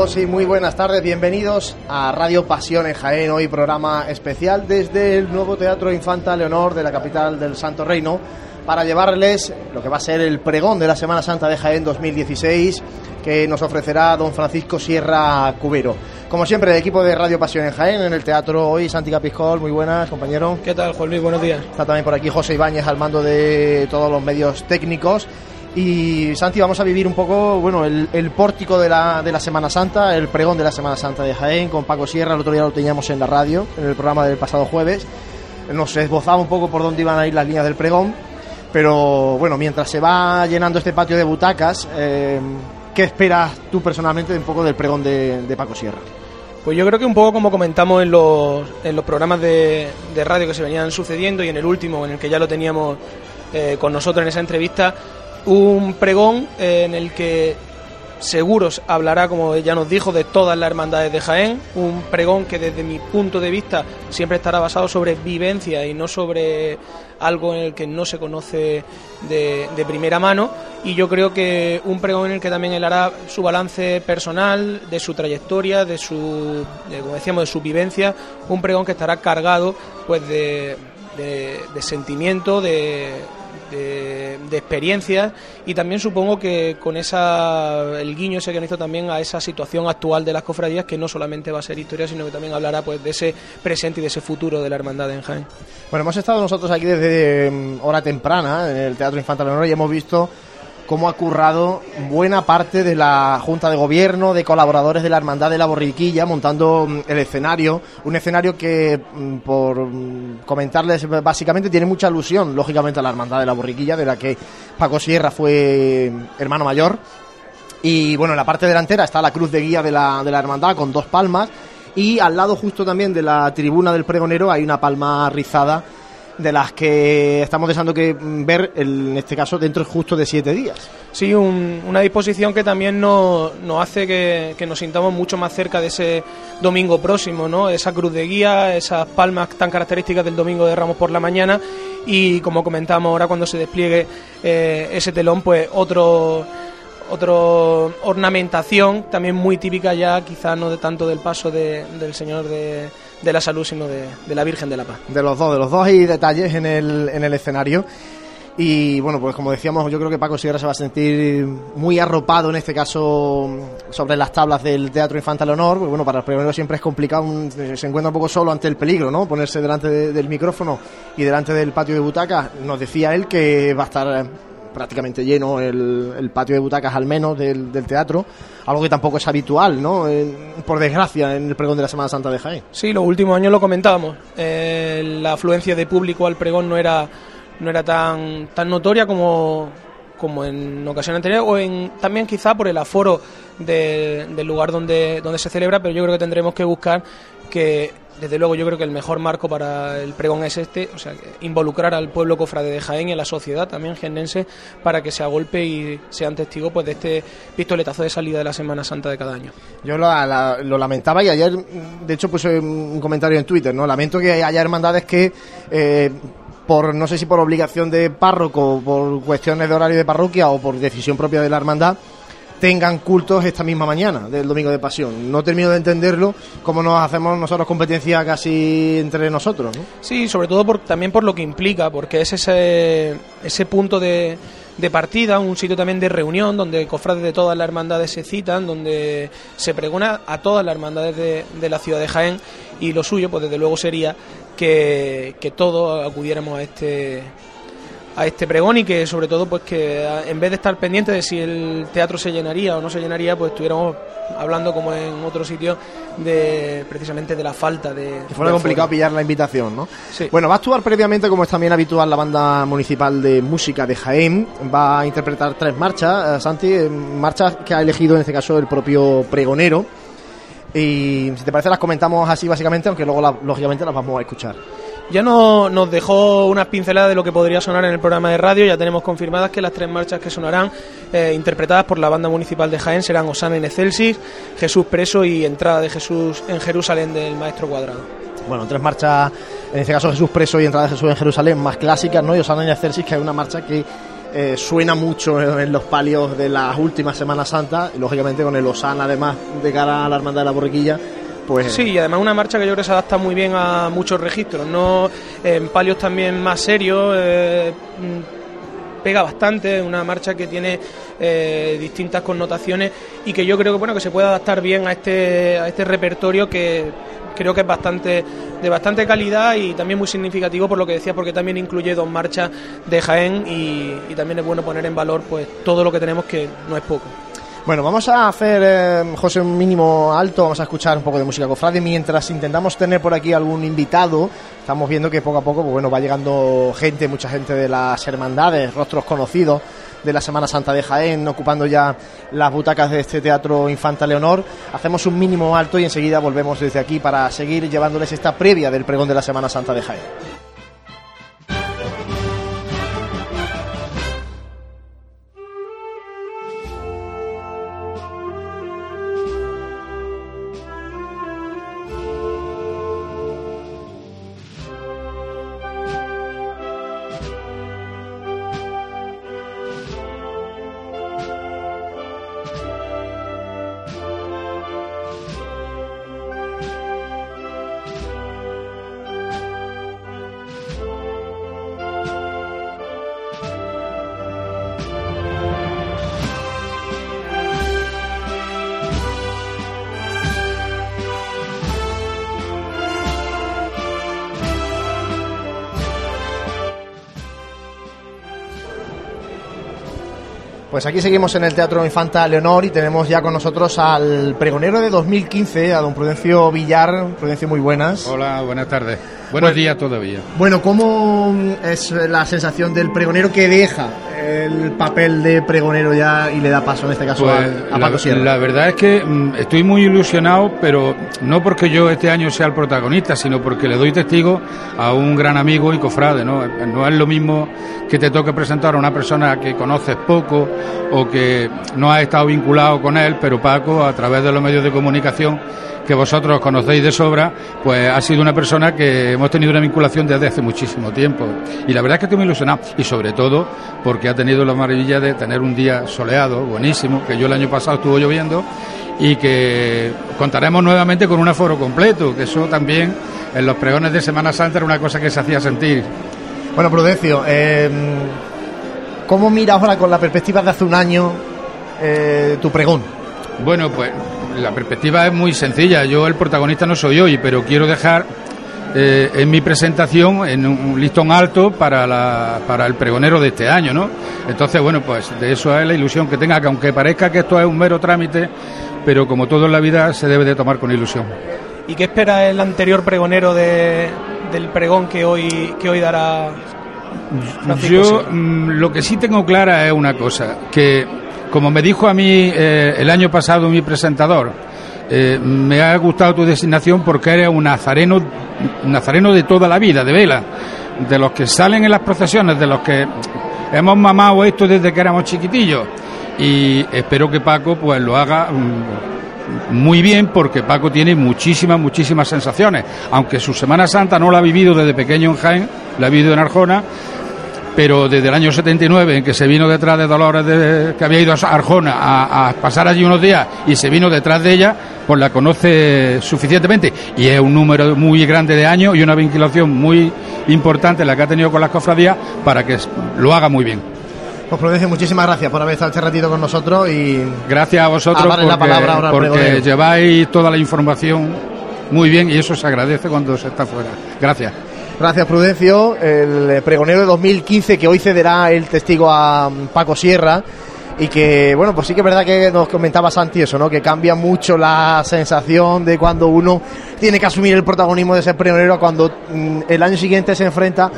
Saludos y muy buenas tardes, bienvenidos a Radio Pasión en Jaén, hoy programa especial desde el nuevo Teatro Infanta Leonor de la capital del Santo Reino para llevarles lo que va a ser el pregón de la Semana Santa de Jaén 2016 que nos ofrecerá don Francisco Sierra Cubero. Como siempre, el equipo de Radio Pasión en Jaén, en el teatro hoy, Santi Capiscol, muy buenas, compañero. ¿Qué tal, Juan Luis? Buenos días. Está también por aquí José Ibáñez al mando de todos los medios técnicos. Y Santi, vamos a vivir un poco, bueno, el, el pórtico de la, de la Semana Santa, el pregón de la Semana Santa de Jaén con Paco Sierra, el otro día lo teníamos en la radio, en el programa del pasado jueves. Nos esbozaba un poco por dónde iban a ir las líneas del pregón, pero bueno, mientras se va llenando este patio de butacas, eh, ¿qué esperas tú personalmente un poco del pregón de, Paco Sierra? Pues yo creo que un poco como comentamos en los, en los programas de, de radio que se venían sucediendo y en el último, en el que ya lo teníamos eh, con nosotros en esa entrevista, un pregón en el que seguros hablará, como ya nos dijo, de todas las hermandades de Jaén, un pregón que desde mi punto de vista siempre estará basado sobre vivencia y no sobre algo en el que no se conoce de, primera mano. Y yo creo que un pregón en el que también él hará su balance personal, de su trayectoria, de su, como decíamos, de su vivencia, un pregón que estará cargado pues de, de sentimiento, de, de, de, experiencias y también supongo que con esa el guiño ese que han hizo también a esa situación actual de las cofradías que no solamente va a ser historia sino que también hablará pues de ese presente y de ese futuro de la hermandad en Jaén. Bueno, hemos estado nosotros aquí desde um, hora temprana en el Teatro Infanta Leonor y hemos visto cómo ha currado buena parte de la Junta de Gobierno, de colaboradores de la Hermandad de la Borriquilla, montando el escenario. Un escenario que, por comentarles básicamente, tiene mucha alusión, lógicamente, a la Hermandad de la Borriquilla, de la que Paco Sierra fue hermano mayor. Y bueno, en la parte delantera está la cruz de guía de la, de la Hermandad con dos palmas. Y al lado justo también de la tribuna del pregonero hay una palma rizada de las que estamos deseando que ver, en este caso, dentro justo de siete días. Sí, un, una disposición que también nos, nos hace que, nos sintamos mucho más cerca de ese domingo próximo, ¿no? Esa cruz de guía, esas palmas tan características del domingo de Ramos por la mañana y, como comentamos ahora, cuando se despliegue eh, ese telón, pues otro otro ornamentación también muy típica ya quizás no de tanto del paso de, del señor de, de, la salud sino de, de, la Virgen de la Paz. De los dos de los dos hay detalles en el, en el escenario. Y bueno pues como decíamos yo creo que Paco Sierra se va a sentir muy arropado en este caso sobre las tablas del Teatro Infanta Leonor. Porque bueno para el primero siempre es complicado se encuentra un poco solo ante el peligro no ponerse delante de, del micrófono y delante del patio de butacas. Nos decía él que va a estar prácticamente lleno el, el, patio de butacas al menos del, del, teatro, algo que tampoco es habitual, ¿no? En, por desgracia, en el pregón de la Semana Santa de Jaén. Sí, los últimos años lo comentábamos. Eh, la afluencia de público al pregón no era, no era tan, tan notoria como, como en ocasiones anteriores, o en, también quizá por el aforo de, del lugar donde, donde se celebra, pero yo creo que tendremos que buscar que desde luego yo creo que el mejor marco para el pregón es este, o sea, involucrar al pueblo cofrade de Jaén y a la sociedad también genense para que se agolpe y sean testigos pues, de este pistoletazo de salida de la Semana Santa de cada año. Yo lo, la, lo lamentaba y ayer, de hecho, puse un comentario en Twitter, ¿no? Lamento que haya hermandades que... Eh, por no sé si por obligación de párroco, por cuestiones de horario de parroquia o por decisión propia de la hermandad, tengan cultos esta misma mañana del Domingo de Pasión. No termino de entenderlo, cómo nos hacemos nosotros competencia casi entre nosotros. ¿no? Sí, sobre todo por, también por lo que implica, porque es ese, ese punto de, de partida, un sitio también de reunión donde cofrades de todas las hermandades se citan, donde se pregona a todas las hermandades de, de la ciudad de Jaén y lo suyo, pues desde luego sería que, que todos acudiéramos a este a este pregón y que sobre todo pues que en vez de estar pendiente de si el teatro se llenaría o no se llenaría pues estuviéramos hablando como en otro sitio de precisamente de la falta de que fuera de complicado pillar la invitación ¿no? Sí. bueno va a actuar previamente como es también habitual la banda municipal de música de Jaén va a interpretar tres marchas eh, Santi marchas que ha elegido en este caso el propio pregonero y si te parece las comentamos así básicamente aunque luego la, lógicamente las vamos a escuchar ya no, nos dejó unas pinceladas de lo que podría sonar en el programa de radio. Ya tenemos confirmadas que las tres marchas que sonarán, eh, interpretadas por la banda municipal de Jaén, serán Osana en Excelsis, Jesús Preso y Entrada de Jesús en Jerusalén del Maestro Cuadrado. Bueno, tres marchas, en este caso Jesús Preso y Entrada de Jesús en Jerusalén, más clásicas, ¿no? Y Osana en Excelsis, que es una marcha que eh, suena mucho en los palios de las últimas Semanas Santas, y lógicamente con el Osana además de cara a la Hermandad de la Borriquilla, pues... Sí, y además una marcha que yo creo que se adapta muy bien a muchos registros, no en palios también más serios, eh, mm, pega bastante, una marcha que tiene eh, distintas connotaciones y que yo creo que bueno que se puede adaptar bien a este, a este repertorio que creo que es bastante de bastante calidad y también muy significativo por lo que decía porque también incluye dos marchas de Jaén y, y también es bueno poner en valor pues todo lo que tenemos que no es poco. Bueno, vamos a hacer, eh, José, un mínimo alto, vamos a escuchar un poco de música cofrade mientras intentamos tener por aquí algún invitado. Estamos viendo que poco a poco pues bueno, va llegando gente, mucha gente de las hermandades, rostros conocidos de la Semana Santa de Jaén, ocupando ya las butacas de este Teatro Infanta Leonor. Hacemos un mínimo alto y enseguida volvemos desde aquí para seguir llevándoles esta previa del pregón de la Semana Santa de Jaén. Pues aquí seguimos en el Teatro Infanta Leonor y tenemos ya con nosotros al pregonero de 2015, a don Prudencio Villar. Prudencio, muy buenas. Hola, buenas tardes. Buenos días todavía. Bueno, ¿cómo es la sensación del pregonero que deja el papel de pregonero ya y le da paso en este caso Pues, a, a Paco la, Sierra? la verdad es que mm, estoy muy ilusionado, pero no porque yo este año sea el protagonista, sino porque le doy testigo a un gran amigo y cofrade. No, no es lo mismo que te toque presentar a una persona que conoces poco o que no has estado vinculado con él, pero Paco, a través de los medios de comunicación que vosotros conocéis de sobra, pues ha sido una persona que hemos tenido una vinculación desde hace muchísimo tiempo. Y la verdad es que estoy muy ilusionado. Y sobre todo porque ha tenido la maravilla de tener un día soleado, buenísimo, que yo el año pasado estuvo lloviendo y que contaremos nuevamente con un aforo completo, que eso también en los pregones de Semana Santa era una cosa que se hacía sentir. Bueno, Prudencio, eh, ¿cómo miras ahora con la perspectiva de hace un año eh, tu pregón? Bueno, pues la perspectiva es muy sencilla. Yo el protagonista no soy hoy, pero quiero dejar eh, en mi presentación en un listón alto para, la, para el pregonero de este año, ¿no? Entonces, bueno, pues de eso es la ilusión que tenga, que aunque parezca que esto es un mero trámite, pero como todo en la vida se debe de tomar con ilusión. ¿Y qué espera el anterior pregonero de, del pregón que hoy, que hoy dará Francisco Yo mm, lo que sí tengo clara es una cosa, que como me dijo a mí eh, el año pasado mi presentador, eh, me ha gustado tu designación porque eres un nazareno, nazareno de toda la vida, de vela, de los que salen en las procesiones, de los que hemos mamado esto desde que éramos chiquitillos. Y espero que Paco pues lo haga mm, muy bien porque Paco tiene muchísimas, muchísimas sensaciones. Aunque su Semana Santa no la ha vivido desde pequeño en Jaén, la ha vivido en Arjona, pero desde el año 79, en que se vino detrás de Dolores, de- que había ido a Arjona a, a pasar allí unos días y se vino detrás de ella, pues la conoce suficientemente. Y es un número muy grande de años y una vinculación muy importante la que ha tenido con las cofradías para que lo haga muy bien. Pues Prudencio, muchísimas gracias por haber estado este ratito con nosotros y Gracias a vosotros la porque, palabra ahora al porque lleváis toda la información muy bien y eso se agradece cuando se está fuera. Gracias. Gracias, Prudencio. El pregonero de 2015 que hoy cederá el testigo a mm, Paco Sierra. Y que, bueno, pues sí que es verdad que nos comentaba Santi eso, ¿no? Que cambia mucho la sensación de cuando uno tiene que asumir el protagonismo de ser pregonero cuando mm, el año siguiente se enfrenta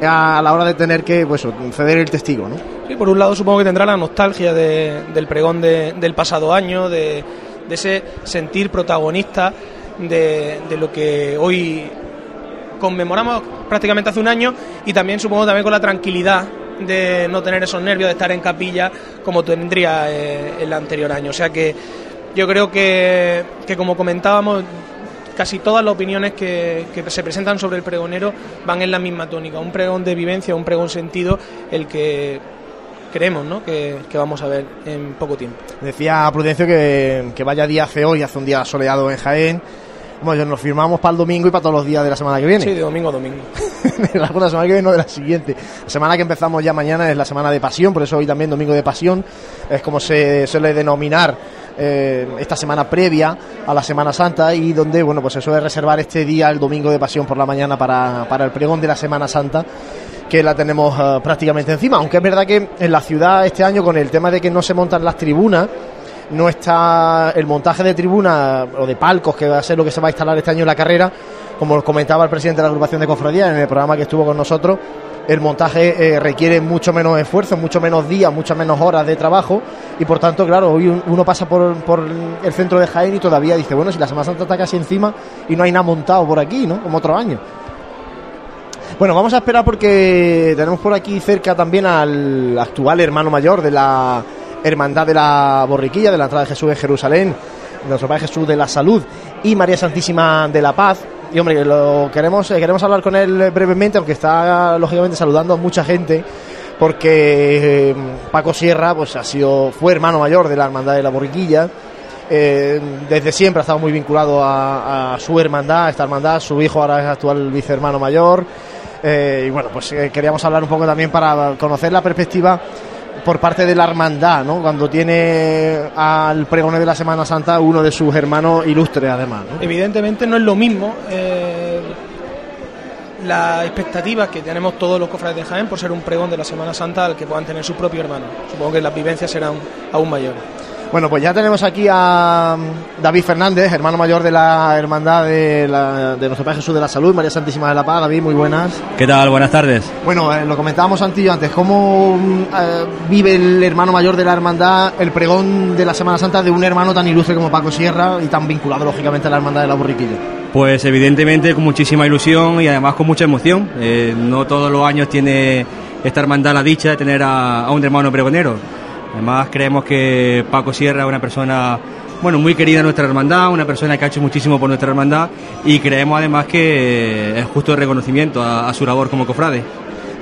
a la hora de tener que, pues, ceder el testigo, ¿no? Sí, por un lado supongo que tendrá la nostalgia de- del pregón de- del pasado año, de, ese sentir protagonista de lo que hoy conmemoramos prácticamente hace un año y también supongo también con la tranquilidad de no tener esos nervios de estar en capilla como tendría eh, el anterior año. O sea que yo creo que, que como comentábamos, casi todas las opiniones que, que se presentan sobre el pregonero van en la misma tónica. Un pregón de vivencia, un pregón sentido, el que creemos ¿no? que, que vamos a ver en poco tiempo. Decía Prudencio que, que vaya día hace hoy, hace un día soleado en Jaén. Bueno, nos firmamos para el domingo y para todos los días de la semana que viene. Sí, de domingo a domingo. de la semana que viene, no de la siguiente. La semana que empezamos ya mañana es la semana de pasión, por eso hoy también domingo de pasión. Es como se suele denominar eh, esta semana previa a la Semana Santa y donde, bueno, pues se suele reservar este día, el domingo de pasión por la mañana para, para el pregón de la Semana Santa que la tenemos eh, prácticamente encima. Aunque es verdad que en la ciudad este año, con el tema de que no se montan las tribunas, no está el montaje de tribunas o de palcos, que va a ser lo que se va a instalar este año en la carrera, como comentaba el presidente de la agrupación de cofradías en el programa que estuvo con nosotros. El montaje eh, requiere mucho menos esfuerzo, mucho menos días, muchas menos horas de trabajo y por tanto, claro, hoy un- uno pasa por, por el centro de Jaén y todavía dice, bueno, si la Semana Santa está casi encima y no hay nada montado por aquí, ¿no? Como otro año. Bueno, vamos a esperar porque tenemos por aquí cerca también al actual hermano mayor de la Hermandad de la Borriquilla, de la entrada de Jesús en Jerusalén, nuestro Padre Jesús de la Salud y María Santísima de la Paz. Y hombre, lo queremos, eh, queremos hablar con él brevemente, aunque está lógicamente saludando a mucha gente, porque eh, Paco Sierra pues ha sido, fue hermano mayor de la Hermandad de la Borriquilla. Eh, desde siempre ha estado muy vinculado a, a su hermandad, a esta hermandad. Su hijo ahora es actual vicehermano mayor. Y bueno, pues queríamos hablar un poco también para conocer la perspectiva por parte de la hermandad, ¿no? Cuando tiene al pregonero de la Semana Santa uno de sus hermanos ilustres, además. ¿no? Evidentemente no es lo mismo eh, la expectativa que tenemos todos los cofrades de Jaén por ser un pregón de la Semana Santa al que puedan tener sus propios hermanos. Supongo que las vivencias serán aún mayores. Bueno, pues ya tenemos aquí a mm, David Fernández, hermano mayor de la hermandad de, la- de nuestro Padre Jesús de la Salud, María Santísima de la Paz. David, muy buenas. ¿Qué tal? Buenas tardes. Bueno, eh, lo comentábamos Antillo antes, ¿cómo mm, eh, vive el hermano mayor de la hermandad el pregón de la Semana Santa de un hermano tan ilustre como Paco Sierra y tan vinculado lógicamente a la hermandad de la Borriquilla? Pues evidentemente con muchísima ilusión y además con mucha emoción. Eh, no todos los años tiene esta hermandad la dicha de tener a, a un hermano pregonero. Además creemos que Paco Sierra es una persona bueno muy querida nuestra hermandad, una persona que ha hecho muchísimo por nuestra hermandad y creemos además que es justo el reconocimiento a, a su labor como cofrade.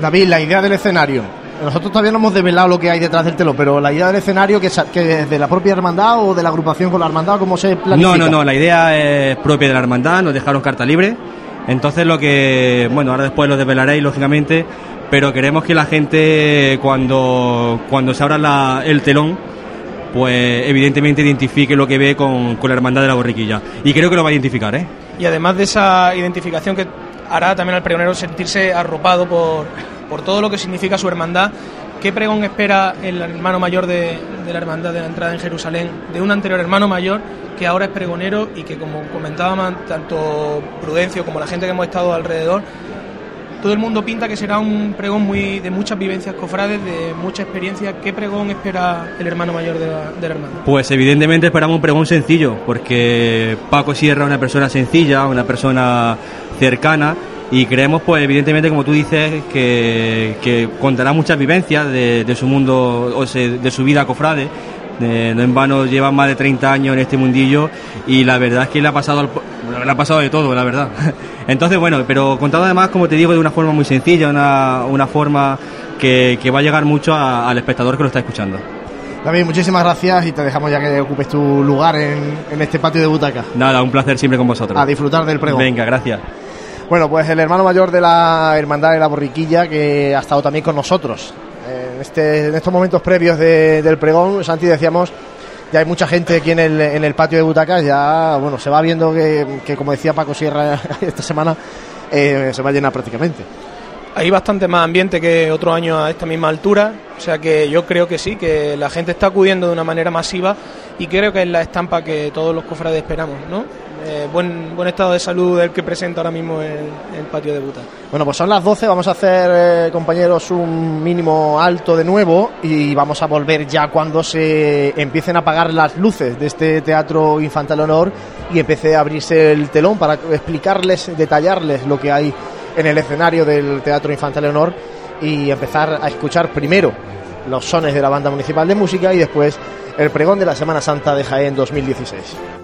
David, la idea del escenario. Nosotros todavía no hemos desvelado lo que hay detrás del telón, pero la idea del escenario que es de la propia hermandad o de la agrupación con la hermandad, ¿cómo se planifica? No, no, no, la idea es propia de la hermandad, nos dejaron carta libre. Entonces lo que, bueno, ahora después lo desvelaréis lógicamente, pero queremos que la gente cuando, cuando se abra la- el telón, pues evidentemente identifique lo que ve con, con la hermandad de la borriquilla. Y creo que lo va a identificar, ¿eh? Y además de esa identificación que hará también al pregonero sentirse arropado por, por todo lo que significa su hermandad, ¿qué pregón espera el hermano mayor de, de la hermandad de la entrada en Jerusalén de un anterior hermano mayor que ahora es pregonero y que como comentábamos tanto Prudencio como la gente que hemos estado alrededor, todo el mundo pinta que será un pregón muy de muchas vivencias cofrades, de mucha experiencia. ¿Qué pregón espera el hermano mayor de la, de? Pues evidentemente esperamos un pregón sencillo, porque Paco Sierra es una persona sencilla, una persona cercana, y creemos, pues evidentemente, como tú dices, que, que contará muchas vivencias de, su mundo, o sea, de su vida cofrade. De- no en vano lleva más de 30 años en este mundillo y la verdad es que le ha pasado le ha pasado de todo, la verdad. Entonces, bueno, pero contado además, como te digo, de una forma muy sencilla, una, una forma que, que va a llegar mucho a- al espectador que lo está escuchando. David, muchísimas gracias y te dejamos ya que ocupes tu lugar en, en este patio de butaca. Nada, un placer siempre con vosotros. A disfrutar del pregón. Venga, gracias. Bueno, pues el hermano mayor de la Hermandad de la Borriquilla, que ha estado también con nosotros eh, en, este, en estos momentos previos de- del pregón. Santi, decíamos, ya hay mucha gente aquí en el, en el patio de butacas, ya bueno, se va viendo que, que, como decía Paco Sierra esta semana, eh, se va a llenar prácticamente. Hay bastante más ambiente que otro año a esta misma altura, o sea que yo creo que sí, que la gente está acudiendo de una manera masiva y creo que es la estampa que todos los cofrades esperamos, ¿no? Eh, buen, buen estado de salud el que presenta ahora mismo el, patio de Buta. Bueno, pues son las 12, vamos a hacer, eh, compañeros, un mínimo alto de nuevo y vamos a volver ya cuando se empiecen a apagar las luces de este Teatro Infantil Honor y empiece a abrirse el telón para explicarles, detallarles lo que hay en el escenario del Teatro Infantil Honor y empezar a escuchar primero los sones de la Banda Municipal de Música y después el pregón de la Semana Santa de Jaén 2016.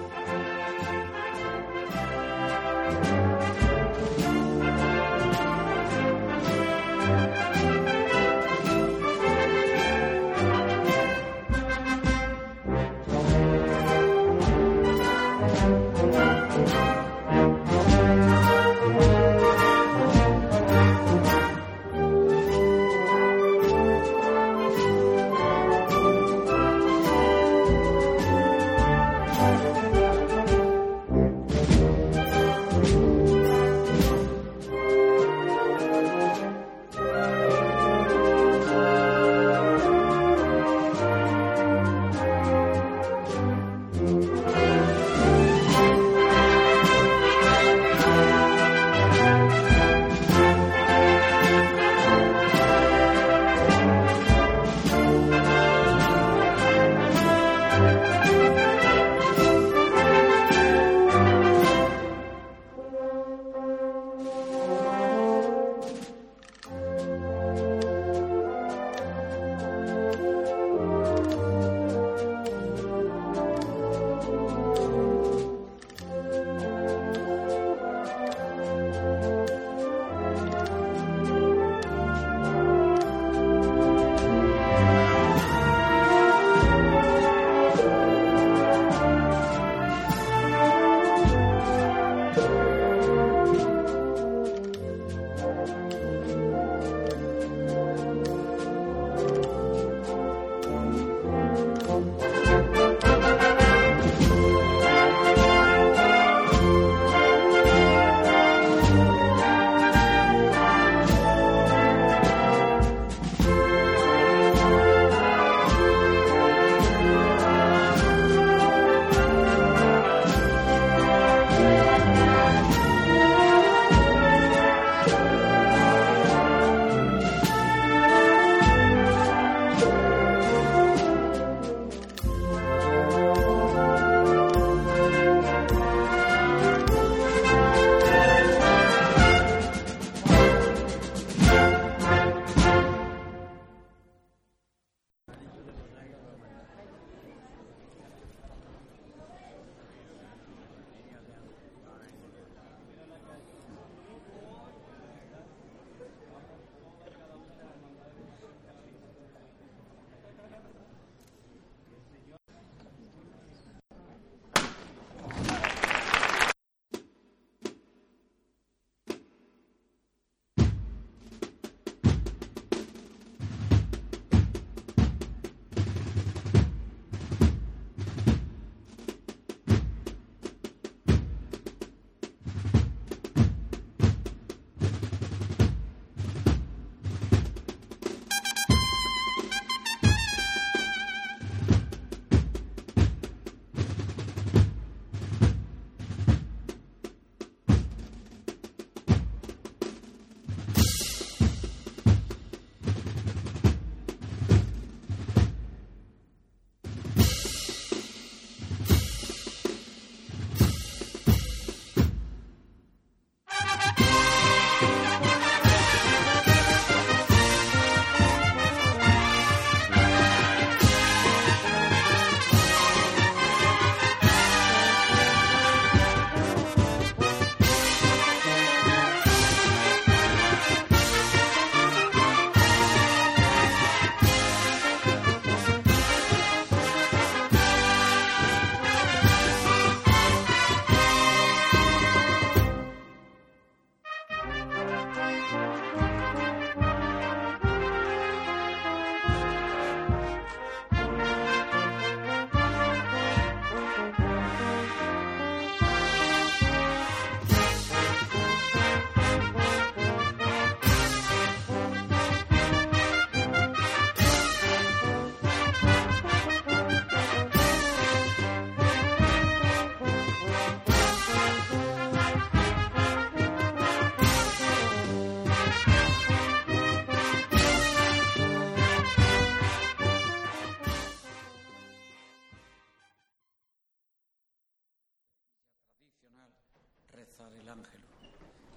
El ángel.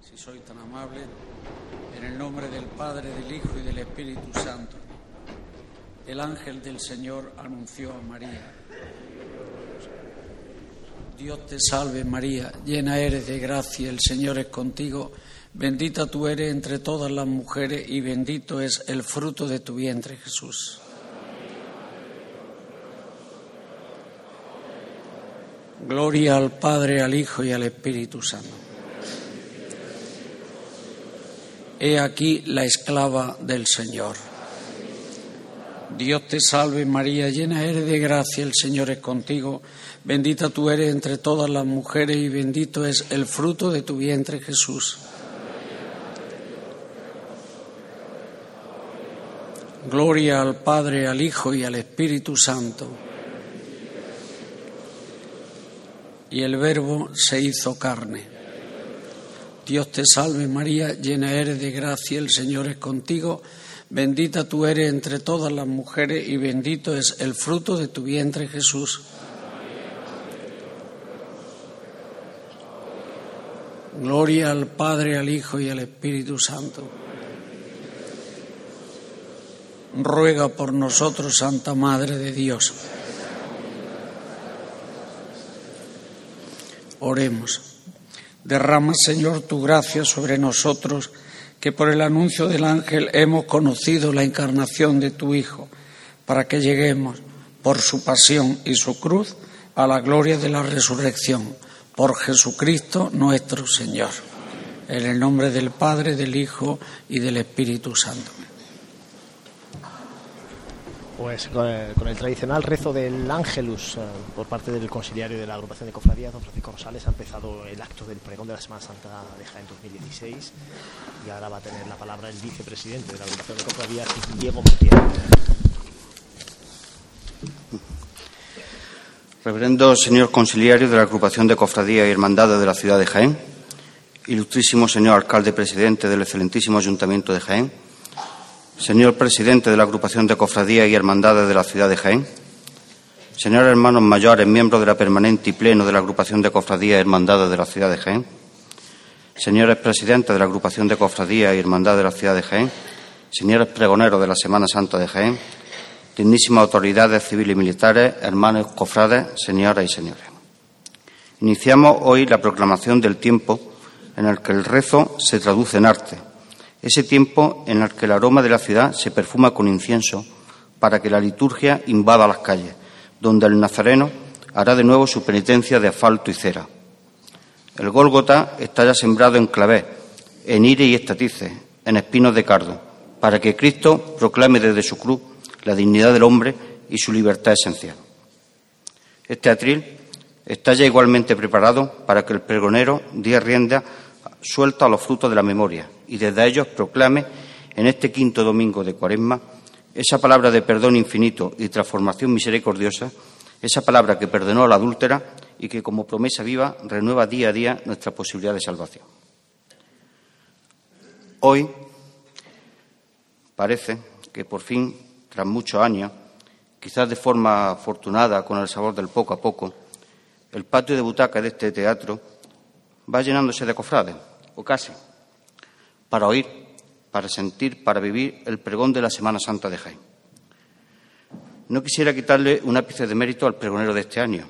Si soy tan amable, en el nombre del Padre, del Hijo y del Espíritu Santo, el ángel del Señor anunció a María. Dios te salve María, llena eres de gracia, el Señor es contigo, bendita tú eres entre todas las mujeres y bendito es el fruto de tu vientre Jesús. Gloria al Padre, al Hijo y al Espíritu Santo. He aquí la esclava del Señor. Dios te salve María, llena eres de gracia, el Señor es contigo, bendita tú eres entre todas las mujeres y bendito es el fruto de tu vientre Jesús. Gloria al Padre, al Hijo y al Espíritu Santo. Y el Verbo se hizo carne. Dios te salve María, llena eres de gracia, el Señor es contigo, bendita tú eres entre todas las mujeres y bendito es el fruto de tu vientre Jesús. Gloria al Padre, al Hijo y al Espíritu Santo. Ruega por nosotros, Santa Madre de Dios. Oremos. Derrama, Señor, tu gracia sobre nosotros, que por el anuncio del ángel hemos conocido la encarnación de tu Hijo, para que lleguemos, por su pasión y su cruz, a la gloria de la resurrección. Por Jesucristo nuestro Señor. En el nombre del Padre, del Hijo y del Espíritu Santo. Pues con el, con el tradicional rezo del Ángelus eh, por parte del conciliario de la agrupación de cofradías, don Francisco Rosales, ha empezado el acto del pregón de la Semana Santa de Jaén 2016 y ahora va a tener la palabra el vicepresidente de la agrupación de cofradías, Diego Montiel. Reverendo señor conciliario de la agrupación de cofradías y hermandades de la ciudad de Jaén, ilustrísimo señor alcalde presidente del excelentísimo ayuntamiento de Jaén, señor presidente de la agrupación de cofradías y hermandades de la ciudad de Jaén, señores hermanos mayores, miembros de la permanente y pleno de la agrupación de cofradías y hermandades de la ciudad de Jaén, señores presidentes de la agrupación de cofradías y hermandades de la ciudad de Jaén, señores pregoneros de la Semana Santa de Jaén, dignísimas autoridades civiles y militares, hermanos cofrades, señoras y señores. Iniciamos hoy la proclamación del tiempo en el que el rezo se traduce en arte, ese tiempo en el que el aroma de la ciudad se perfuma con incienso para que la liturgia invada las calles, donde el nazareno hará de nuevo su penitencia de asfalto y cera. El Gólgota está ya sembrado en clavé, en ire y estatices, en espinos de cardo, para que Cristo proclame desde su cruz la dignidad del hombre y su libertad esencial. Este atril está ya igualmente preparado para que el pregonero dé rienda suelta los frutos de la memoria y desde ellos proclame en este quinto domingo de Cuaresma esa palabra de perdón infinito y transformación misericordiosa, esa palabra que perdonó a la adúltera y que como promesa viva renueva día a día nuestra posibilidad de salvación. Hoy parece que por fin, tras muchos años, quizás de forma afortunada con el sabor del poco a poco, el patio de butaca de este teatro va llenándose de cofrades, o casi, para oír, para sentir, para vivir el pregón de la Semana Santa de Jaén. No quisiera quitarle un ápice de mérito al pregonero de este año,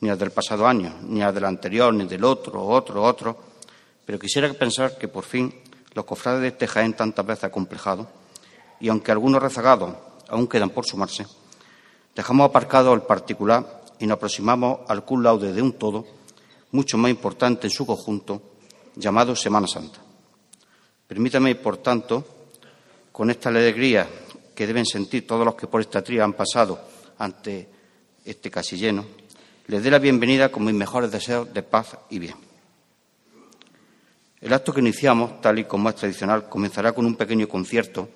ni al del pasado año, ni al del anterior, ni del otro, otro, otro, pero quisiera pensar que por fin los cofrades de este Jaén tantas veces acomplejados, y aunque algunos rezagados aún quedan por sumarse, dejamos aparcado el particular y nos aproximamos al cum laude de un todo mucho más importante en su conjunto, llamado Semana Santa. Permítame, por tanto, con esta alegría que deben sentir todos los que por esta tría han pasado ante este casi lleno, les dé la bienvenida con mis mejores deseos de paz y bien. El acto que iniciamos, tal y como es tradicional, comenzará con un pequeño concierto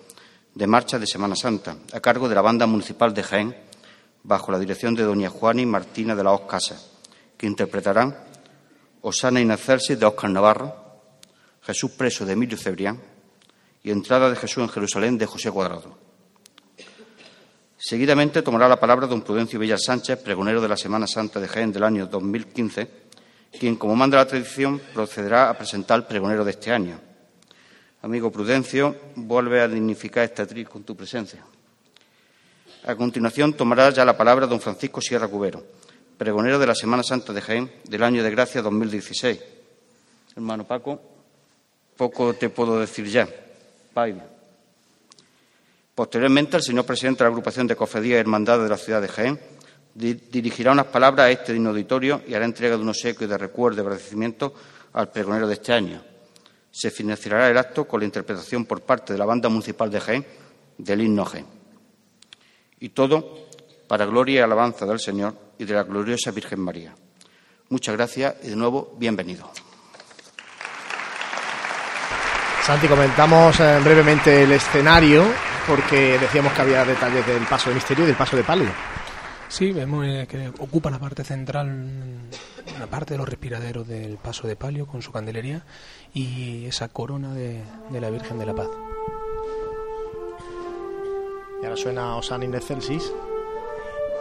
de marcha de Semana Santa, a cargo de la Banda Municipal de Jaén, bajo la dirección de doña Juana y Martina de la Hoz Casas, que interpretarán Osana in Excelsis de Óscar Navarro, Jesús preso de Emilio Cebrián y Entrada de Jesús en Jerusalén de José Cuadrado. Seguidamente tomará la palabra don Prudencio Villar Sánchez, pregonero de la Semana Santa de Jaén del año 2015, quien, como manda la tradición, procederá a presentar el pregonero de este año. Amigo Prudencio, vuelve a dignificar este atril con tu presencia. A continuación tomará ya la palabra don Francisco Sierra Cubero, pregonero de la Semana Santa de Jaén del año de gracia 2016. Hermano Paco, poco te puedo decir ya. Baila. Posteriormente, el señor presidente de la agrupación de cofradías y hermandades de la ciudad de Jaén dirigirá unas palabras a este digno auditorio y hará entrega de unos secos de recuerdo y agradecimiento al pregonero de este año. Se financiará el acto con la interpretación por parte de la banda municipal de Jaén del himno Jaén. Y todo para gloria y alabanza del Señor y de la gloriosa Virgen María. Muchas gracias y de nuevo bienvenido. Santi, comentamos eh, brevemente el escenario porque decíamos que había detalles del paso de misterio y del paso de palio. Sí, vemos eh, que ocupa la parte central, una parte de los respiraderos del paso de palio con su candelería y esa corona de, la Virgen de la Paz. Y ahora suena Osan in Excelsis.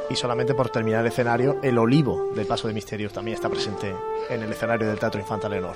Y solamente por terminar el escenario, el olivo del Paso de Misterios también está presente en el escenario del Teatro Infanta Leonor.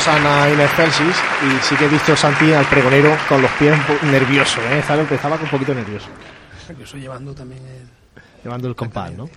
Sonado Sana in Excelsis y sí que he visto Santi al pregonero con los pies nervioso, ¿eh? Estaba, empezaba con un poquito nervioso, Nervioso llevando también el... llevando el compás, ¿no?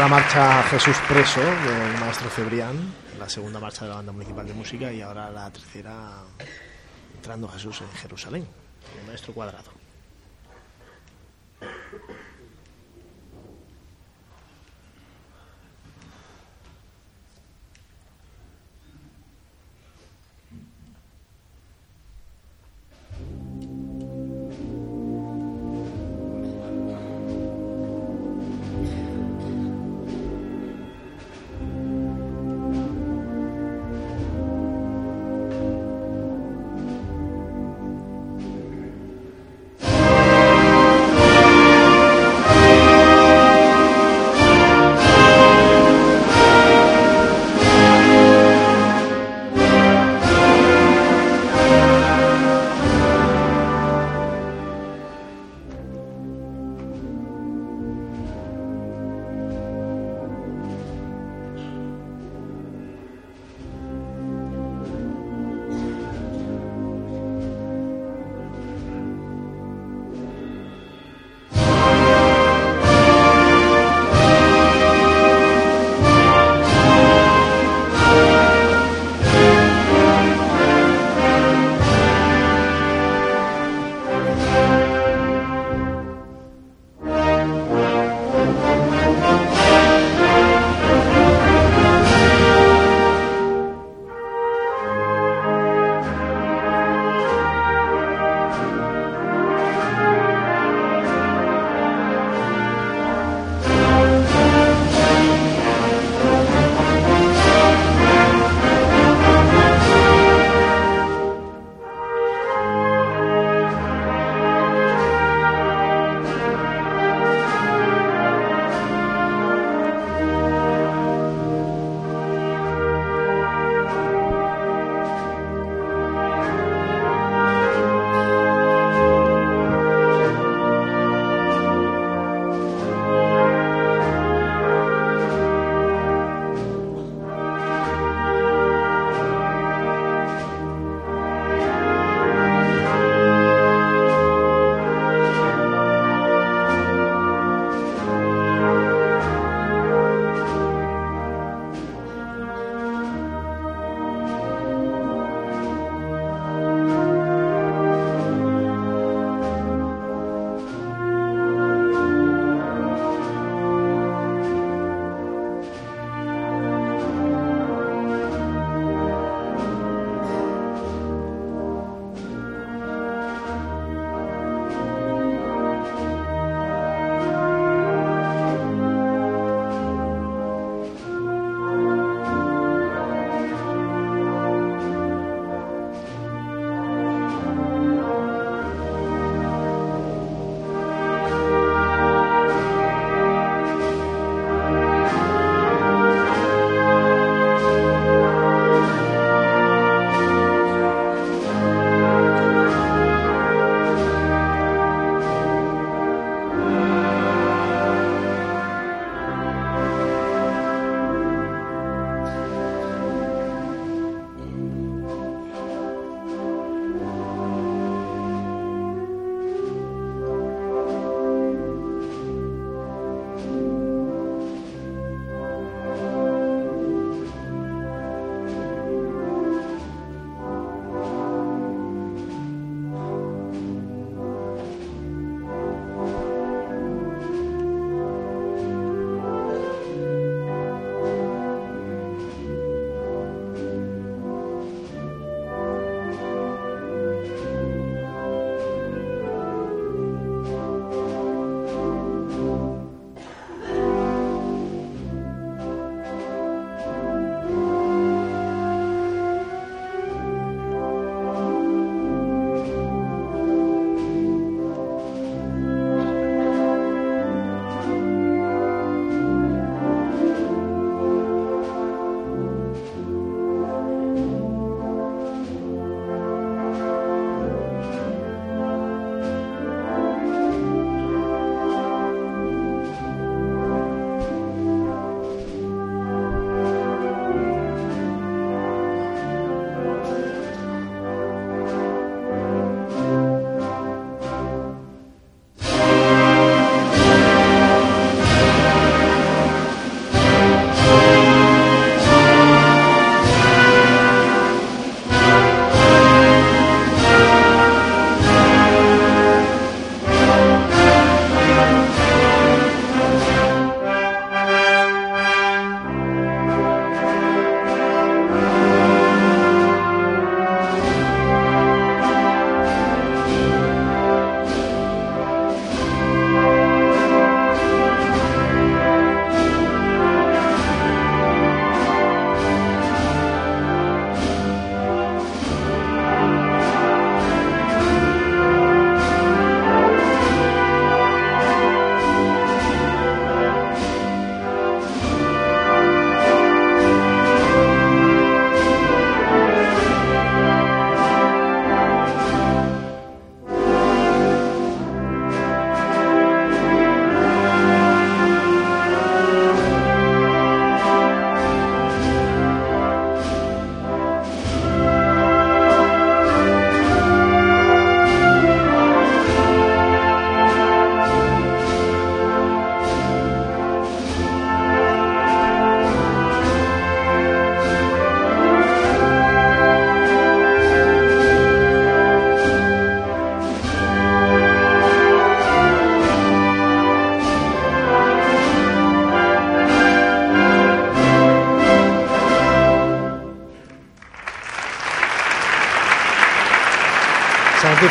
La marcha Jesús Preso del maestro Cebrián, la segunda marcha de la banda municipal de música y ahora la tercera entrando Jesús en Jerusalén, el maestro cuadrado.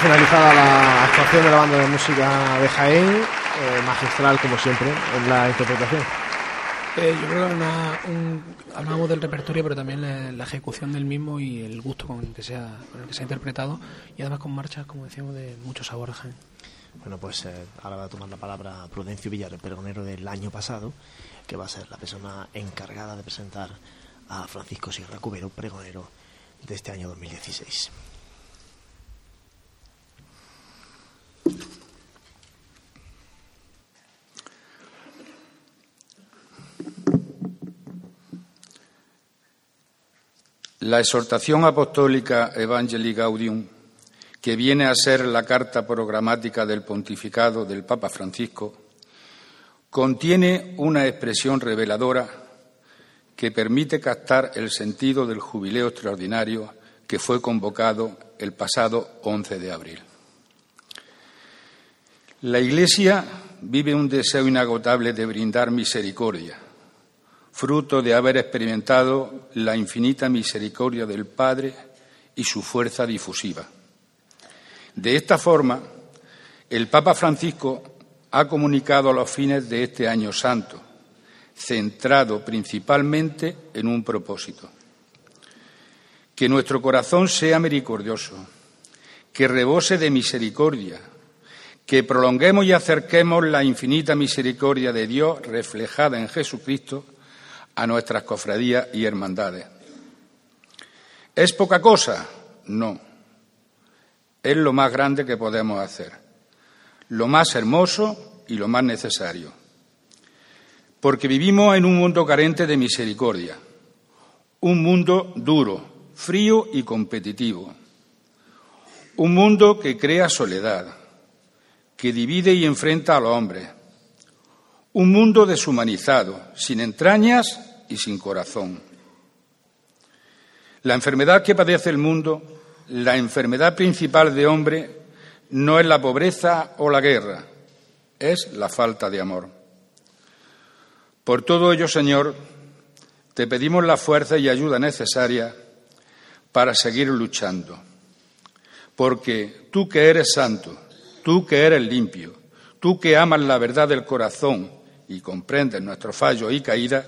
Finalizada la actuación de la banda de música de Jaén, eh, magistral como siempre en la interpretación. Eh, yo creo que una, un, hablamos del repertorio, pero también la, la, ejecución del mismo y el gusto con el que sea, con el que se ha interpretado y además con marchas, como decíamos, de mucho sabor a Jaén. Bueno, pues eh, ahora va a tomar la palabra Prudencio Villar, el pregonero del año pasado, que va a ser la persona encargada de presentar a Francisco Sierra Cubero, pregonero de este año 2016. La exhortación apostólica Evangelii Gaudium, que viene a ser la carta programática del pontificado del Papa Francisco, contiene una expresión reveladora que permite captar el sentido del jubileo extraordinario que fue convocado el pasado 11 de abril. La Iglesia vive un deseo inagotable de brindar misericordia, fruto de haber experimentado la infinita misericordia del Padre y su fuerza difusiva. De esta forma, el Papa Francisco ha comunicado a los fines de este año santo, centrado principalmente en un propósito. Que nuestro corazón sea misericordioso, que rebose de misericordia, que prolonguemos y acerquemos la infinita misericordia de Dios reflejada en Jesucristo a nuestras cofradías y hermandades. ¿Es poca cosa? No. Es lo más grande que podemos hacer, lo más hermoso y lo más necesario. Porque vivimos en un mundo carente de misericordia, un mundo duro, frío y competitivo, un mundo que crea soledad, que divide y enfrenta a los hombres. Un mundo deshumanizado, sin entrañas y sin corazón. La enfermedad que padece el mundo, la enfermedad principal de hombre, no es la pobreza o la guerra, es la falta de amor. Por todo ello, Señor, te pedimos la fuerza y ayuda necesaria para seguir luchando, porque tú que eres santo, tú que eres limpio, tú que amas la verdad del corazón y comprendes nuestro fallo y caída,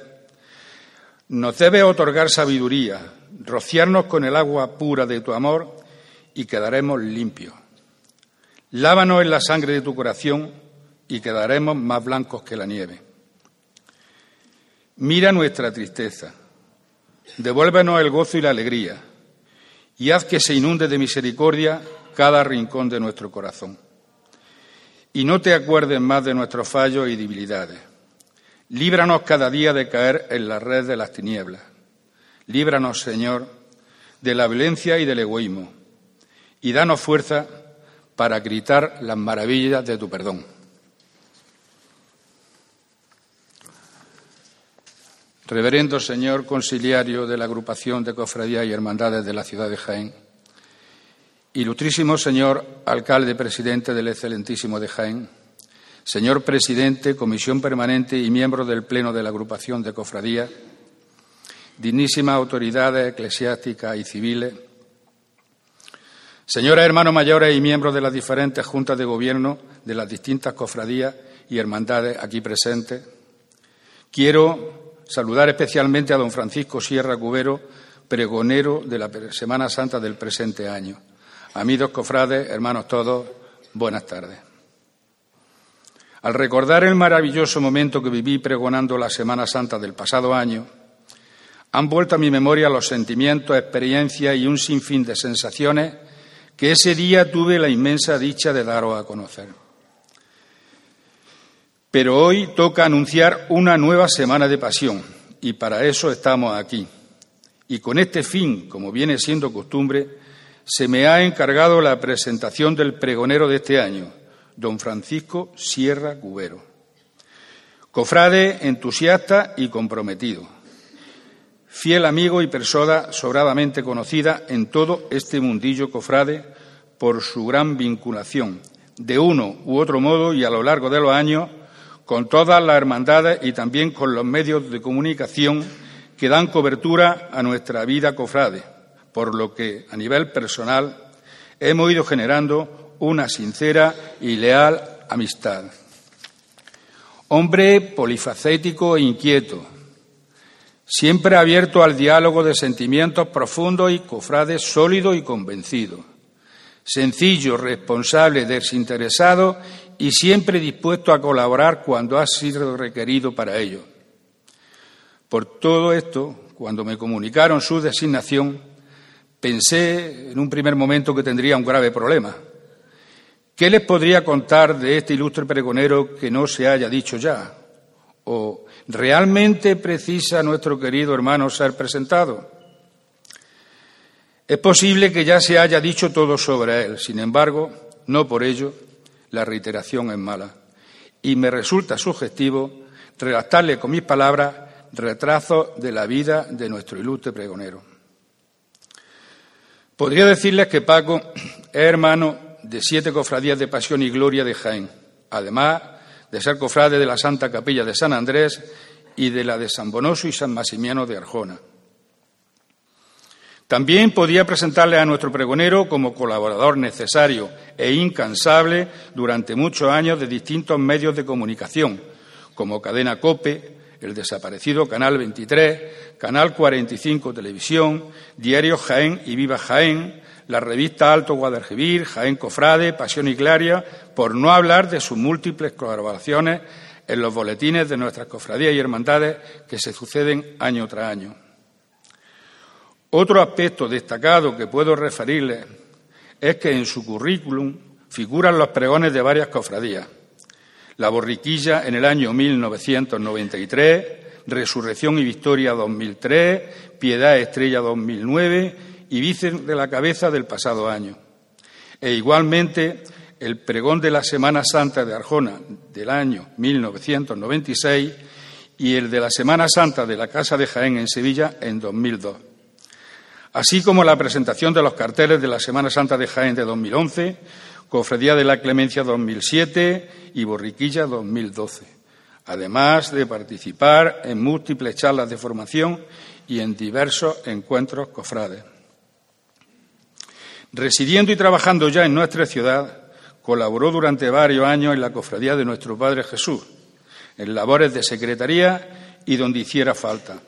nos debes otorgar sabiduría, rociarnos con el agua pura de tu amor y quedaremos limpios. Lávanos en la sangre de tu corazón y quedaremos más blancos que la nieve. Mira nuestra tristeza, devuélvenos el gozo y la alegría y haz que se inunde de misericordia cada rincón de nuestro corazón y no te acuerdes más de nuestros fallos y debilidades. Líbranos cada día de caer en la red de las tinieblas. Líbranos, Señor, de la violencia y del egoísmo. Y danos fuerza para gritar las maravillas de tu perdón. Reverendo Señor Conciliario de la Agrupación de Cofradías y Hermandades de la ciudad de Jaén, Ilustrísimo señor alcalde presidente del excelentísimo de Jaén, señor presidente, comisión permanente y miembro del Pleno de la agrupación de cofradías, dignísimas autoridades eclesiásticas y civiles, señoras hermanos mayores y miembros de las diferentes juntas de gobierno de las distintas cofradías y hermandades aquí presentes, quiero saludar especialmente a don Francisco Sierra Cubero, pregonero de la Semana Santa del presente año Amigos cofrades, hermanos todos, buenas tardes. Al recordar el maravilloso momento que viví pregonando la Semana Santa del pasado año, han vuelto a mi memoria los sentimientos, experiencias y un sinfín de sensaciones que ese día tuve la inmensa dicha de daros a conocer. Pero hoy toca anunciar una nueva semana de pasión y para eso estamos aquí. Y con este fin, como viene siendo costumbre, se me ha encargado la presentación del pregonero de este año, don Francisco Sierra Cubero. Cofrade entusiasta y comprometido, fiel amigo y persona sobradamente conocida en todo este mundillo cofrade por su gran vinculación, de uno u otro modo y a lo largo de los años, con todas las hermandades y también con los medios de comunicación que dan cobertura a nuestra vida cofrade por lo que, a nivel personal, hemos ido generando una sincera y leal amistad. Hombre polifacético e inquieto, siempre abierto al diálogo de sentimientos profundos y cofrade sólido y convencido. Sencillo, responsable, desinteresado y siempre dispuesto a colaborar cuando ha sido requerido para ello. Por todo esto, cuando me comunicaron su designación, pensé en un primer momento que tendría un grave problema. ¿Qué les podría contar de este ilustre pregonero que no se haya dicho ya? ¿O realmente precisa nuestro querido hermano ser presentado? Es posible que ya se haya dicho todo sobre él, sin embargo, no por ello la reiteración es mala. Y me resulta sugestivo redactarle con mis palabras retraso de la vida de nuestro ilustre pregonero. Podría decirles que Paco es hermano de siete cofradías de pasión y gloria de Jaén, además de ser cofrade de la Santa Capilla de San Andrés y de la de San Bonoso y San Maximiano de Arjona. También podía presentarle a nuestro pregonero como colaborador necesario e incansable durante muchos años de distintos medios de comunicación, como Cadena Cope, el desaparecido Canal 23, Canal 45 Televisión, Diario Jaén y Viva Jaén, la revista Alto Guadalquivir, Jaén Cofrade, Pasión y Claria, por no hablar de sus múltiples colaboraciones en los boletines de nuestras cofradías y hermandades que se suceden año tras año. Otro aspecto destacado que puedo referirle es que en su currículum figuran los pregones de varias cofradías. La Borriquilla en el año 1993, Resurrección y Victoria 2003, Piedad Estrella 2009 y Vicen de la Cabeza del pasado año. E igualmente el pregón de la Semana Santa de Arjona del año 1996 y el de la Semana Santa de la Casa de Jaén en Sevilla en 2002 así como la presentación de los carteles de la Semana Santa de Jaén de 2011, Cofradía de la Clemencia 2007 y Borriquilla 2012, además de participar en múltiples charlas de formación y en diversos encuentros cofrades. Residiendo y trabajando ya en nuestra ciudad, colaboró durante varios años en la Cofradía de nuestro Padre Jesús, en labores de secretaría y donde hiciera falta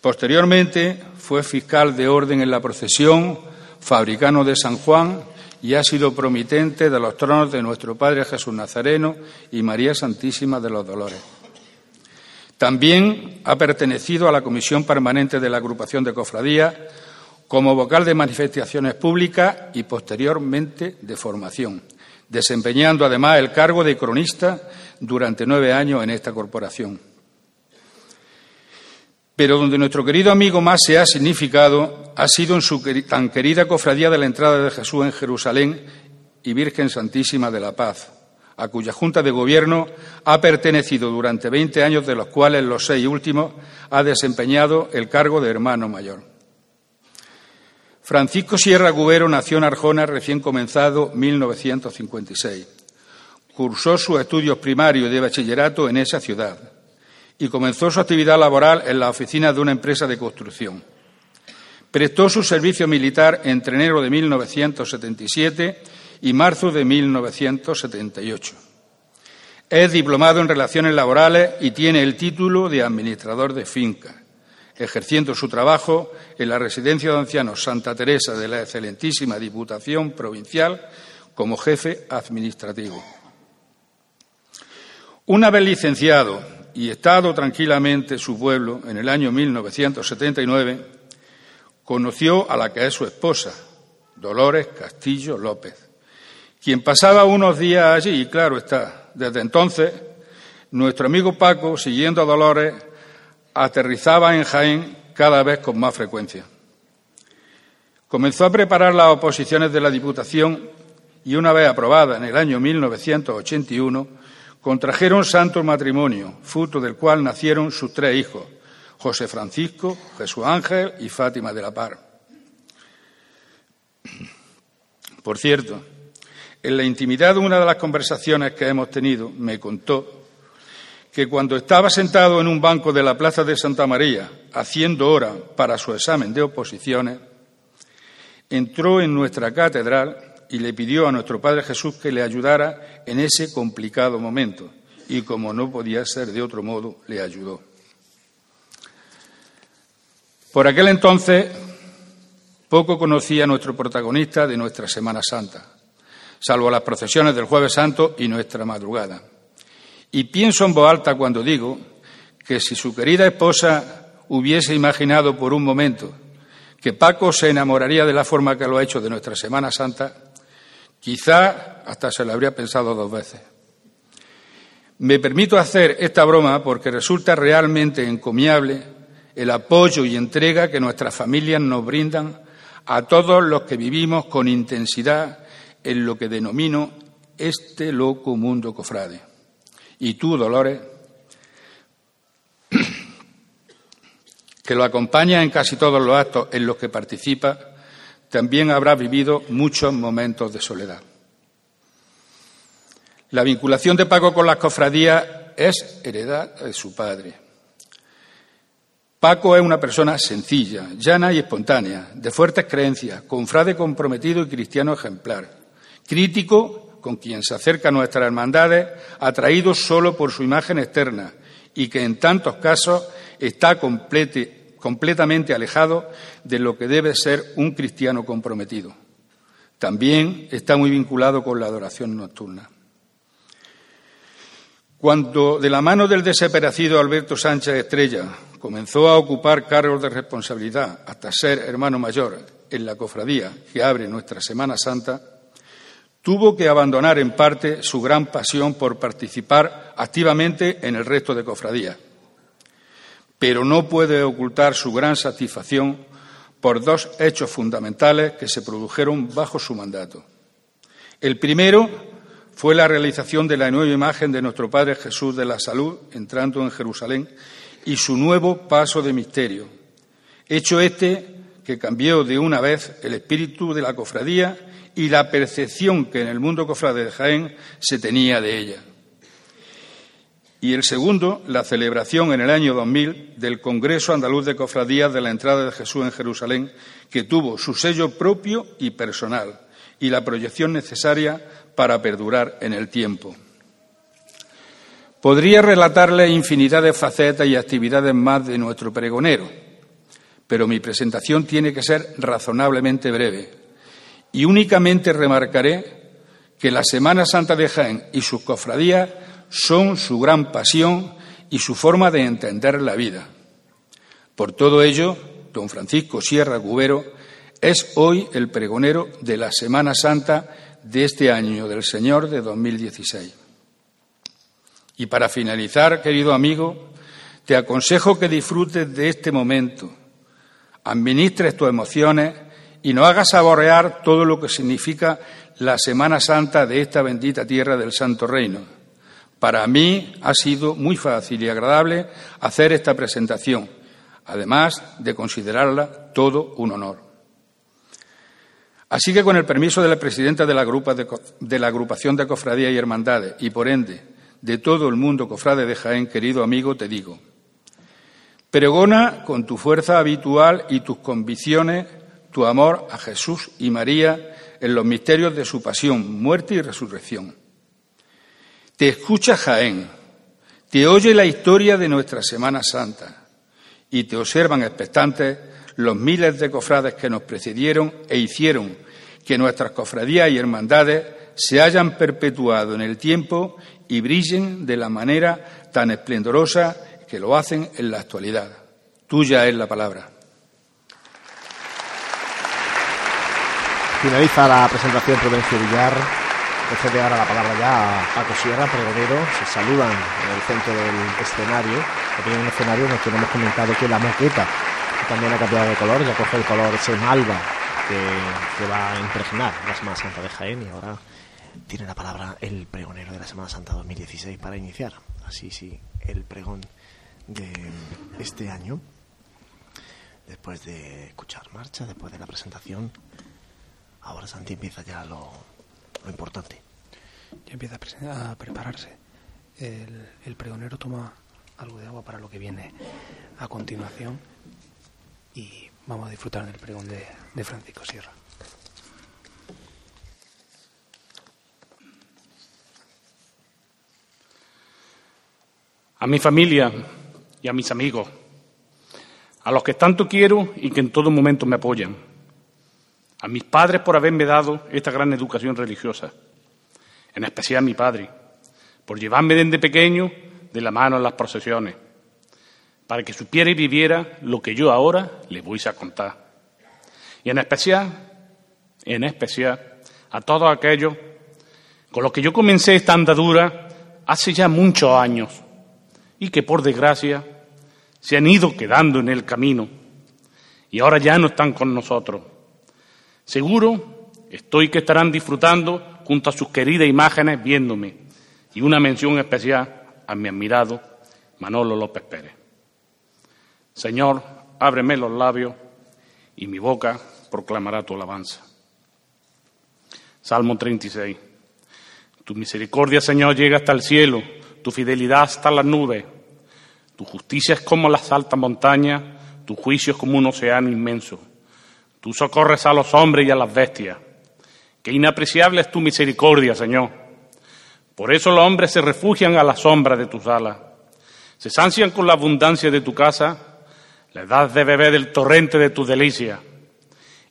Posteriormente fue fiscal de orden en la procesión, fabricano de San Juan y ha sido promitente de los tronos de nuestro Padre Jesús Nazareno y María Santísima de los Dolores. También ha pertenecido a la Comisión Permanente de la Agrupación de Cofradías como vocal de manifestaciones públicas y posteriormente de formación, desempeñando además el cargo de cronista durante nueve años en esta corporación pero donde nuestro querido amigo más se ha significado ha sido en su tan querida cofradía de la entrada de Jesús en Jerusalén y Virgen Santísima de la Paz, a cuya Junta de Gobierno ha pertenecido durante 20 años, de los cuales los seis últimos ha desempeñado el cargo de hermano mayor. Francisco Sierra Gubero nació en Arjona recién comenzado 1956. Cursó sus estudios primarios de bachillerato en esa ciudad y comenzó su actividad laboral en la oficina de una empresa de construcción. Prestó su servicio militar entre enero de 1977 y marzo de 1978. Es diplomado en Relaciones Laborales y tiene el título de Administrador de Finca, ejerciendo su trabajo en la Residencia de Ancianos Santa Teresa de la excelentísima Diputación Provincial como jefe administrativo. Una vez licenciado y estado tranquilamente su pueblo en el año 1979, conoció a la que es su esposa, Dolores Castillo López, quien pasaba unos días allí y claro está, desde entonces nuestro amigo Paco, siguiendo a Dolores, aterrizaba en Jaén cada vez con más frecuencia. Comenzó a preparar las oposiciones de la Diputación y una vez aprobada en el año 1981, Contrajeron santo matrimonio, fruto del cual nacieron sus tres hijos, José Francisco, Jesús Ángel y Fátima de la Par. Por cierto, en la intimidad de una de las conversaciones que hemos tenido, me contó que cuando estaba sentado en un banco de la Plaza de Santa María, haciendo hora para su examen de oposiciones, entró en nuestra catedral y le pidió a nuestro Padre Jesús que le ayudara en ese complicado momento. Y como no podía ser de otro modo, le ayudó. Por aquel entonces, poco conocía a nuestro protagonista de nuestra Semana Santa, salvo las procesiones del Jueves Santo y nuestra madrugada. Y pienso en voz alta cuando digo que si su querida esposa hubiese imaginado por un momento que Paco se enamoraría de la forma que lo ha hecho de nuestra Semana Santa, quizá hasta se lo habría pensado dos veces. Me permito hacer esta broma porque resulta realmente encomiable el apoyo y entrega que nuestras familias nos brindan a todos los que vivimos con intensidad en lo que denomino este loco mundo cofrade. Y tú, Dolores, que lo acompaña en casi todos los actos en los que participa, también habrá vivido muchos momentos de soledad. La vinculación de Paco con las cofradías es heredad de su padre. Paco es una persona sencilla, llana y espontánea, de fuertes creencias, confrade comprometido y cristiano ejemplar, crítico con quien se acerca a nuestras hermandades, atraído solo por su imagen externa y que en tantos casos está completamente alejado de lo que debe ser un cristiano comprometido. También está muy vinculado con la adoración nocturna. Cuando, de la mano del desesperado Alberto Sánchez Estrella, comenzó a ocupar cargos de responsabilidad hasta ser hermano mayor en la cofradía que abre nuestra Semana Santa, tuvo que abandonar en parte su gran pasión por participar activamente en el resto de cofradías pero no puede ocultar su gran satisfacción por dos hechos fundamentales que se produjeron bajo su mandato. El primero fue la realización de la nueva imagen de nuestro Padre Jesús de la Salud entrando en Jerusalén y su nuevo paso de misterio. Hecho este que cambió de una vez el espíritu de la cofradía y la percepción que en el mundo cofrade de Jaén se tenía de ella y el segundo, la celebración en el año 2000 del Congreso Andaluz de Cofradías de la Entrada de Jesús en Jerusalén, que tuvo su sello propio y personal y la proyección necesaria para perdurar en el tiempo. Podría relatarle infinidad de facetas y actividades más de nuestro pregonero, pero mi presentación tiene que ser razonablemente breve y únicamente remarcaré que la Semana Santa de Jaén y sus cofradías son su gran pasión y su forma de entender la vida. Por todo ello, don Francisco Sierra Cubero es hoy el pregonero de la Semana Santa de este año del Señor de 2016. Y para finalizar, querido amigo, te aconsejo que disfrutes de este momento, administres tus emociones y no hagas saborear todo lo que significa la Semana Santa de esta bendita tierra del Santo Reino para mí ha sido muy fácil y agradable hacer esta presentación, además de considerarla todo un honor. Así que, con el permiso de la presidenta de la, de la agrupación de cofradías y hermandades, y por ende de todo el mundo cofrade de Jaén, querido amigo, te digo, pregona con tu fuerza habitual y tus convicciones tu amor a Jesús y María en los misterios de su pasión, muerte y resurrección. Te escucha Jaén, te oye la historia de nuestra Semana Santa y te observan expectantes los miles de cofrades que nos precedieron e hicieron que nuestras cofradías y hermandades se hayan perpetuado en el tiempo y brillen de la manera tan esplendorosa que lo hacen en la actualidad. Tuya es la palabra. Finaliza la presentación Prudencio Villar de ahora la palabra ya a Paco Sierra, pregonero. Se saludan en el centro del escenario. Aquí en un escenario en el que hemos comentado que la moqueta también ha cambiado de color, ya coge el color ese malva que, va a impregnar la Semana Santa de Jaén y ahora tiene la palabra el pregonero de la Semana Santa 2016 para iniciar. Así, sí, el pregón de este año. Después de escuchar marcha, después de la presentación, Ahora Santi empieza ya lo, importante. Ya empieza a, prepararse. El, pregonero toma algo de agua para lo que viene a continuación y vamos a disfrutar del pregón de, de Francisco Sierra. A mi familia y a mis amigos, a los que tanto quiero y que en todo momento me apoyan a mis padres por haberme dado esta gran educación religiosa, en especial a mi padre, por llevarme desde pequeño de la mano en las procesiones, para que supiera y viviera lo que yo ahora le voy a contar. Y en especial, en especial, a todos aquellos con los que yo comencé esta andadura hace ya muchos años y que por desgracia se han ido quedando en el camino y ahora ya no están con nosotros. Seguro estoy que estarán disfrutando junto a sus queridas imágenes viéndome y una mención especial a mi admirado Manolo López Pérez. Señor, ábreme los labios y mi boca proclamará tu alabanza. Salmo 36. Tu misericordia, Señor, llega hasta el cielo tu fidelidad hasta las nubes. Tu justicia es como las altas montañas, tu juicio es como un océano inmenso. Tú socorres a los hombres y a las bestias. Qué inapreciable es tu misericordia, Señor. Por eso los hombres se refugian a la sombra de tus alas. Se sancian con la abundancia de tu casa, la edad de beber del torrente de tu delicia.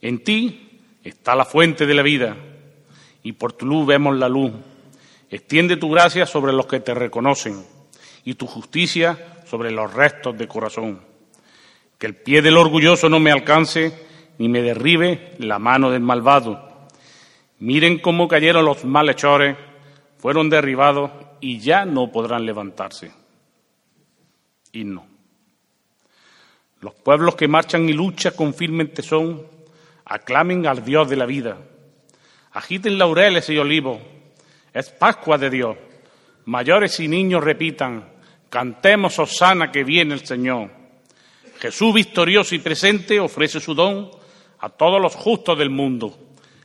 En ti está la fuente de la vida, y por tu luz vemos la luz. Extiende tu gracia sobre los que te reconocen y tu justicia sobre los restos de corazón. Que el pie del orgulloso no me alcance ni me derribe la mano del malvado. Miren cómo cayeron los malhechores, fueron derribados y ya no podrán levantarse. Y no. Los pueblos que marchan y luchan con firme tesón, aclamen al Dios de la vida. Agiten laureles y olivos es Pascua de Dios. Mayores y niños repitan, cantemos Osana que viene el Señor. Jesús victorioso y presente ofrece su don a todos los justos del mundo.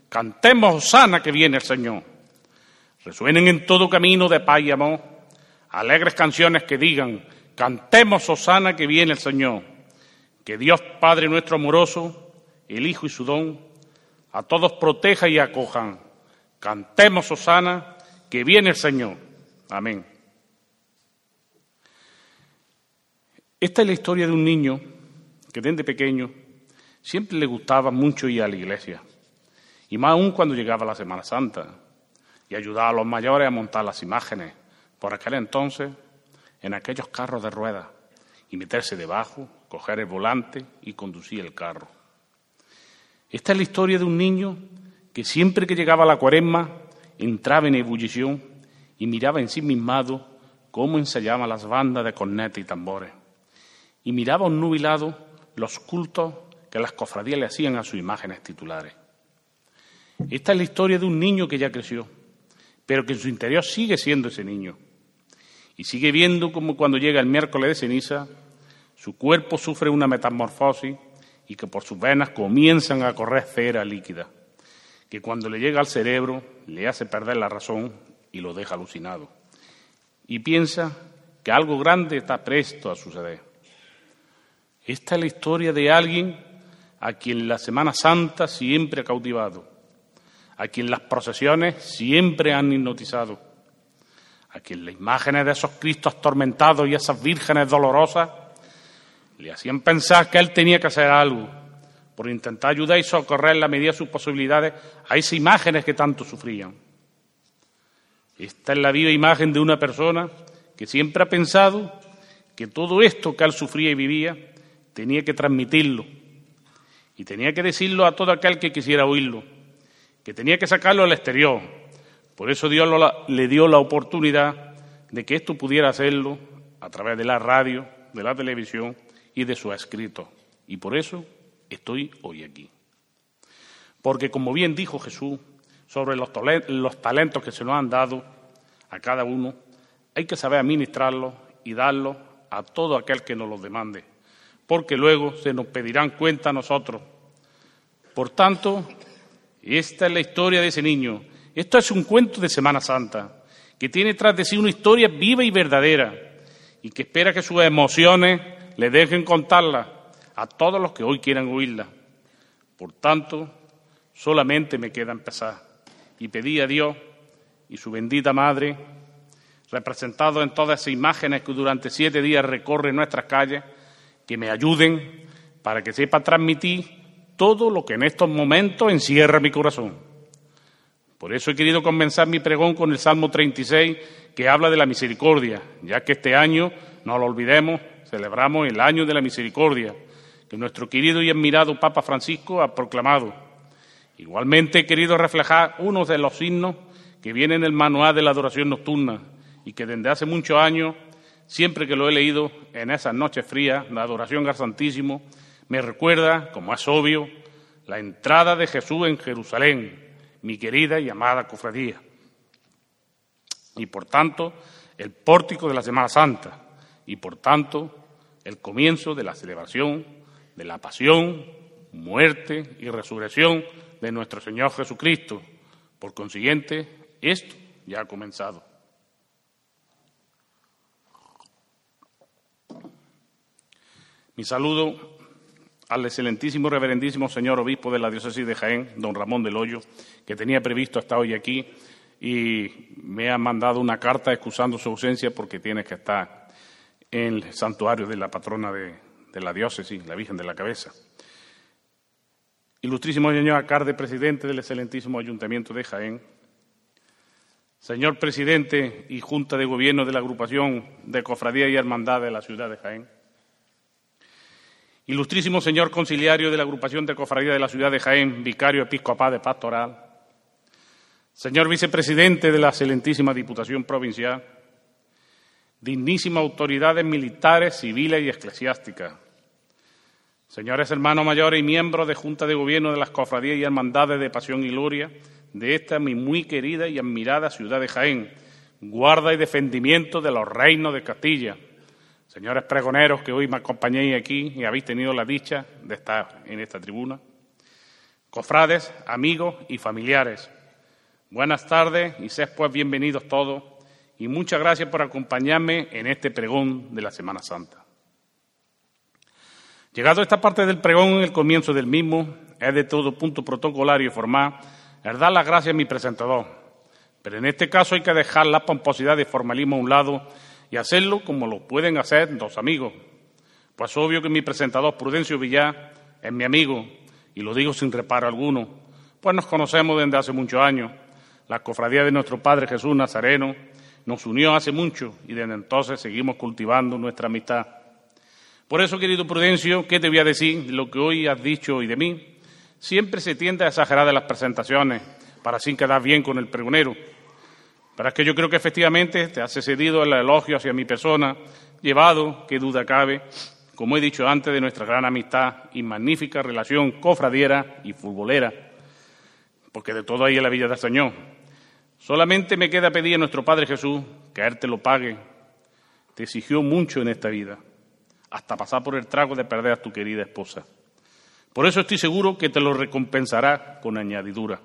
Cantemos Osana que viene el Señor. Resuenen en todo camino de paz y amor alegres canciones que digan, cantemos Osana que viene el Señor. Que Dios Padre nuestro amoroso, el Hijo y su don, a todos proteja y acojan. Cantemos Osana que viene el Señor. Amén. Esta es la historia de un niño que desde pequeño siempre le gustaba mucho ir a la iglesia, y más aún cuando llegaba la Semana Santa, y ayudaba a los mayores a montar las imágenes, por aquel entonces, en aquellos carros de ruedas, y meterse debajo, coger el volante y conducir el carro. Esta es la historia de un niño que siempre que llegaba la cuaresma entraba en ebullición y miraba en sí mismado cómo ensayaban las bandas de cornetas y tambores. Y miraba nubilado los cultos que las cofradías le hacían a sus imágenes titulares. Esta es la historia de un niño que ya creció, pero que en su interior sigue siendo ese niño. Y sigue viendo como cuando llega el miércoles de ceniza, su cuerpo sufre una metamorfosis y que por sus venas comienzan a correr cera líquida que cuando le llega al cerebro le hace perder la razón y lo deja alucinado. Y piensa que algo grande está presto a suceder. Esta es la historia de alguien a quien la Semana Santa siempre ha cautivado, a quien las procesiones siempre han hipnotizado, a quien las imágenes de esos Cristos atormentados y esas vírgenes dolorosas le hacían pensar que él tenía que hacer algo por intentar ayudar y socorrer en la medida de sus posibilidades a esas imágenes que tanto sufrían. Esta es la viva imagen de una persona que siempre ha pensado que todo esto que él sufría y vivía tenía que transmitirlo y tenía que decirlo a todo aquel que quisiera oírlo, que tenía que sacarlo al exterior. Por eso Dios le dio la oportunidad de que esto pudiera hacerlo a través de la radio, de la televisión y de su escrito. Y por eso estoy hoy aquí. Porque como bien dijo Jesús sobre los, talentos que se nos han dado a cada uno, hay que saber administrarlos y darlos a todo aquel que nos los demande, porque luego se nos pedirán cuenta a nosotros. Por tanto, esta es la historia de ese niño. Esto es un cuento de Semana Santa, que tiene tras de sí una historia viva y verdadera, y que espera que sus emociones le dejen contarla a todos los que hoy quieran oírla. Por tanto, solamente me queda empezar y pedir a Dios y su bendita Madre representados en todas esas imágenes que durante siete días recorren nuestras calles, que me ayuden para que sepa transmitir todo lo que en estos momentos encierra mi corazón. Por eso he querido comenzar mi pregón con el Salmo 36, que habla de la misericordia, ya que este año, no lo olvidemos, celebramos el año de la misericordia, que nuestro querido y admirado Papa Francisco ha proclamado. Igualmente he querido reflejar uno de los signos que viene en el manual de la adoración nocturna y que desde hace muchos años, siempre que lo he leído en esas noches frías, la adoración al Santísimo, me recuerda, como es obvio, la entrada de Jesús en Jerusalén, mi querida y amada cofradía. Y por tanto, el pórtico de la Semana Santa, y por tanto, el comienzo de la celebración de la pasión, muerte y resurrección de nuestro Señor Jesucristo. Por consiguiente, esto ya ha comenzado. Mi saludo al excelentísimo reverendísimo señor obispo de la diócesis de Jaén, don Ramón del Hoyo, que tenía previsto estar hoy aquí y me ha mandado una carta excusando su ausencia porque tiene que estar en el santuario de la patrona de, de la diócesis, la Virgen de la Cabeza. Ilustrísimo señor alcalde presidente del excelentísimo Ayuntamiento de Jaén, señor presidente y Junta de Gobierno de la agrupación de Cofradía y Hermandad de la ciudad de Jaén, ilustrísimo señor conciliario de la agrupación de Cofradía de la ciudad de Jaén, vicario episcopal de Pastoral, señor vicepresidente de la excelentísima Diputación Provincial, dignísimas autoridades militares, civiles y eclesiásticas, Señores hermanos mayores y miembros de Junta de Gobierno de las Cofradías y Hermandades de Pasión y Gloria de esta mi muy querida y admirada ciudad de Jaén, guarda y defendimiento de los reinos de Castilla. Señores pregoneros que hoy me acompañéis aquí y habéis tenido la dicha de estar en esta tribuna. Cofrades, amigos y familiares. Buenas tardes y sed pues bienvenidos todos y muchas gracias por acompañarme en este pregón de la Semana Santa. Llegado a esta parte del pregón, el comienzo del mismo, es de todo punto protocolario y formal, dar las gracias a mi presentador. Pero en este caso hay que dejar la pomposidad y formalismo a un lado y hacerlo como lo pueden hacer dos amigos. Pues obvio que mi presentador Prudencio Villar es mi amigo, y lo digo sin reparo alguno, pues nos conocemos desde hace muchos años. La cofradía de nuestro Padre Jesús Nazareno nos unió hace mucho y desde entonces seguimos cultivando nuestra amistad. Por eso, querido Prudencio, ¿qué te voy a decir? Lo que hoy has dicho y de mí. Siempre se tiende a exagerar de las presentaciones para así quedar bien con el pregonero. Es que yo creo que efectivamente te has cedido el elogio hacia mi persona, llevado, qué duda cabe, como he dicho antes, de nuestra gran amistad y magnífica relación cofradiera y futbolera, porque de todo ahí en la Villa del Señor. Solamente me queda pedir a nuestro Padre Jesús que a Él te lo pague. Te exigió mucho en esta vida hasta pasar por el trago de perder a tu querida esposa. Por eso estoy seguro que te lo recompensará con añadidura,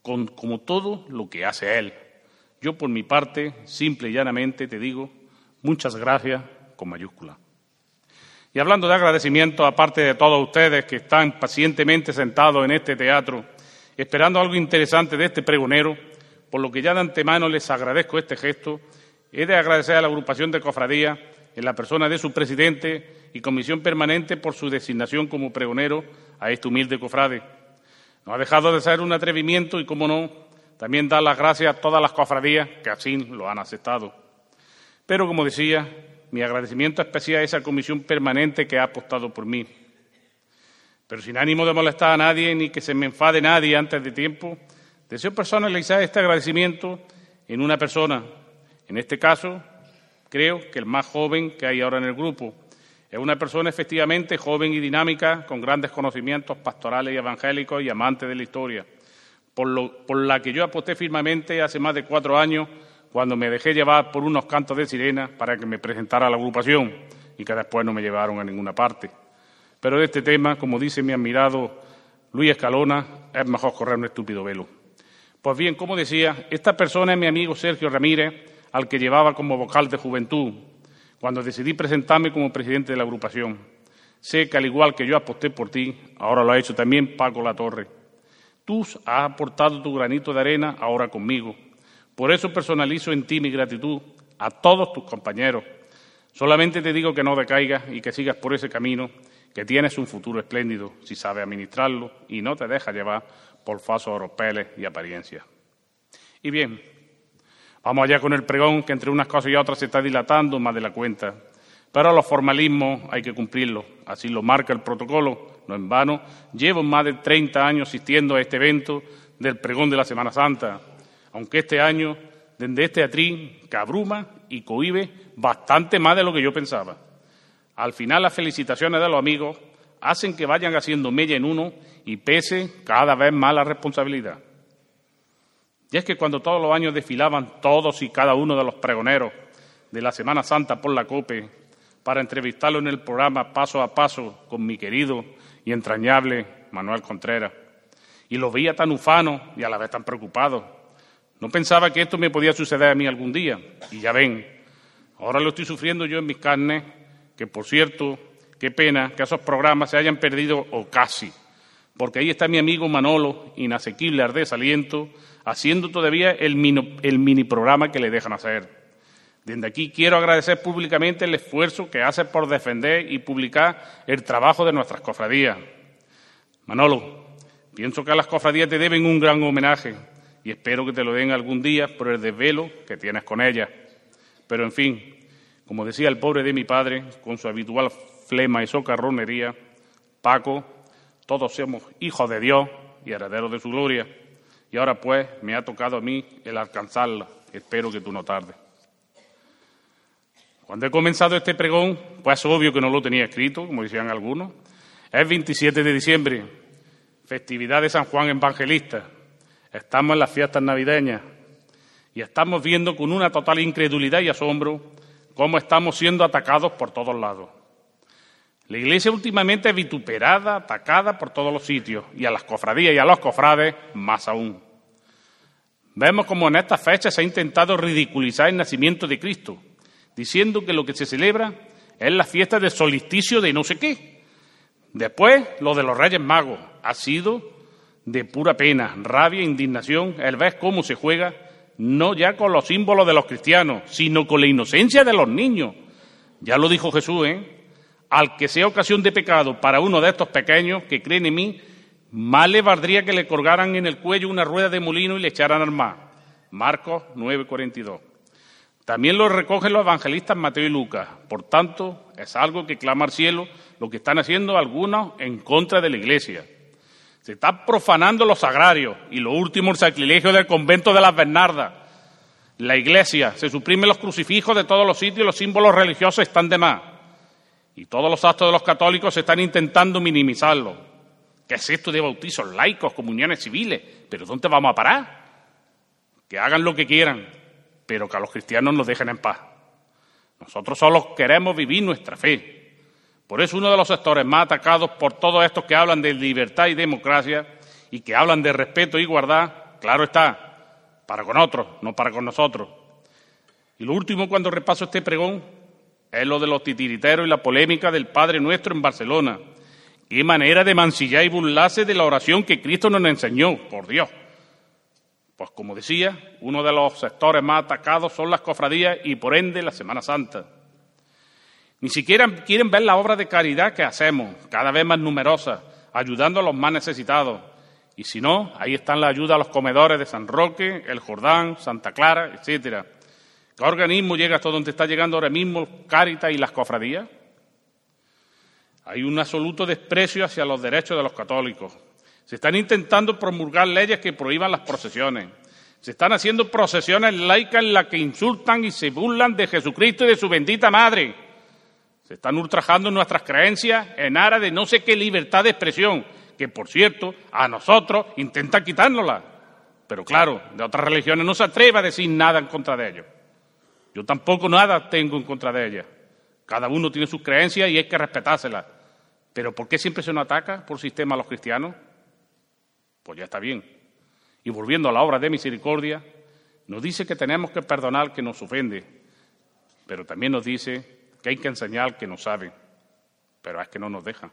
con, como todo lo que hace Él. Yo, por mi parte, simple y llanamente te digo muchas gracias con mayúscula. Y hablando de agradecimiento, aparte de todos ustedes que están pacientemente sentados en este teatro, esperando algo interesante de este pregonero, por lo que ya de antemano les agradezco este gesto, he de agradecer a la agrupación de cofradía en la persona de su presidente y comisión permanente por su designación como pregonero a este humilde cofrade. No ha dejado de ser un atrevimiento y, como no, también dar las gracias a todas las cofradías que así lo han aceptado. Pero, como decía, mi agradecimiento especial a esa comisión permanente que ha apostado por mí. Pero sin ánimo de molestar a nadie ni que se me enfade nadie antes de tiempo, deseo personalizar este agradecimiento en una persona, en este caso, Creo que el más joven que hay ahora en el grupo. Es una persona efectivamente joven y dinámica, con grandes conocimientos pastorales y evangélicos y amante de la historia, por, la que yo aposté firmemente hace más de cuatro años cuando me dejé llevar por unos cantos de sirena para que me presentara la agrupación y que después no me llevaron a ninguna parte. Pero de este tema, como dice mi admirado Luis Escalona, es mejor correr un estúpido velo. Pues bien, como decía, esta persona es mi amigo Sergio Ramírez, al que llevaba como vocal de juventud, cuando decidí presentarme como presidente de la agrupación. Sé que al igual que yo aposté por ti, ahora lo ha hecho también Paco Latorre. Tú has aportado tu granito de arena ahora conmigo, Por eso personalizo en ti mi gratitud a todos tus compañeros. Solamente te digo que no decaigas y que sigas por ese camino, que tienes un futuro espléndido si sabes administrarlo y no te dejas llevar por falsos oropeles y apariencias. Y bien, vamos allá con el pregón, que entre unas cosas y otras se está dilatando más de la cuenta. Pero los formalismos hay que cumplirlos, así lo marca el protocolo, no en vano. Llevo más de 30 años asistiendo a este evento del pregón de la Semana Santa, aunque este año, desde este atrín, que abruma y cohibe bastante más de lo que yo pensaba. Al final, las felicitaciones de los amigos hacen que vayan haciendo mella en uno y pese cada vez más la responsabilidad. Y es que cuando todos los años desfilaban todos y cada uno de los pregoneros de la Semana Santa por la COPE para entrevistarlo en el programa paso a paso con mi querido y entrañable Manuel Contreras, y lo veía tan ufano y a la vez tan preocupado. No pensaba que esto me podía suceder a mí algún día, y ya ven, ahora lo estoy sufriendo yo en mis carnes, que por cierto, qué pena que esos programas se hayan perdido o casi, porque ahí está mi amigo Manolo, inasequible al desaliento, haciendo todavía el mini, el mini programa que le dejan hacer. Desde aquí quiero agradecer públicamente el esfuerzo que hace por defender y publicar el trabajo de nuestras cofradías. Manolo, pienso que a las cofradías te deben un gran homenaje y espero que te lo den algún día por el desvelo que tienes con ellas. Pero en fin, como decía el pobre de mi padre, con su habitual flema y socarronería, Paco, todos somos hijos de Dios y herederos de su gloria. Y ahora pues me ha tocado a mí el alcanzarla. Espero que tú no tardes. Cuando he comenzado este pregón, pues obvio que no lo tenía escrito, como decían algunos. Es 27 de diciembre, festividad de San Juan Evangelista. Estamos en las fiestas navideñas y estamos viendo con una total incredulidad y asombro cómo estamos siendo atacados por todos lados. La iglesia últimamente es vituperada, atacada por todos los sitios y a las cofradías y a los cofrades más aún. Vemos como en estas fechas se ha intentado ridiculizar el nacimiento de Cristo diciendo que lo que se celebra es la fiesta del solsticio de no sé qué. Después, lo de los Reyes Magos ha sido de pura pena, rabia, indignación, el ver cómo se juega, no ya con los símbolos de los cristianos, sino con la inocencia de los niños. Ya lo dijo Jesús, ¿eh? Al que sea ocasión de pecado para uno de estos pequeños que creen en mí, más le valdría que le colgaran en el cuello una rueda de molino y le echaran al mar. Marcos 9:42. También lo recogen los evangelistas Mateo y Lucas. Por tanto, es algo que clama al cielo lo que están haciendo algunos en contra de la Iglesia. Se están profanando los sagrarios y lo último, el sacrilegio del convento de las Bernardas. La Iglesia, se suprimen los crucifijos de todos los sitios y los símbolos religiosos están de más. Y todos los actos de los católicos se están intentando minimizarlo. ¿Qué es esto de bautizos laicos, comuniones civiles? ¿Pero dónde vamos a parar? Que hagan lo que quieran, pero que a los cristianos nos dejen en paz. Nosotros solo queremos vivir nuestra fe. Por eso uno de los sectores más atacados por todos estos que hablan de libertad y democracia y que hablan de respeto y igualdad, claro está, para con otros, no para con nosotros. Y lo último cuando repaso este pregón es lo de los titiriteros y la polémica del Padre Nuestro en Barcelona. Qué manera de mancillar y burlarse de la oración que Cristo nos enseñó, por Dios. Pues como decía, uno de los sectores más atacados son las cofradías y por ende la Semana Santa. Ni siquiera quieren ver la obra de caridad que hacemos, cada vez más numerosa, ayudando a los más necesitados. Y si no, ahí están la ayuda a los comedores de San Roque, el Jordán, Santa Clara, etcétera. ¿Qué organismo llega hasta donde está llegando ahora mismo Cáritas y las cofradías? Hay un absoluto desprecio hacia los derechos de los católicos, se están intentando promulgar leyes que prohíban las procesiones. Se están haciendo procesiones laicas en las que insultan y se burlan de Jesucristo y de su bendita madre. Se están ultrajando nuestras creencias en aras de no sé qué libertad de expresión, que por cierto a nosotros intentan quitárnosla. Pero claro, de otras religiones no se atreve a decir nada en contra de ellos. Yo tampoco nada tengo en contra de ellas. Cada uno tiene sus creencias y hay que respetárselas. Pero ¿por qué siempre se nos ataca por sistema a los cristianos? Pues ya está bien. Y volviendo a la obra de misericordia, nos dice que tenemos que perdonar que nos ofende, pero también nos dice que hay que enseñar que no sabe, pero es que no nos deja.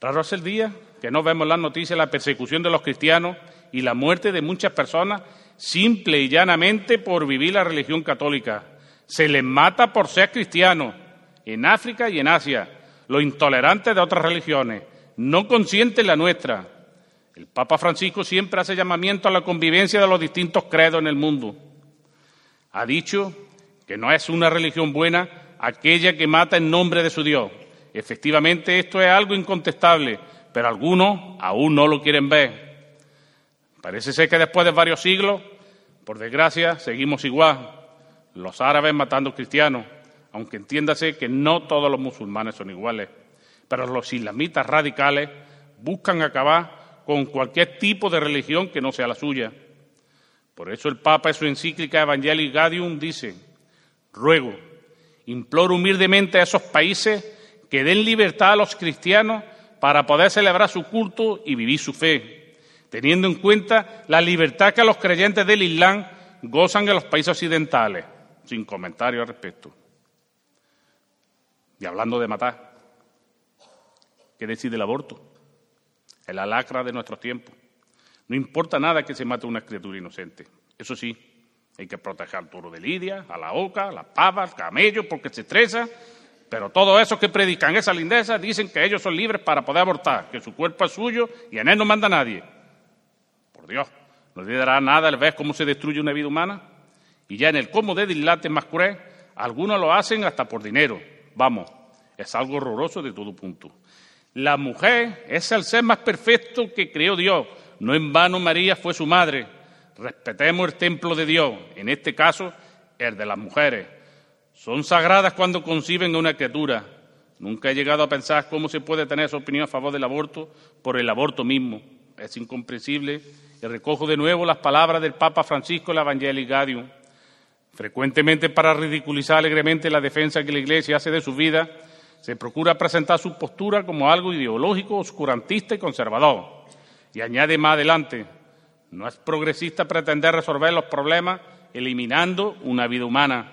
Raro es el día que no vemos las noticias la persecución de los cristianos y la muerte de muchas personas simple y llanamente por vivir la religión católica. Se les mata por ser cristianos, en África y en Asia, los intolerantes de otras religiones, no consienten la nuestra. El Papa Francisco siempre hace llamamiento a la convivencia de los distintos credos en el mundo. Ha dicho que no es una religión buena aquella que mata en nombre de su Dios. Efectivamente, esto es algo incontestable, pero algunos aún no lo quieren ver. Parece ser que después de varios siglos, por desgracia, seguimos igual. Los árabes matando cristianos, aunque entiéndase que no todos los musulmanes son iguales. Pero los islamitas radicales buscan acabar con cualquier tipo de religión que no sea la suya. Por eso el Papa en su encíclica Evangelii Gaudium dice, ruego, imploro humildemente a esos países que den libertad a los cristianos para poder celebrar su culto y vivir su fe, teniendo en cuenta la libertad que los creyentes del Islam gozan en los países occidentales, sin comentario al respecto. Y hablando de matar, ¿qué decide el aborto? Es la lacra de nuestros tiempos. No importa nada que se mate una criatura inocente. Eso sí, hay que proteger al toro de Lidia, a la oca, a la pava, al camello, porque se estresa pero todos esos que predican esa lindeza dicen que ellos son libres para poder abortar, que su cuerpo es suyo y en él no manda nadie. Por Dios, ¿no le dará nada el ver cómo se destruye una vida humana? Y ya en el cómo de dislate más cruel, algunos lo hacen hasta por dinero. Vamos, es algo horroroso de todo punto. La mujer es el ser más perfecto que creó Dios. No en vano María fue su madre. Respetemos el templo de Dios, en este caso el de las mujeres son sagradas cuando conciben a una criatura. Nunca he llegado a pensar cómo se puede tener esa opinión a favor del aborto por el aborto mismo. Es incomprensible. Y recojo de nuevo las palabras del Papa Francisco en la Evangelii Gaudium. Frecuentemente, para ridiculizar alegremente la defensa que la Iglesia hace de su vida, se procura presentar su postura como algo ideológico, oscurantista y conservador. Y añade más adelante, no es progresista pretender resolver los problemas eliminando una vida humana.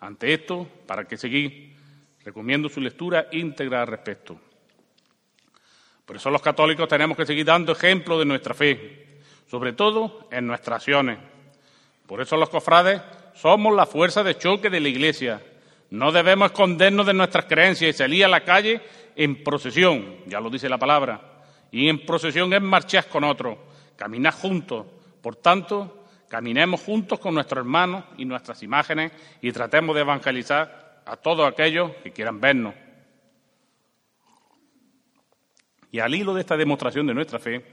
Ante esto, ¿para qué seguir? Recomiendo su lectura íntegra al respecto. Por eso los católicos tenemos que seguir dando ejemplo de nuestra fe, sobre todo en nuestras acciones. Por eso los cofrades somos la fuerza de choque de la Iglesia. No debemos escondernos de nuestras creencias y salir a la calle en procesión, ya lo dice la palabra. Y en procesión es marchar con otros, caminar juntos. Por tanto, Caminemos juntos con nuestros hermanos y nuestras imágenes y tratemos de evangelizar a todos aquellos que quieran vernos. Y al hilo de esta demostración de nuestra fe,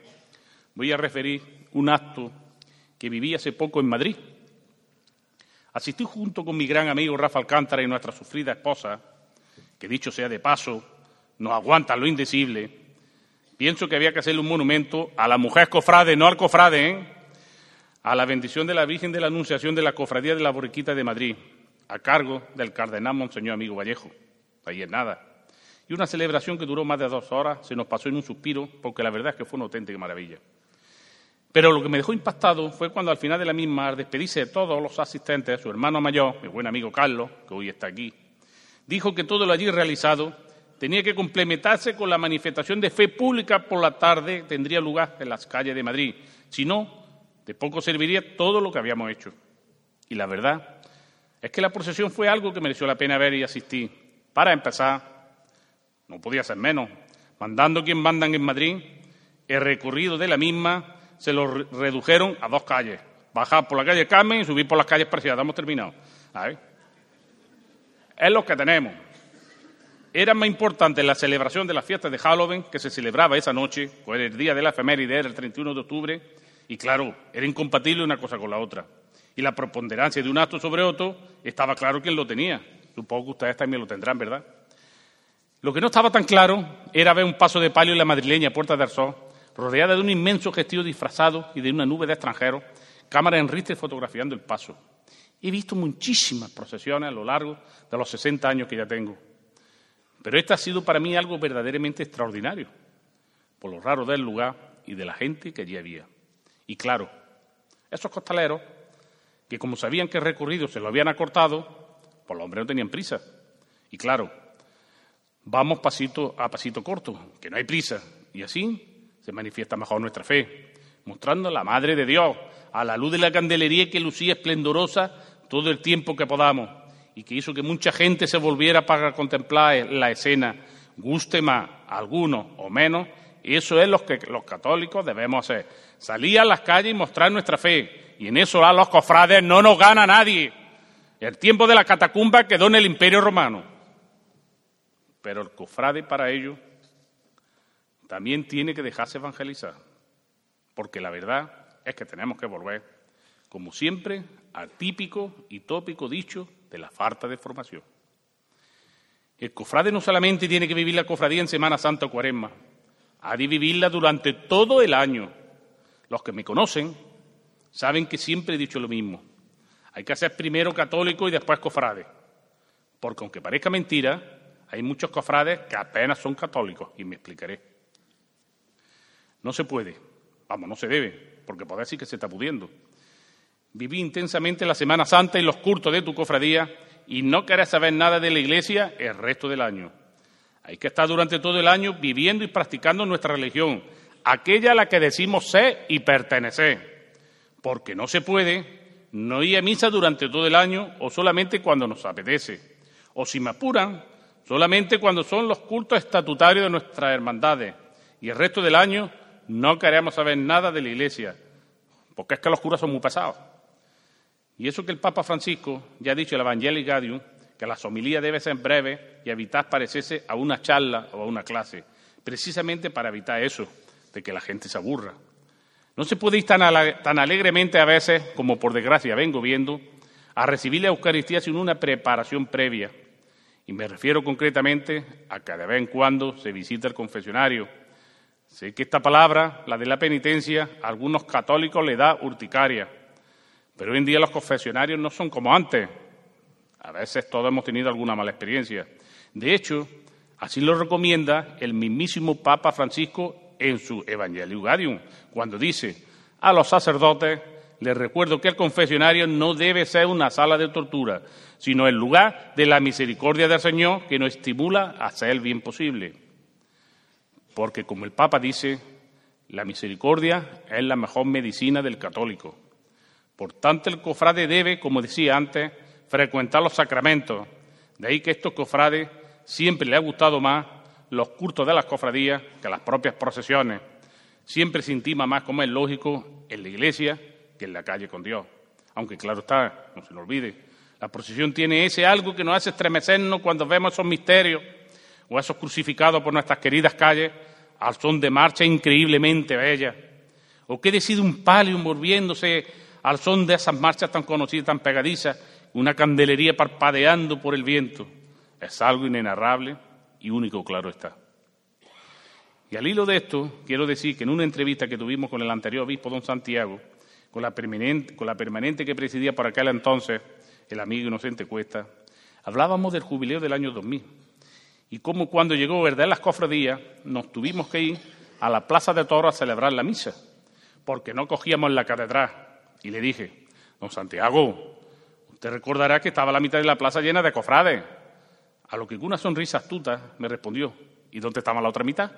voy a referir un acto que viví hace poco en Madrid. Asistí junto con mi gran amigo Rafa Alcántara y nuestra sufrida esposa, que dicho sea de paso, nos aguanta lo indecible. Pienso que había que hacerle un monumento a la mujer cofrade, no al cofrade, ¿eh? a la bendición de la Virgen de la Anunciación de la Cofradía de la Borriquita de Madrid, a cargo del cardenal Monseñor Amigo Vallejo. Ahí es nada. Y una celebración que duró más de dos horas, se nos pasó en un suspiro, porque la verdad es que fue una auténtica maravilla. Pero lo que me dejó impactado fue cuando al final de la misma, al despedirse de todos los asistentes, su hermano mayor, mi buen amigo Carlos, que hoy está aquí, dijo que todo lo allí realizado tenía que complementarse con la manifestación de fe pública por la tarde, tendría lugar en las calles de Madrid. Si no, de poco serviría todo lo que habíamos hecho. Y la verdad es que la procesión fue algo que mereció la pena ver y asistir. Para empezar, no podía ser menos. Mandando quien mandan en Madrid, el recorrido de la misma se lo redujeron a dos calles. Bajar por la calle Carmen y subir por las calles Preciadas. Hemos terminado. Es lo que tenemos. Era más importante la celebración de la fiesta de Halloween, que se celebraba esa noche, pues el día de la efeméride era el 31 de octubre, y claro, era incompatible una cosa con la otra. Y la preponderancia de un acto sobre otro, estaba claro quién lo tenía. Supongo que ustedes también lo tendrán, ¿verdad? Lo que no estaba tan claro era ver un paso de palio en la madrileña Puerta del Sol, rodeada de un inmenso gestillo disfrazado y de una nube de extranjeros, cámara en ristre fotografiando el paso. He visto muchísimas procesiones a lo largo de los 60 años que ya tengo. Pero este ha sido para mí algo verdaderamente extraordinario, por lo raro del lugar y de la gente que allí había. Y claro, esos costaleros, que como sabían que el recorrido se lo habían acortado, pues los hombres no tenían prisa. Y claro, vamos pasito a pasito corto, que no hay prisa. Y así se manifiesta mejor nuestra fe. mostrando la Madre de Dios a la luz de la candelería que lucía esplendorosa todo el tiempo que podamos y que hizo que mucha gente se volviera para contemplar la escena, guste más a algunos o menos, eso es lo que los católicos debemos hacer. Salir a las calles y mostrar nuestra fe, y en eso a los cofrades no nos gana nadie. El tiempo de la catacumba quedó en el Imperio Romano, pero el cofrade para ello también tiene que dejarse evangelizar, porque la verdad es que tenemos que volver, como siempre, al típico y tópico dicho de la falta de formación. El cofrade no solamente tiene que vivir la cofradía en Semana Santa o Cuaresma, ha de vivirla durante todo el año. Los que me conocen saben que siempre he dicho lo mismo. Hay que ser primero católico y después cofrade. Porque aunque parezca mentira, hay muchos cofrades que apenas son católicos, y me explicaré. No se puede, vamos, no se debe, porque puede decir que se está pudiendo. Viví intensamente la Semana Santa y los cultos de tu cofradía y no querés saber nada de la iglesia el resto del año. Hay que estar durante todo el año viviendo y practicando nuestra religión, aquella a la que decimos ser y pertenecer, porque no se puede no ir a misa durante todo el año o solamente cuando nos apetece, o si me apuran, solamente cuando son los cultos estatutarios de nuestras hermandades, y el resto del año no queremos saber nada de la Iglesia, porque es que los curas son muy pesados. Y eso que el Papa Francisco ya ha dicho en el Evangelii Gaudium, que la homilía debe ser breve y evitar parecerse a una charla o a una clase, precisamente para evitar eso, de que la gente se aburra. No se puede ir tan, tan alegremente a veces, como por desgracia vengo viendo, a recibir la Eucaristía sin una preparación previa. Y me refiero concretamente a que de vez en cuando se visita el confesionario. Sé que esta palabra, la de la penitencia, a algunos católicos le da urticaria. Pero hoy en día los confesionarios no son como antes, a veces todos hemos tenido alguna mala experiencia. De hecho, así lo recomienda el mismísimo Papa Francisco en su Evangelio Gaudium, cuando dice, a los sacerdotes les recuerdo que el confesionario no debe ser una sala de tortura, sino el lugar de la misericordia del Señor que nos estimula a hacer el bien posible. Porque, como el Papa dice, la misericordia es la mejor medicina del católico. Por tanto, el cofrade debe, como decía antes, frecuentar los sacramentos. De ahí que estos cofrades siempre le ha gustado más los cultos de las cofradías que las propias procesiones. Siempre se intima más, como es lógico, en la iglesia que en la calle con Dios. Aunque claro está, no se lo olvide, la procesión tiene ese algo que nos hace estremecernos cuando vemos esos misterios o esos crucificados por nuestras queridas calles al son de marcha increíblemente bellas. O qué decide un palio envolviéndose al son de esas marchas tan conocidas, tan pegadizas, una candelería parpadeando por el viento. Es algo inenarrable y único, claro está. Y al hilo de esto, quiero decir que en una entrevista que tuvimos con el anterior obispo don Santiago, con la permanente, con la permanente que presidía por aquel entonces, el amigo inocente Cuesta, hablábamos del jubileo del año 2000 y cómo cuando llegó verdad las cofradías nos tuvimos que ir a la Plaza de Toro a celebrar la misa, porque no cogíamos la catedral. Y le dije, don Santiago, te recordará que estaba la mitad de la plaza llena de cofrades. A lo que con una sonrisa astuta me respondió, ¿y dónde estaba la otra mitad?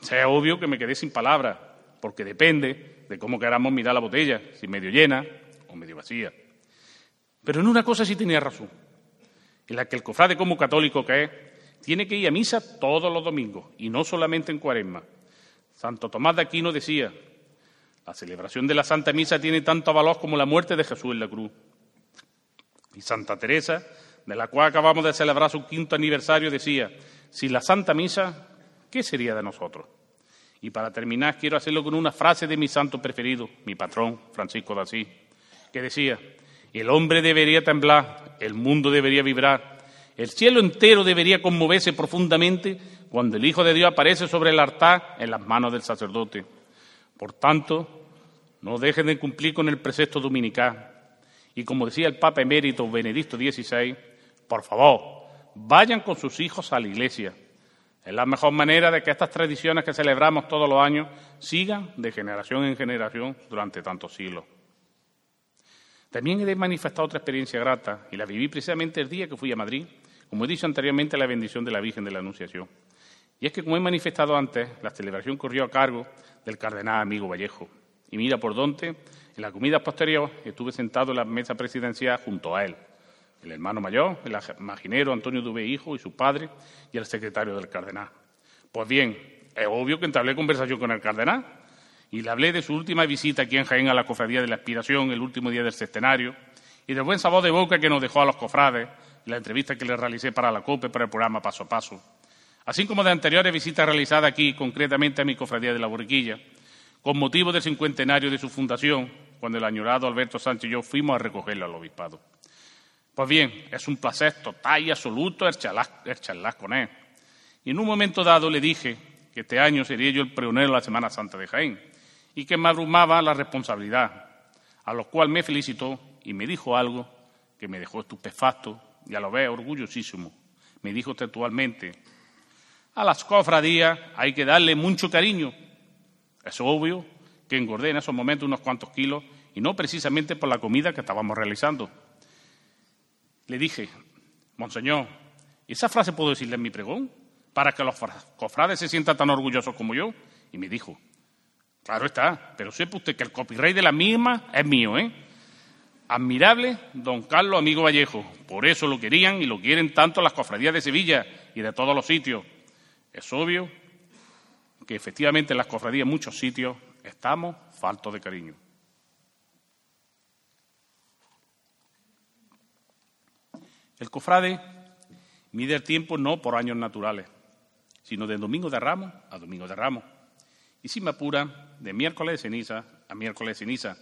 Sea obvio que me quedé sin palabras, porque depende de cómo queramos mirar la botella, si medio llena o medio vacía. Pero en una cosa sí tenía razón, en la que el cofrade como católico que es, tiene que ir a misa todos los domingos, y no solamente en cuaresma. Santo Tomás de Aquino decía, la celebración de la Santa Misa tiene tanto valor como la muerte de Jesús en la cruz. Y Santa Teresa, de la cual acabamos de celebrar su quinto aniversario, decía, sin la Santa Misa, ¿qué sería de nosotros? Y para terminar, quiero hacerlo con una frase de mi santo preferido, mi patrón, Francisco de Asís, que decía, el hombre debería temblar, el mundo debería vibrar, el cielo entero debería conmoverse profundamente cuando el Hijo de Dios aparece sobre el altar en las manos del sacerdote. Por tanto, no dejen de cumplir con el precepto dominical. Y como decía el Papa emérito Benedicto XVI, por favor, vayan con sus hijos a la iglesia. Es la mejor manera de que estas tradiciones que celebramos todos los años sigan de generación en generación durante tantos siglos. También he manifestado otra experiencia grata y la viví precisamente el día que fui a Madrid, como he dicho anteriormente, la bendición de la Virgen de la Anunciación. Y es que, como he manifestado antes, la celebración corrió a cargo del cardenal amigo Vallejo. Y mira por dónde, en la comida posterior estuve sentado en la mesa presidencial junto a él, el hermano mayor, el imaginero Antonio Dubé Hijo y su padre, y el secretario del cardenal. Pues bien, es obvio que entablé conversación con el cardenal y le hablé de su última visita aquí en Jaén a la Cofradía de la Aspiración, el último día del centenario, y del buen sabor de boca que nos dejó a los cofrades, la entrevista que le realicé para la COPE, para el programa Paso a Paso, así como de anteriores visitas realizadas aquí, concretamente a mi Cofradía de la Borriquilla, con motivo del cincuentenario de su fundación, cuando el añorado Alberto Sánchez y yo fuimos a recogerlo al obispado. Pues bien, es un placer total y absoluto el con él. Y en un momento dado le dije que este año sería yo el pregonero de la Semana Santa de Jaén y que me abrumaba la responsabilidad, a lo cual me felicitó y me dijo algo que me dejó estupefacto y a lo veo orgullosísimo. Me dijo textualmente, a las cofradías hay que darle mucho cariño. Es obvio que engordé en esos momentos unos cuantos kilos y no precisamente por la comida que estábamos realizando. Le dije, Monseñor, ¿esa frase puedo decirle en mi pregón? Para que los cofrades se sientan tan orgullosos como yo. Y me dijo, Claro está, pero sepa usted que el copyright de la misma es mío, ¿eh? Admirable don Carlos Amigo Vallejo. Por eso lo querían y lo quieren tanto las cofradías de Sevilla y de todos los sitios. Es obvio que efectivamente en las cofradías en muchos sitios estamos faltos de cariño. El cofrade mide el tiempo no por años naturales, sino de domingo de ramos a domingo de ramos y si de miércoles de ceniza a miércoles de ceniza.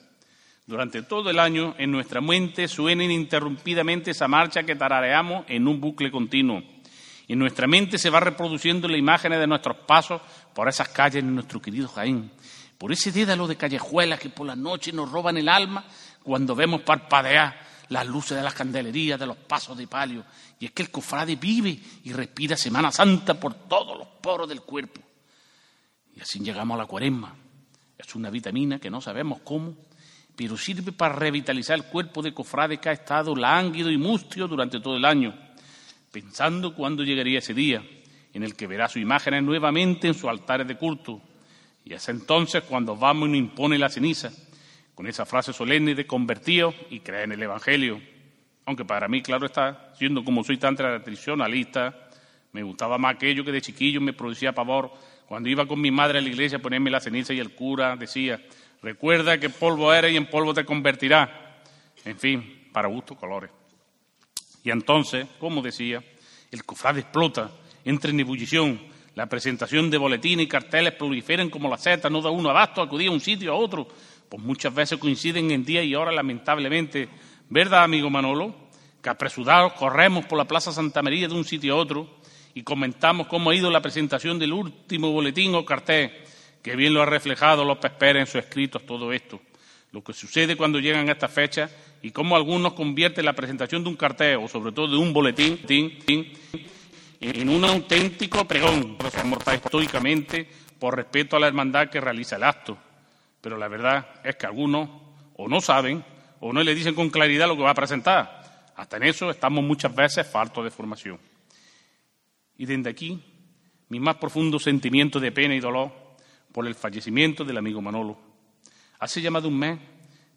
Durante todo el año en nuestra mente suena ininterrumpidamente esa marcha que tarareamos en un bucle continuo. Y en nuestra mente se va reproduciendo la imagen de nuestros pasos por esas calles de nuestro querido Jaén, por ese dédalo de callejuelas que por la noche nos roban el alma cuando vemos parpadear las luces de las candelerías, de los pasos de palio. Y es que el cofrade vive y respira Semana Santa por todos los poros del cuerpo. Y así llegamos a la cuaresma. Es una vitamina que no sabemos cómo, pero sirve para revitalizar el cuerpo de cofrade que ha estado lánguido y mustio durante todo el año, pensando cuándo llegaría ese día en el que verá su imagen nuevamente en sus altares de culto. Y es entonces cuando vamos y nos impone la ceniza, con esa frase solemne de convertido y creer en el Evangelio. Aunque para mí, claro está, siendo como soy tan tradicionalista, me gustaba más aquello que de chiquillo me producía pavor cuando iba con mi madre a la iglesia a ponerme la ceniza y el cura decía, recuerda que polvo eres y en polvo te convertirás. En fin, para gusto colores. Y entonces, como decía, el cofrade explota, entra en ebullición, la presentación de boletines y carteles proliferan como la seta, no da uno abasto, acudía a un sitio a otro, pues muchas veces coinciden en día y hora, lamentablemente. ¿Verdad, amigo Manolo? Que apresurados corremos por la Plaza Santa María de un sitio a otro, y comentamos cómo ha ido la presentación del último boletín o cartel, que bien lo ha reflejado López Pérez en sus escritos todo esto. Lo que sucede cuando llegan a esta fecha y cómo algunos convierten la presentación de un cartel o sobre todo de un boletín en un auténtico pregón, mortal históricamente por respeto a la hermandad que realiza el acto. Pero la verdad es que algunos o no saben o no le dicen con claridad lo que va a presentar. Hasta en eso estamos muchas veces faltos de formación. Y desde aquí, mi más profundo sentimiento de pena y dolor por el fallecimiento del amigo Manolo. Hace ya más de un mes,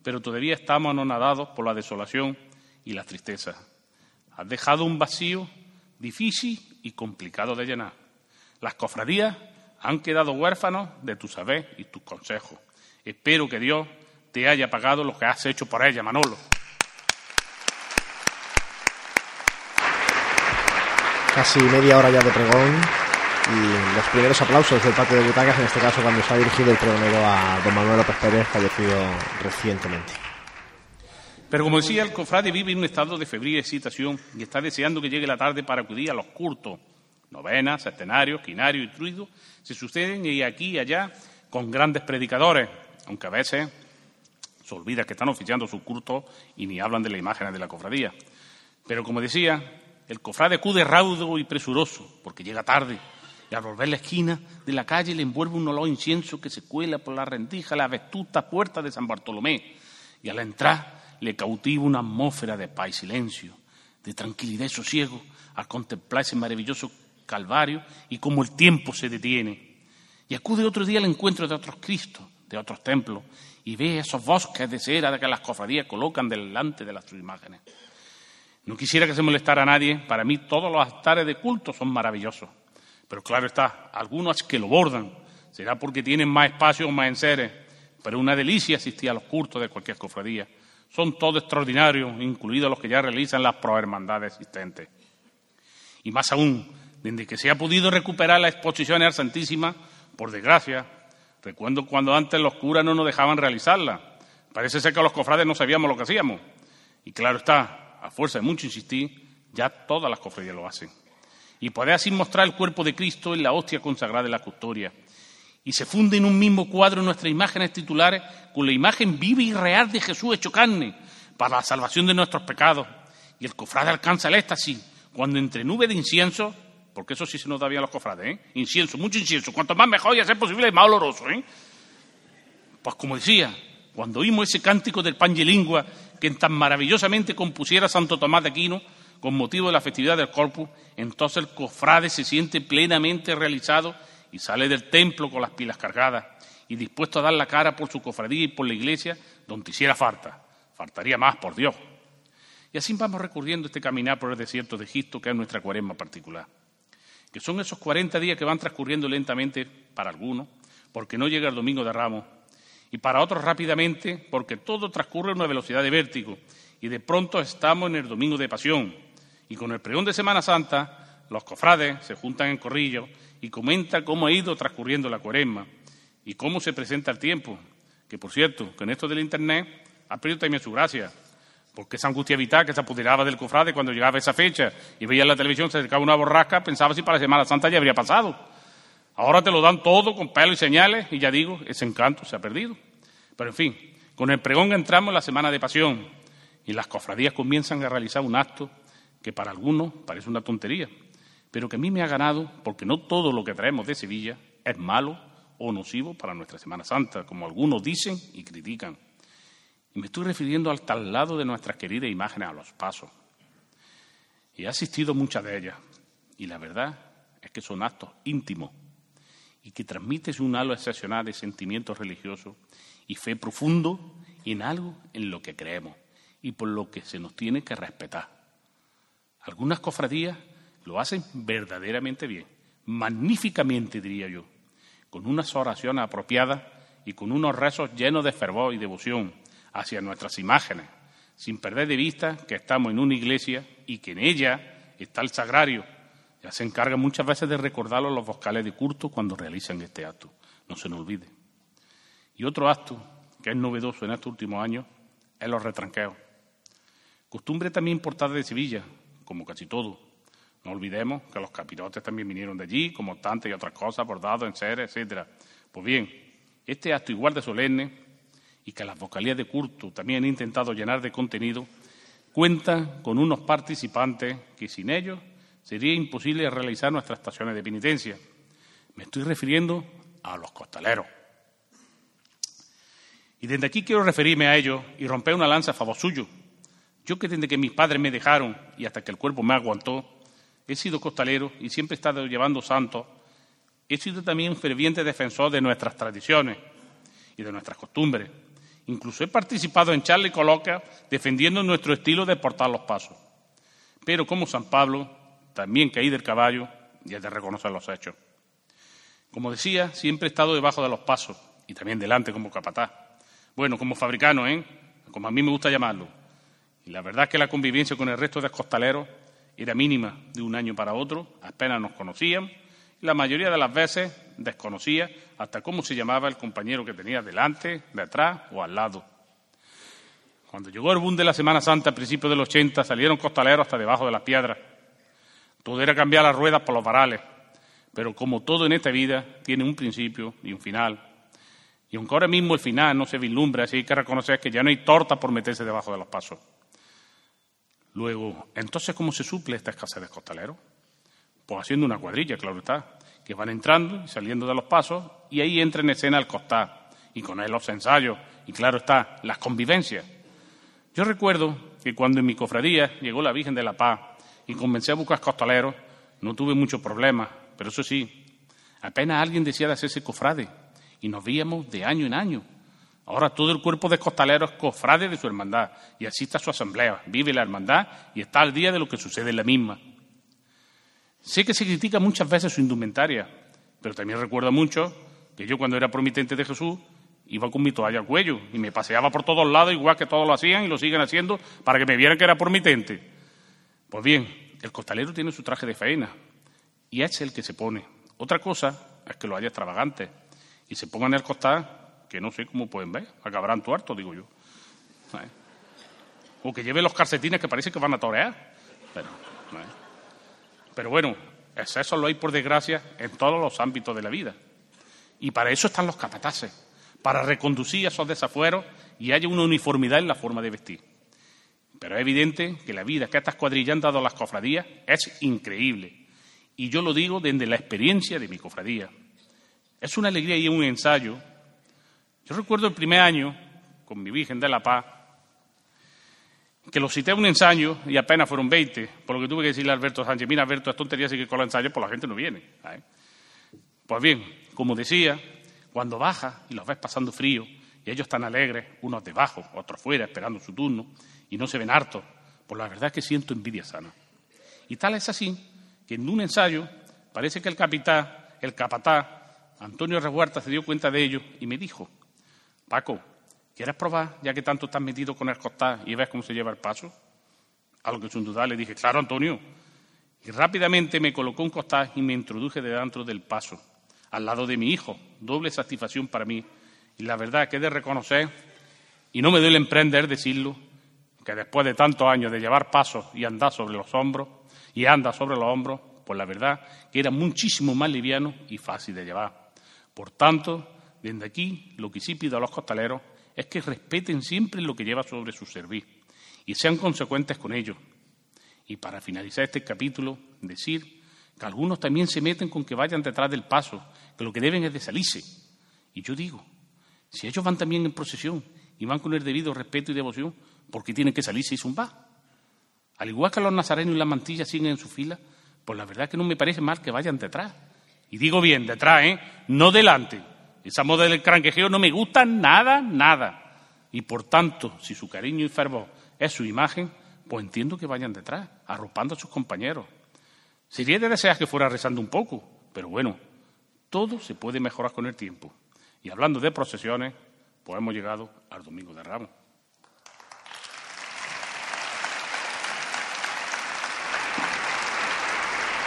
pero todavía estamos anonadados por la desolación y la tristeza. Has dejado un vacío difícil y complicado de llenar. Las cofradías han quedado huérfanos de tu saber y tus consejos. Espero que Dios te haya pagado lo que has hecho por ella, Manolo. Casi media hora ya de pregón y los primeros aplausos del patio de butacas, en este caso cuando se ha dirigido el pregonero a don Manuel López Pérez, fallecido recientemente. Pero como decía, el cofrade vive en un estado de febril excitación y está deseando que llegue la tarde para acudir a los cultos. Novenas, centenarios, quinarios y truidos se suceden y aquí y allá con grandes predicadores, aunque a veces se olvida que están oficiando su culto y ni hablan de la imagen de la cofradía. Pero como decía, el cofrade acude raudo y presuroso, porque llega tarde, y al volver la esquina de la calle le envuelve un olor incienso que se cuela por la rendija, la vetusta puerta de San Bartolomé, y al entrar le cautiva una atmósfera de paz y silencio, de tranquilidad y sosiego, al contemplar ese maravilloso Calvario y cómo el tiempo se detiene. Y acude otro día al encuentro de otros Cristos, de otros templos, y ve esos bosques de cera que las cofradías colocan delante de las sus imágenes. No quisiera que se molestara a nadie, para mí todos los altares de culto son maravillosos. Pero claro está, algunos que lo bordan, será porque tienen más espacio o más enseres, pero una delicia asistir a los cultos de cualquier cofradía. Son todos extraordinarios, incluidos los que ya realizan las prohermandades existentes. Y más aún, desde que se ha podido recuperar la exposición al Santísima, por desgracia, recuerdo cuando antes los curas no nos dejaban realizarla. Parece ser que los cofrades no sabíamos lo que hacíamos. Y claro está, a fuerza de mucho insistir, ya todas las cofradías lo hacen. Y puede así mostrar el cuerpo de Cristo en la hostia consagrada de la custodia. Y se funde en un mismo cuadro nuestras imágenes titulares con la imagen viva y real de Jesús hecho carne para la salvación de nuestros pecados. Y el cofrade alcanza el éxtasis cuando entre nubes de incienso, porque eso sí se nos da bien a los cofrades, ¿eh? incienso, mucho incienso, cuanto más mejor y a ser posible más oloroso. ¿eh? Pues como decía, cuando oímos ese cántico del pan y lingua que tan maravillosamente compusiera Santo Tomás de Aquino con motivo de la festividad del Corpus, entonces el cofrade se siente plenamente realizado y sale del templo con las pilas cargadas y dispuesto a dar la cara por su cofradía y por la iglesia donde hiciera falta. Faltaría más, por Dios. Y así vamos recurriendo este caminar por el desierto de Egipto, que es nuestra cuaresma particular. Que son esos 40 días que van transcurriendo lentamente para algunos, porque no llega el domingo de Ramos, y para otros rápidamente porque todo transcurre a una velocidad de vértigo y de pronto estamos en el domingo de pasión y con el pregón de Semana Santa los cofrades se juntan en corrillo y comentan cómo ha ido transcurriendo la cuaresma y cómo se presenta el tiempo, que por cierto, en esto del Internet ha perdido también su gracia, porque esa angustia vital que se apoderaba del cofrade cuando llegaba esa fecha y veía en la televisión se acercaba una borrasca, pensaba si para Semana Santa ya habría pasado. Ahora te lo dan todo con pelo y señales y ya digo, ese encanto se ha perdido. Pero en fin, con el pregón entramos en la semana de pasión y las cofradías comienzan a realizar un acto que para algunos parece una tontería, pero que a mí me ha ganado porque no todo lo que traemos de Sevilla es malo o nocivo para nuestra Semana Santa, como algunos dicen y critican. Y me estoy refiriendo al tal lado de nuestras queridas imágenes a los pasos. Y he asistido a muchas de ellas, y la verdad es que son actos íntimos y que transmites un halo excepcional de sentimientos religiosos y fe profundo en algo en lo que creemos y por lo que se nos tiene que respetar. Algunas cofradías lo hacen verdaderamente bien, magníficamente diría yo, con unas oraciones apropiadas y con unos rezos llenos de fervor y devoción hacia nuestras imágenes, sin perder de vista que estamos en una iglesia y que en ella está el sagrario ya se encarga muchas veces de recordarlo los vocales de culto cuando realizan este acto. No se nos olvide. Y otro acto que es novedoso en estos últimos años es los retranqueos. Costumbre también importada de Sevilla, como casi todo. No olvidemos que los capirotes también vinieron de allí, como tantas y otras cosas, bordados en seres, etcétera. Pues bien, este acto igual de solemne y que las vocalías de culto también han intentado llenar de contenido, cuenta con unos participantes que sin ellos sería imposible realizar nuestras estaciones de penitencia. Me estoy refiriendo a los costaleros. Y desde aquí quiero referirme a ellos y romper una lanza a favor suyo. Yo que desde que mis padres me dejaron y hasta que el cuerpo me aguantó, he sido costalero y siempre he estado llevando santos, he sido también un ferviente defensor de nuestras tradiciones y de nuestras costumbres. Incluso he participado en charla y coloca defendiendo nuestro estilo de portar los pasos. Pero como San Pablo, también caí del caballo y hay de reconocer los hechos. Como decía, siempre he estado debajo de los pasos y también delante como capataz. Bueno, como fabricano, ¿eh? como a mí me gusta llamarlo. Y la verdad es que la convivencia con el resto de costaleros era mínima de un año para otro, apenas nos conocían y la mayoría de las veces desconocía hasta cómo se llamaba el compañero que tenía delante, detrás o al lado. Cuando llegó el boom de la Semana Santa a principios del 80 salieron costaleros hasta debajo de las piedras todo era cambiar las ruedas por los varales, pero como todo en esta vida tiene un principio y un final. Y aunque ahora mismo el final no se vislumbra, así hay que reconocer que ya no hay torta por meterse debajo de los pasos. Luego, entonces, ¿cómo se suple esta escasez de costaleros? Pues haciendo una cuadrilla, claro está, que van entrando y saliendo de los pasos y ahí entra en escena el costar y con él los ensayos y claro está, las convivencias. Yo recuerdo que cuando en mi cofradía llegó la Virgen de la Paz y comencé a buscar costaleros, no tuve muchos problemas, pero eso sí, apenas alguien decía de hacerse cofrade y nos veíamos de año en año. Ahora todo el cuerpo de costaleros es cofrade de su hermandad y asiste a su asamblea, vive la hermandad y está al día de lo que sucede en la misma. Sé que se critica muchas veces su indumentaria, pero también recuerdo mucho que yo cuando era promitente de Jesús iba con mi toalla al cuello y me paseaba por todos lados igual que todos lo hacían y lo siguen haciendo para que me vieran que era promitente. Pues bien, el costalero tiene su traje de faena y es el que se pone. Otra cosa es que lo haya extravagante y se pongan el costal que no sé cómo pueden ver, acabarán tuertos, digo yo. O que lleve los calcetines que parece que van a torear. Pero, pero bueno, eso lo hay por desgracia en todos los ámbitos de la vida. Y para eso están los capataces, para reconducir esos desafueros y haya una uniformidad en la forma de vestir. Pero es evidente que la vida que estas cuadrillas han dado a las cofradías es increíble. Y yo lo digo desde la experiencia de mi cofradía. Es una alegría y un ensayo. Yo recuerdo el primer año con mi Virgen de la Paz, que lo cité a un ensayo y apenas fueron 20, por lo que tuve que decirle a Alberto Sánchez, mira Alberto, es tontería que con los ensayos, pues la gente no viene. Pues bien, como decía, cuando baja y los ves pasando frío y ellos están alegres, unos debajo, otros fuera, esperando su turno, y no se ven hartos, pues la verdad es que siento envidia sana. Y tal es así que en un ensayo parece que el capitán, el capataz, Antonio Rehuerta, se dio cuenta de ello y me dijo, Paco, ¿quieres probar, ya que tanto estás metido con el costal y ves cómo se lleva el paso? A lo que sin duda le dije, claro, Antonio. Y rápidamente me colocó un costal y me introduje dentro del paso, al lado de mi hijo. Doble satisfacción para mí. Y la verdad que he de reconocer, y no me duele emprender decirlo, después de tantos años de llevar pasos y andar sobre los hombros, y anda sobre los hombros, pues la verdad que era muchísimo más liviano y fácil de llevar. Por tanto, desde aquí lo que sí pido a los costaleros es que respeten siempre lo que lleva sobre su servir y sean consecuentes con ello. Y para finalizar este capítulo, decir que algunos también se meten con que vayan detrás del paso, que lo que deben es de salirse. Y yo digo, si ellos van también en procesión y van con el debido respeto y devoción, ¿por qué tienen que salirse y zumbar? Al igual que los nazarenos y las mantillas siguen en su fila, pues la verdad es que no me parece mal que vayan detrás. Y digo bien, detrás, ¿eh? No delante. Esa moda del cranquejeo no me gusta nada, nada. Y por tanto, si su cariño y fervor es su imagen, pues entiendo que vayan detrás, arropando a sus compañeros. Sería de desear que fuera rezando un poco, pero bueno, todo se puede mejorar con el tiempo. Y hablando de procesiones, pues hemos llegado al Domingo de Ramos.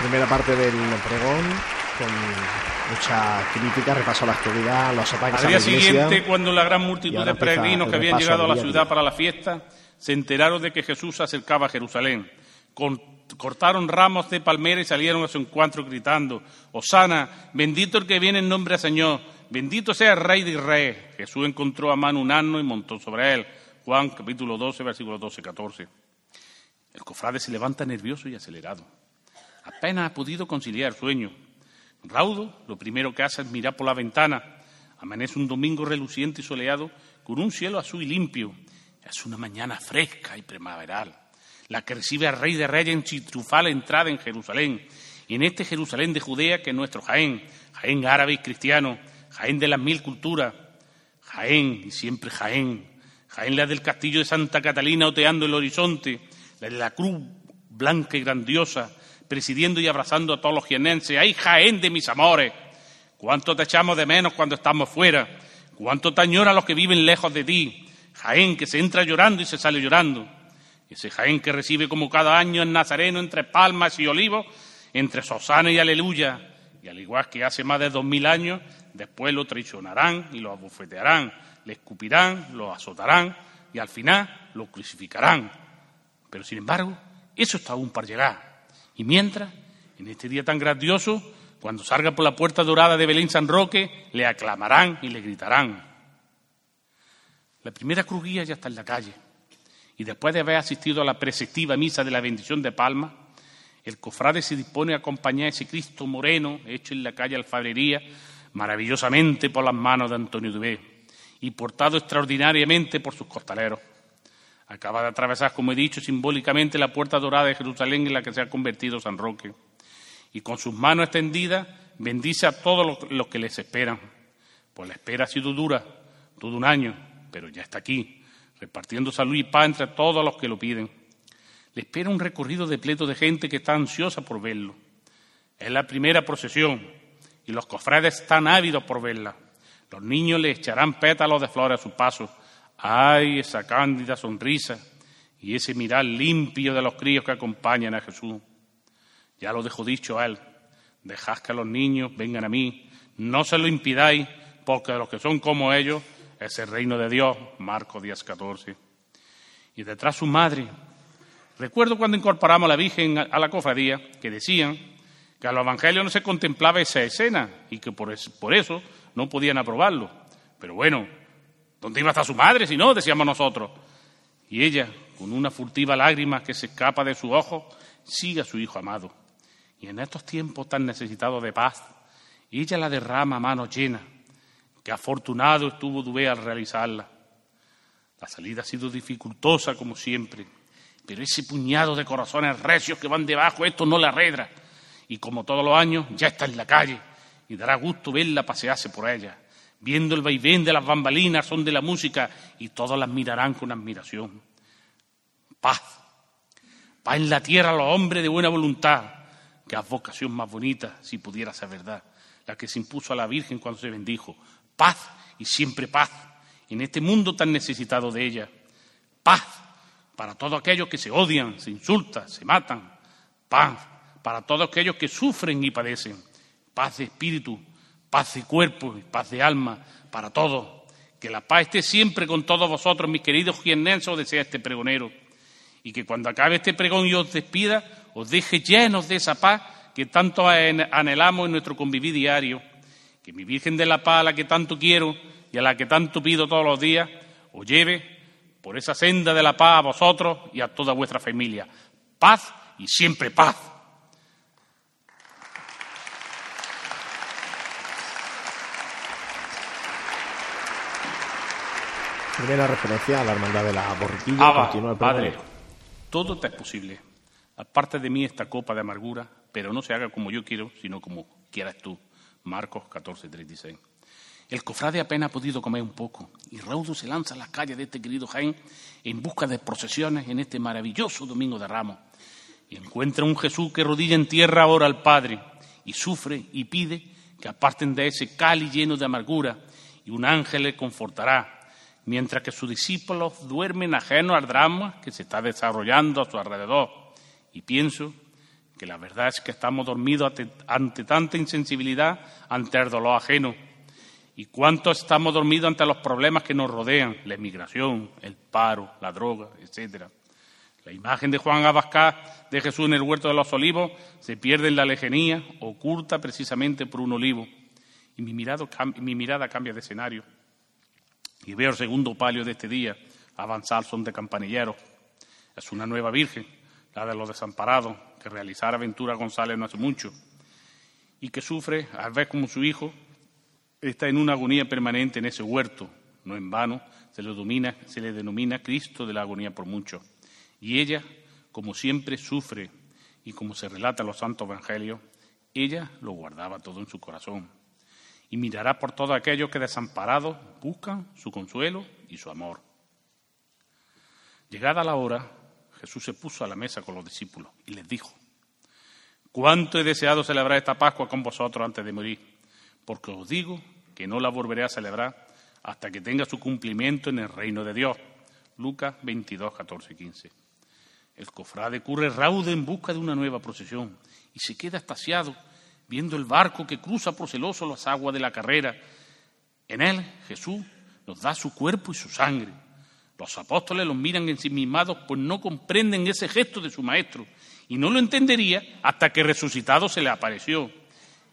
Primera parte del pregón con mucha crítica, repaso a la actualidad, los ataques Al día siguiente, cuando la gran multitud de peregrinos que habían llegado a la ciudad para la fiesta se enteraron de que Jesús se acercaba a Jerusalén, cortaron ramos de palmera y salieron a su encuentro gritando, Osana, bendito el que viene en nombre del Señor, bendito sea el Rey de Reyes. Jesús encontró a mano un asno y montó sobre él. Juan capítulo 12, versículos 12 14. El cofrade se levanta nervioso y acelerado. Apenas ha podido conciliar sueño. Raudo, lo primero que hace es mirar por la ventana. Amanece un domingo reluciente y soleado, con un cielo azul y limpio. Es una mañana fresca y primaveral, la que recibe al Rey de Reyes en su triunfal entrada en Jerusalén. Y en este Jerusalén de Judea, que es nuestro Jaén, Jaén árabe y cristiano, Jaén de las mil culturas, Jaén y siempre Jaén, Jaén la del castillo de Santa Catalina oteando el horizonte, la de la cruz blanca y grandiosa, presidiendo y abrazando a todos los jienenses. ¡Ay, Jaén de mis amores! ¿Cuánto te echamos de menos cuando estamos fuera? ¿Cuánto te añora los que viven lejos de ti? Jaén que se entra llorando y se sale llorando. Ese Jaén que recibe como cada año en Nazareno entre palmas y olivos, entre Sosana y Aleluya. Y al igual que hace más de dos mil años, después lo traicionarán y lo abofetearán, le escupirán, lo azotarán y al final lo crucificarán. Pero sin embargo, eso está aún para llegar. Y mientras, en este día tan grandioso, cuando salga por la puerta dorada de Belén San Roque, le aclamarán y le gritarán. La primera crujía ya está en la calle. Y después de haber asistido a la preceptiva misa de la bendición de Palma, el cofrade se dispone a acompañar a ese Cristo moreno hecho en la calle Alfarería, maravillosamente por las manos de Antonio Dubé y portado extraordinariamente por sus costaleros. Acaba de atravesar, como he dicho, simbólicamente la puerta dorada de Jerusalén en la que se ha convertido San Roque. y con sus manos extendidas bendice a todos los, que les esperan. Pues la espera ha sido dura, todo un año, pero ya está aquí, repartiendo salud y paz entre todos los que lo piden. Le espera un recorrido de pleto de gente que está ansiosa por verlo. Es la primera procesión y los cofrades están ávidos por verla. Los niños le echarán pétalos de flores a su paso. ¡Ay, esa cándida sonrisa! Y ese mirar limpio de los críos que acompañan a Jesús. Ya lo dejo dicho a él. Dejad que los niños vengan a mí. No se lo impidáis, porque los que son como ellos es el reino de Dios. Marcos 10, 14. Y detrás su madre. Recuerdo cuando incorporamos a la Virgen a la cofradía que decían que a los evangelios no se contemplaba esa escena y que por eso, no podían aprobarlo. Pero bueno, ¿dónde iba a estar su madre si no? Decíamos nosotros. Y ella, con una furtiva lágrima que se escapa de su ojo, sigue a su hijo amado. Y en estos tiempos tan necesitados de paz, ella la derrama a mano llena. Que afortunado estuvo Dubé al realizarla. La salida ha sido dificultosa como siempre, pero ese puñado de corazones recios que van debajo, esto no la arredra y como todos los años ya está en la calle y dará gusto verla pasearse por ella, viendo el vaivén de las bambalinas, son de la música y todos las mirarán con admiración. Paz, paz en la tierra a los hombres de buena voluntad, que es vocación más bonita, si pudiera ser verdad, la que se impuso a la Virgen cuando se bendijo. Paz y siempre paz en este mundo tan necesitado de ella. Paz para todos aquellos que se odian, se insultan, se matan. Paz para todos aquellos que sufren y padecen. Paz de espíritu, paz de cuerpo y paz de alma para todos. Que la paz esté siempre con todos vosotros, mis queridos jiennenses, desea este pregonero. Y que cuando acabe este pregón y os despida, os deje llenos de esa paz que tanto anhelamos en nuestro convivir diario. Que mi Virgen de la Paz, a la que tanto quiero y a la que tanto pido todos los días, os lleve por esa senda de la paz a vosotros y a toda vuestra familia. Paz y siempre paz. Primera referencia a la hermandad de la borriquilla. continúa Padre, todo te es posible. Aparte de mí esta copa de amargura, pero no se haga como yo quiero, sino como quieras tú. Marcos 14, 36. El cofrade apenas ha podido comer un poco y Raudo se lanza a las calles de este querido Jaén en busca de procesiones en este maravilloso Domingo de Ramos. Y encuentra un Jesús que rodilla en tierra ahora al Padre y sufre y pide que aparten de ese cali lleno de amargura y un ángel le confortará mientras que sus discípulos duermen ajenos al drama que se está desarrollando a su alrededor. Y pienso que la verdad es que estamos dormidos ante, tanta insensibilidad ante el dolor ajeno. ¿Y cuánto estamos dormidos ante los problemas que nos rodean? La inmigración, el paro, la droga, etcétera. La imagen de Juan Abascal de Jesús en el huerto de los olivos se pierde en la lejanía, oculta precisamente por un olivo. Y mi, mi mirada cambia de escenario y veo el segundo palio de este día avanzar son de campanilleros. Es una nueva Virgen, la de los desamparados, que realizara Ventura González no hace mucho, y que sufre al ver como su hijo está en una agonía permanente en ese huerto. No en vano se le, domina, se le denomina Cristo de la agonía por mucho. Y ella, como siempre, sufre, y como se relata en los santos evangelios, ella lo guardaba todo en su corazón y mirará por todos aquellos que desamparados buscan su consuelo y su amor. Llegada la hora, Jesús se puso a la mesa con los discípulos y les dijo, cuánto he deseado celebrar esta Pascua con vosotros antes de morir, porque os digo que no la volveré a celebrar hasta que tenga su cumplimiento en el reino de Dios. Lucas 22, 14 y 15. El cofrade curre raude en busca de una nueva procesión y se queda estasiado viendo el barco que cruza por celoso las aguas de la carrera. En él Jesús nos da su cuerpo y su sangre. Los apóstoles los miran ensimismados, pues no comprenden ese gesto de su maestro, y no lo entendería hasta que resucitado se le apareció.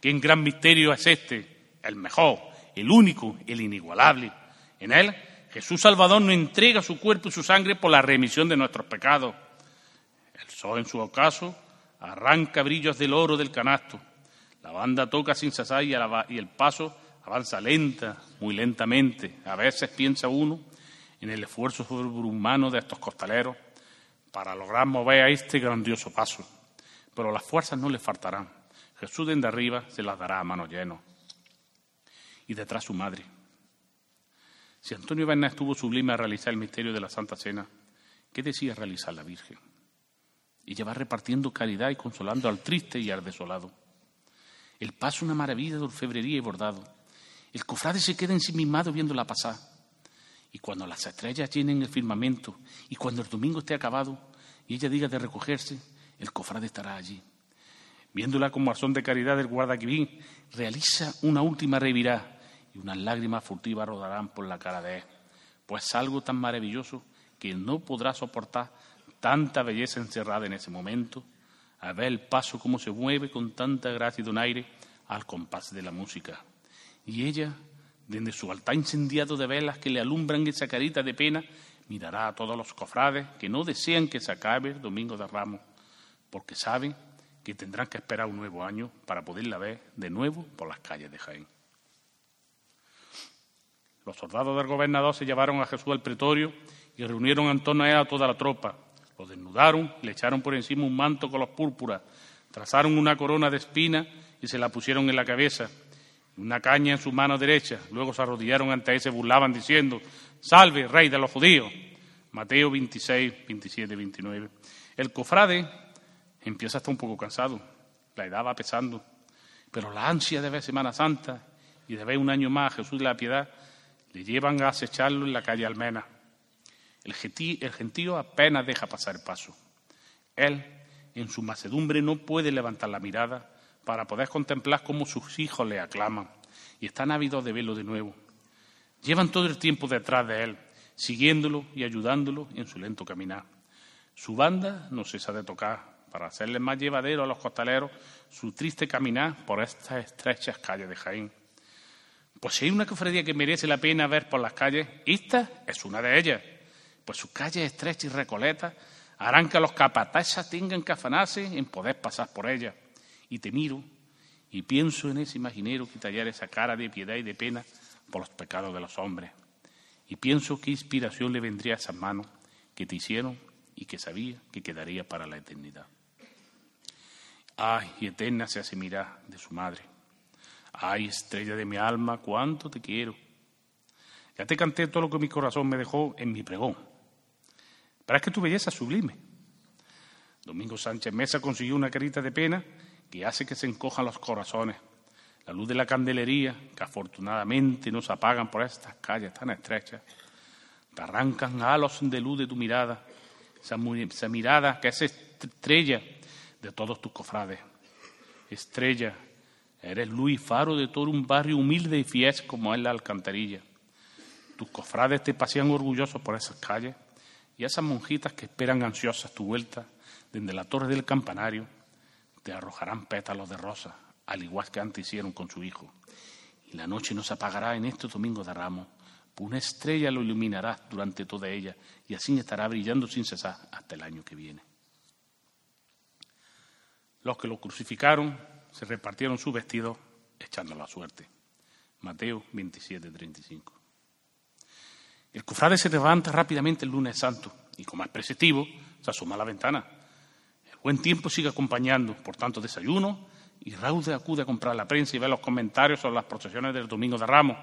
Qué gran misterio es este, el mejor, el único, el inigualable. En él Jesús Salvador nos entrega su cuerpo y su sangre por la remisión de nuestros pecados. El sol en su ocaso arranca brillos del oro del canasto la banda toca sin cesar y, el paso avanza lenta, muy lentamente. A veces piensa uno en el esfuerzo sobrehumano de estos costaleros para lograr mover a este grandioso paso. Pero las fuerzas no le faltarán. Jesús desde arriba se las dará a mano lleno. Y detrás su madre. Si Antonio Berna estuvo sublime a realizar el misterio de la Santa Cena, ¿qué decía realizar la Virgen? Ella va repartiendo caridad y consolando al triste y al desolado. El paso una maravilla de orfebrería y bordado. El cofrade se queda ensimismado viéndola pasar. Y cuando las estrellas llenen el firmamento y cuando el domingo esté acabado y ella diga de recogerse, el cofrade estará allí. Viéndola como son de caridad del guardaquivín, realiza una última revirá y unas lágrimas furtivas rodarán por la cara de él. Pues algo tan maravilloso que no podrá soportar tanta belleza encerrada en ese momento, a ver el paso cómo se mueve con tanta gracia y donaire al compás de la música. Y ella, desde su altar incendiado de velas que le alumbran esa carita de pena, mirará a todos los cofrades que no desean que se acabe el Domingo de Ramos, porque saben que tendrán que esperar un nuevo año para poderla ver de nuevo por las calles de Jaén. Los soldados del gobernador se llevaron a Jesús al pretorio y reunieron a él a toda la tropa. Lo desnudaron, le echaron por encima un manto con los púrpuras, trazaron una corona de espinas y se la pusieron en la cabeza, una caña en su mano derecha. Luego se arrodillaron ante él y se burlaban diciendo, Salve, rey de los judíos. Mateo 26, 27, 29. El cofrade empieza a estar un poco cansado, la edad va pesando, pero la ansia de ver Semana Santa y de ver un año más a Jesús de la Piedad le llevan a acecharlo en la calle Almena. El gentío, apenas deja pasar el paso. Él, en su macedumbre, no puede levantar la mirada para poder contemplar cómo sus hijos le aclaman y están ávidos de verlo de nuevo. Llevan todo el tiempo detrás de él, siguiéndolo y ayudándolo en su lento caminar. Su banda no cesa de tocar para hacerle más llevadero a los costaleros su triste caminar por estas estrechas calles de Jaén. Pues si hay una cofradía que merece la pena ver por las calles, esta es una de ellas. Pues sus calles estrechas y recoletas harán que los capatazas tengan que afanarse en poder pasar por ellas. Y te miro y pienso en ese imaginero que tallara esa cara de piedad y de pena por los pecados de los hombres. Y pienso qué inspiración le vendría a esas manos que te hicieron y que sabía que quedaría para la eternidad. Ay, y eterna se hace mirar de su madre. Ay, estrella de mi alma, cuánto te quiero. Ya te canté todo lo que mi corazón me dejó en mi pregón. Pero es que tu belleza es sublime. Domingo Sánchez Mesa consiguió una carita de pena que hace que se encojan los corazones. La luz de la candelería, que afortunadamente no se apagan por estas calles tan estrechas, te arrancan halos de luz de tu mirada, esa mirada que es estrella de todos tus cofrades. Estrella, eres luz y faro de todo un barrio humilde y fiel como es la alcantarilla. Tus cofrades te pasean orgullosos por esas calles y esas monjitas que esperan ansiosas tu vuelta desde la torre del campanario te arrojarán pétalos de rosa, al igual que antes hicieron con su hijo. Y la noche no se apagará en este domingo de ramos, pues una estrella lo iluminará durante toda ella y así estará brillando sin cesar hasta el año que viene. Los que lo crucificaron se repartieron su vestido echando la suerte. Mateo 27, 35. El cofrade se levanta rápidamente el lunes santo y, como es preceptivo, se asoma a la ventana. El buen tiempo sigue acompañando, por tanto, desayuno y Raude acude a comprar la prensa y ve los comentarios sobre las procesiones del Domingo de Ramos.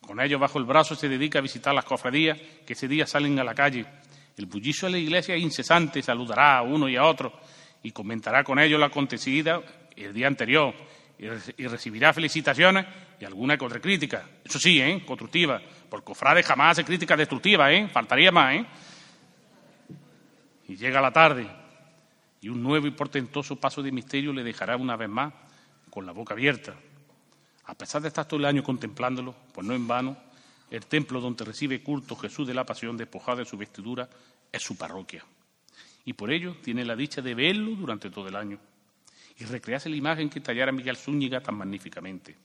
Con ellos bajo el brazo se dedica a visitar las cofradías que ese día salen a la calle. El bullicio de la iglesia es incesante, saludará a uno y a otro y comentará con ellos la acontecida el día anterior y recibirá felicitaciones y alguna crítica. Eso sí, ¿eh? constructiva. Por cofrade jamás hace crítica destructiva, ¿eh? Faltaría más, ¿eh? Y llega la tarde y un nuevo y portentoso paso de misterio le dejará una vez más con la boca abierta. A pesar de estar todo el año contemplándolo, pues no en vano, el templo donde recibe culto Jesús de la Pasión despojado de su vestidura es su parroquia y por ello tiene la dicha de verlo durante todo el año y recrearse la imagen que tallara Miguel Zúñiga tan magníficamente.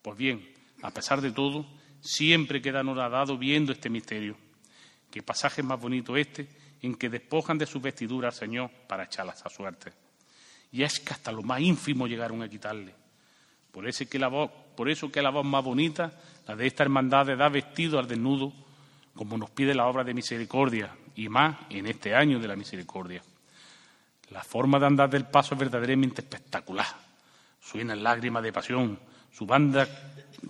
Pues bien, a pesar de todo, siempre queda dado viendo este misterio. Qué pasaje más bonito este en que despojan de su vestidura al Señor para echarlas a suerte. Y es que hasta lo más ínfimo llegaron a quitarle. Por eso que la por eso que la voz más bonita, la de esta hermandad de dar vestido al desnudo, como nos pide la obra de misericordia, y más en este año de la misericordia. La forma de andar del paso es verdaderamente espectacular, Suenan lágrimas de pasión, su banda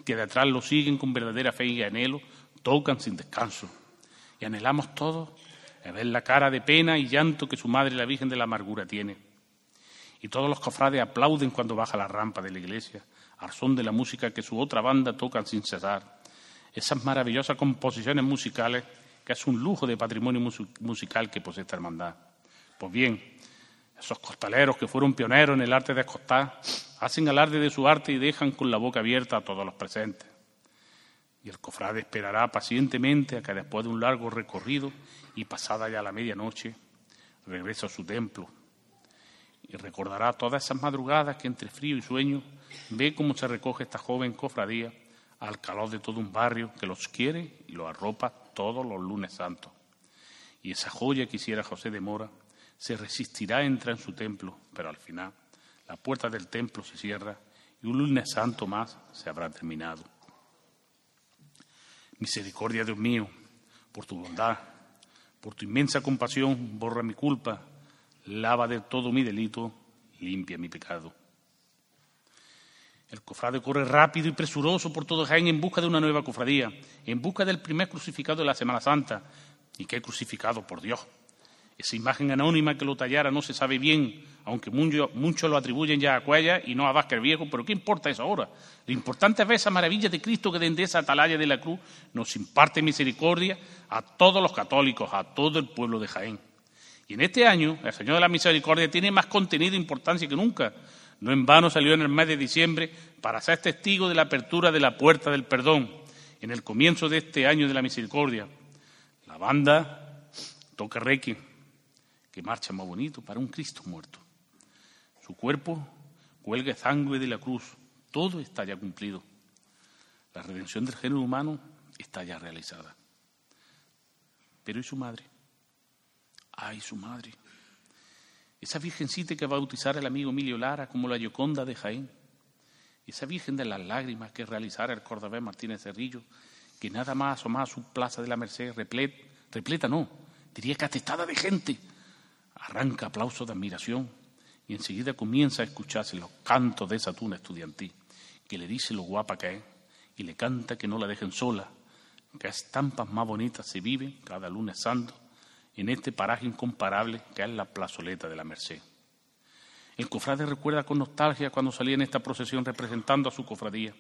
que de atrás lo siguen con verdadera fe y anhelo, tocan sin descanso. Y anhelamos todos a ver la cara de pena y llanto que su madre, la Virgen de la Amargura, tiene. Y todos los cofrades aplauden cuando baja la rampa de la iglesia, al son de la música que su otra banda tocan sin cesar. Esas maravillosas composiciones musicales que es un lujo de patrimonio musical que posee esta hermandad. Pues bien, esos costaleros que fueron pioneros en el arte de acostar hacen alarde de su arte y dejan con la boca abierta a todos los presentes. Y el cofrade esperará pacientemente a que después de un largo recorrido y pasada ya la medianoche, regrese a su templo. Y recordará todas esas madrugadas que entre frío y sueño ve cómo se recoge esta joven cofradía al calor de todo un barrio que los quiere y los arropa todos los lunes santos. Y esa joya que hiciera José de Mora se resistirá a entrar en su templo, pero al final la puerta del templo se cierra y un lunes santo más se habrá terminado. Misericordia, Dios mío, por tu bondad, por tu inmensa compasión, borra mi culpa, lava de todo mi delito, limpia mi pecado. El cofrade corre rápido y presuroso por todo Jaén en busca de una nueva cofradía, en busca del primer crucificado de la Semana Santa. ¿Y qué crucificado, por Dios? Esa imagen anónima que lo tallara no se sabe bien, aunque muchos lo atribuyen ya a Cuella y no a Vázquez Viejo, pero ¿qué importa eso ahora? Lo importante es ver esa maravilla de Cristo que desde esa atalaya de la cruz nos imparte misericordia a todos los católicos, a todo el pueblo de Jaén. Y en este año, el Señor de la Misericordia tiene más contenido e importancia que nunca, no en vano salió en el mes de diciembre para ser testigo de la apertura de la puerta del perdón en el comienzo de este año de la misericordia. La banda toca Requiem, que marcha más bonito para un Cristo muerto. Su cuerpo cuelga sangre de la cruz. Todo está ya cumplido. La redención del género humano está ya realizada. Pero ¿y su madre? ¡Ay, su madre! esa virgencita que bautizara el amigo Emilio Lara como la Yoconda de Jaén, esa virgen de las lágrimas que realizara el cordobés Martínez Cerrillo, que nada más asomaba a su plaza de la Merced repleta, repleta no, diría que atestada de gente, arranca aplausos de admiración y enseguida comienza a escucharse los cantos de esa tuna estudiantil, que le dice lo guapa que es y le canta que no la dejen sola, que estampas más bonitas se viven cada lunes santo en este paraje incomparable que es la plazoleta de la Merced. El cofrade recuerda con nostalgia cuando salía en esta procesión representando a su cofradía.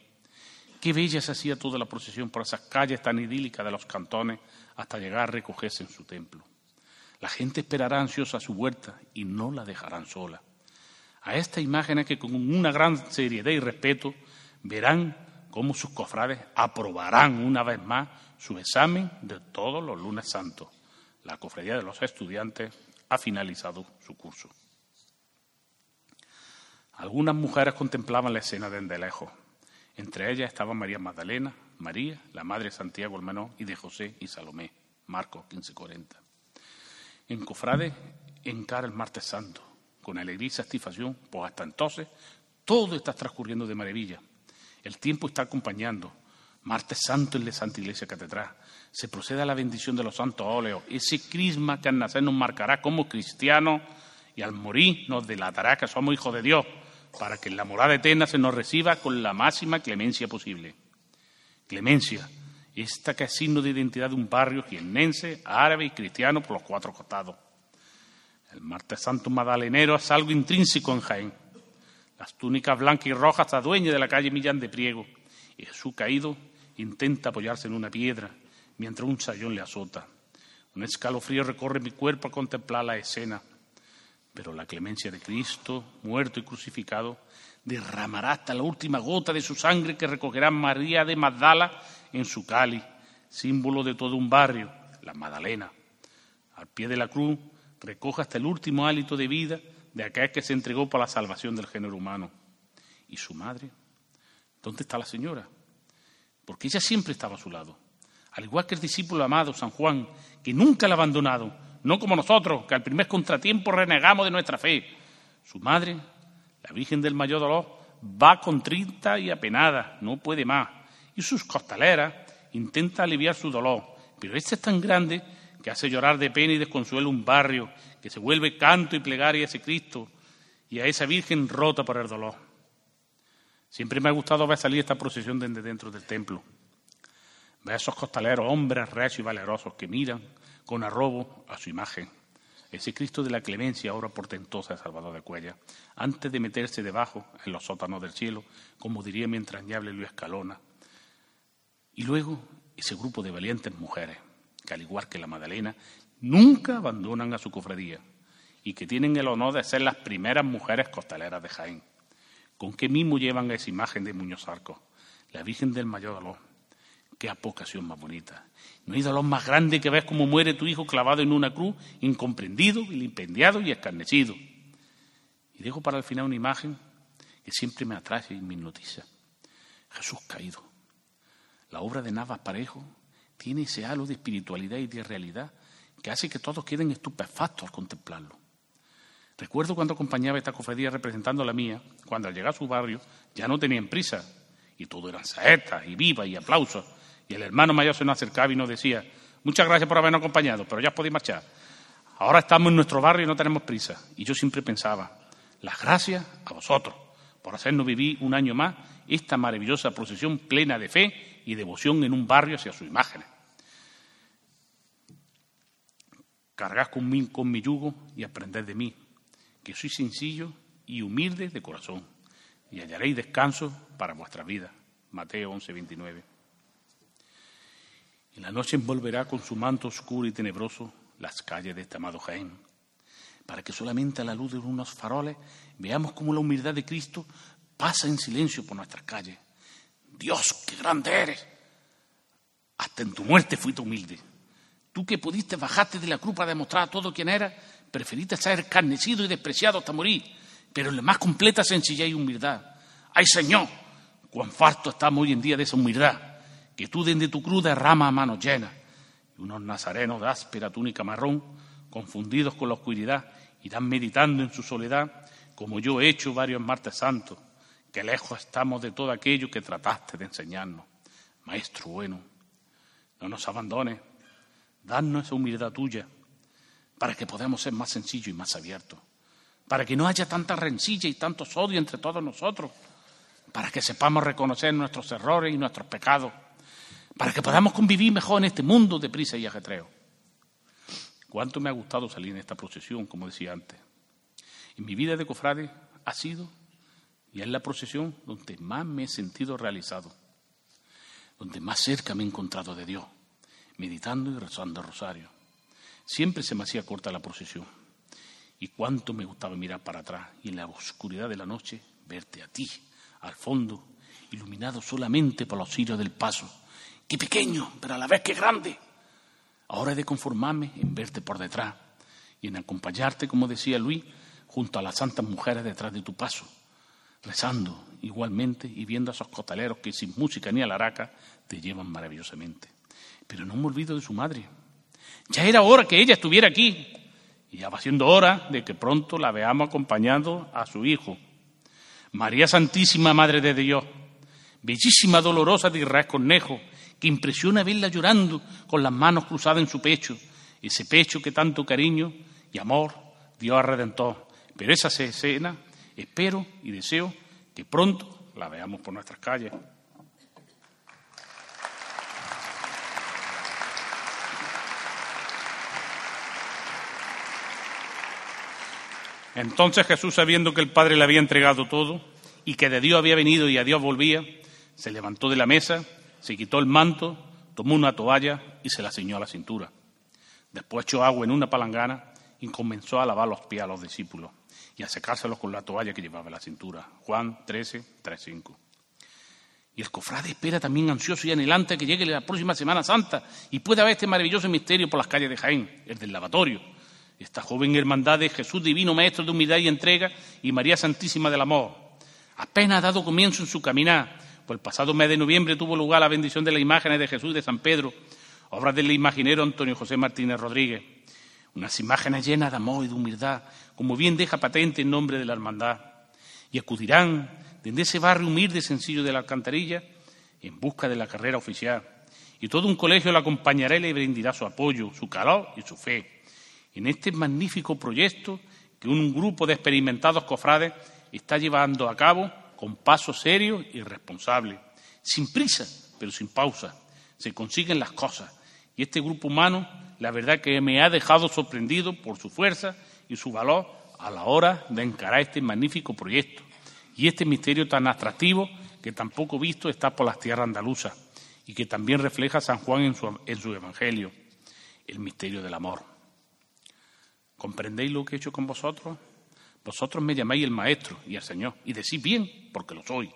Qué bella se hacía toda la procesión por esas calles tan idílicas de los cantones hasta llegar a recogerse en su templo. La gente esperará ansiosa su huerta y no la dejarán sola. A esta imagen es que con una gran seriedad y respeto verán cómo sus cofrades aprobarán una vez más su examen de todos los lunes santos la Cofradía de los Estudiantes ha finalizado su curso. Algunas mujeres contemplaban la escena desde lejos. Entre ellas estaban María Magdalena, María, la madre de Santiago el Menor, y de José y Salomé, Marcos 1540. En Cofrade encara el martes santo, con alegría y satisfacción, pues hasta entonces todo está transcurriendo de maravilla. El tiempo está acompañando. Martes santo en la Santa Iglesia Catedral, se procede a la bendición de los santos óleos, ese crisma que al nacer nos marcará como cristianos y al morir nos delatará que somos hijos de Dios, para que en la morada eterna se nos reciba con la máxima clemencia posible. Clemencia, esta que es signo de identidad de un barrio jiennense, árabe y cristiano por los cuatro costados. El martes santo madalenero es algo intrínseco en Jaén. Las túnicas blancas y rojas se adueñan de la calle Millán de Priego y Jesús caído intenta apoyarse en una piedra mientras un sayón le azota. Un escalofrío recorre mi cuerpo a contemplar la escena, pero la clemencia de Cristo, muerto y crucificado, derramará hasta la última gota de su sangre que recogerá María de Magdala en su cáliz, símbolo de todo un barrio, la Magdalena. Al pie de la cruz recoge hasta el último hálito de vida de aquel que se entregó para la salvación del género humano. ¿Y su madre? ¿Dónde está la señora? Porque ella siempre estaba a su lado al igual que el discípulo amado San Juan, que nunca la ha abandonado, no como nosotros, que al primer contratiempo renegamos de nuestra fe. Su madre, la Virgen del Mayor Dolor, va contrita y apenada, no puede más. Y sus costaleras intentan aliviar su dolor, pero este es tan grande que hace llorar de pena y desconsuelo un barrio, que se vuelve canto y plegaria a ese Cristo y a esa Virgen rota por el dolor. Siempre me ha gustado ver salir esta procesión desde dentro del templo. Ver a esos costaleros, hombres recios y valerosos que miran con arrobo a su imagen. Ese Cristo de la clemencia, ahora portentosa de Salvador de Cuella, antes de meterse debajo en los sótanos del cielo, como diría mi entrañable Luis Calona. Y luego ese grupo de valientes mujeres, que al igual que la Magdalena, nunca abandonan a su cofradía y que tienen el honor de ser las primeras mujeres costaleras de Jaén. ¿Con qué mismo llevan esa imagen de Muñoz Arco? La Virgen del Mayor Dolor. Qué apocación más bonita. No hay dolor más grande que ver cómo muere tu hijo clavado en una cruz, incomprendido, vilipendiado y escarnecido. Y dejo para el final una imagen que siempre me atrae y me hipnotiza. Jesús caído. La obra de Navas Parejo tiene ese halo de espiritualidad y de realidad que hace que todos queden estupefactos al contemplarlo. Recuerdo cuando acompañaba esta cofradía representando la mía, cuando al llegar a su barrio ya no tenían prisa, y todo eran saetas y vivas y aplausos, y el hermano mayor se nos acercaba y nos decía, muchas gracias por habernos acompañado, pero ya podéis marchar. Ahora estamos en nuestro barrio y no tenemos prisa. Y yo siempre pensaba, las gracias a vosotros por hacernos vivir un año más esta maravillosa procesión plena de fe y devoción en un barrio hacia sus imágenes. Cargad con mi, con mi yugo y aprended de mí, que soy sencillo y humilde de corazón, y hallaréis descanso para vuestra vida. Mateo 11, 29. En la noche envolverá con su manto oscuro y tenebroso las calles de este amado Jaén, para que solamente a la luz de unos faroles veamos cómo la humildad de Cristo pasa en silencio por nuestras calles. Dios, qué grande eres. Hasta en tu muerte fuiste humilde. Tú que pudiste bajarte de la cruz para demostrar a todo quien era, preferiste ser escarnecido y despreciado hasta morir, pero en la más completa sencillez y humildad. ¡Ay, Señor! Cuán farto estamos hoy en día de esa humildad, que tú desde tu cruz derrama a manos llenas. Y unos nazarenos de áspera túnica marrón, confundidos con la oscuridad, irán meditando en su soledad, como yo he hecho varios martes santos, que lejos estamos de todo aquello que trataste de enseñarnos. Maestro bueno, no nos abandones, danos esa humildad tuya, para que podamos ser más sencillos y más abiertos, para que no haya tanta rencilla y tantos odios entre todos nosotros, para que sepamos reconocer nuestros errores y nuestros pecados, para que podamos convivir mejor en este mundo de prisa y ajetreo. Cuánto me ha gustado salir en esta procesión, como decía antes. En mi vida de cofrade ha sido y es la procesión donde más me he sentido realizado, donde más cerca me he encontrado de Dios, meditando y rezando el rosario. Siempre se me hacía corta la procesión. Y cuánto me gustaba mirar para atrás y en la oscuridad de la noche verte a ti, al fondo, iluminado solamente por los cirios del paso. Qué pequeño, pero a la vez qué grande. Ahora he de conformarme en verte por detrás y en acompañarte, como decía Luis, junto a las santas mujeres detrás de tu paso, rezando igualmente y viendo a esos cotaleros que sin música ni alaraca te llevan maravillosamente. Pero no me olvido de su madre, ya era hora que ella estuviera aquí. Y ya va siendo hora de que pronto la veamos acompañando a su hijo. María Santísima, Madre de Dios, bellísima dolorosa de Israel Cornejo, que impresiona verla llorando con las manos cruzadas en su pecho, ese pecho que tanto cariño y amor dio a. Pero esa escena espero y deseo que pronto la veamos por nuestras calles. Entonces Jesús, sabiendo que el Padre le había entregado todo y que de Dios había venido y a Dios volvía, se levantó de la mesa, se quitó el manto, tomó una toalla y se la ciñó a la cintura. Después echó agua en una palangana y comenzó a lavar los pies a los discípulos y a secárselos con la toalla que llevaba en la cintura. Juan 13, 3, 5. Y el cofrade espera también ansioso y anhelante que llegue la próxima Semana Santa y pueda ver este maravilloso misterio por las calles de Jaén, el del lavatorio, esta joven hermandad de Jesús Divino, Maestro de Humildad y Entrega, y María Santísima del Amor. Apenas ha dado comienzo en su caminar, pues el pasado mes de noviembre tuvo lugar la bendición de las imágenes de Jesús de San Pedro, obras del imaginero Antonio José Martínez Rodríguez. Unas imágenes llenas de amor y de humildad, como bien deja patente en nombre de la hermandad. Y acudirán desde ese barrio humilde y sencillo de la alcantarilla en busca de la carrera oficial. Y todo un colegio la acompañará y le brindará su apoyo, su calor y su fe en este magnífico proyecto que un grupo de experimentados cofrades está llevando a cabo con paso serio y responsable, sin prisa, pero sin pausa. Se consiguen las cosas. Y este grupo humano, la verdad que me ha dejado sorprendido por su fuerza y su valor a la hora de encarar este magnífico proyecto y este misterio tan atractivo que tampoco visto está por las tierras andaluzas y que también refleja San Juan en su, en su Evangelio, el misterio del amor. ¿Comprendéis lo que he hecho con vosotros? Vosotros me llamáis el Maestro y el Señor, y decís bien, porque lo soy.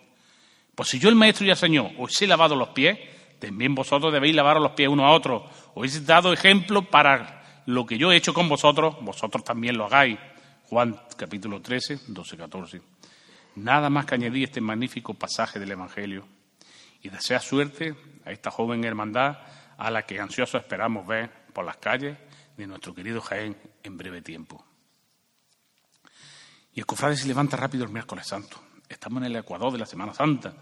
Pues si yo el Maestro y el Señor os he lavado los pies, también vosotros debéis lavar los pies uno a otro. Os he dado ejemplo para lo que yo he hecho con vosotros, vosotros también lo hagáis. Juan capítulo 13, 12, 14. Nada más que añadir este magnífico pasaje del Evangelio y desea suerte a esta joven hermandad a la que ansioso esperamos ver por las calles de nuestro querido Jaén en breve tiempo. Y el cofrade se levanta rápido el miércoles santo. Estamos en el Ecuador de la Semana Santa.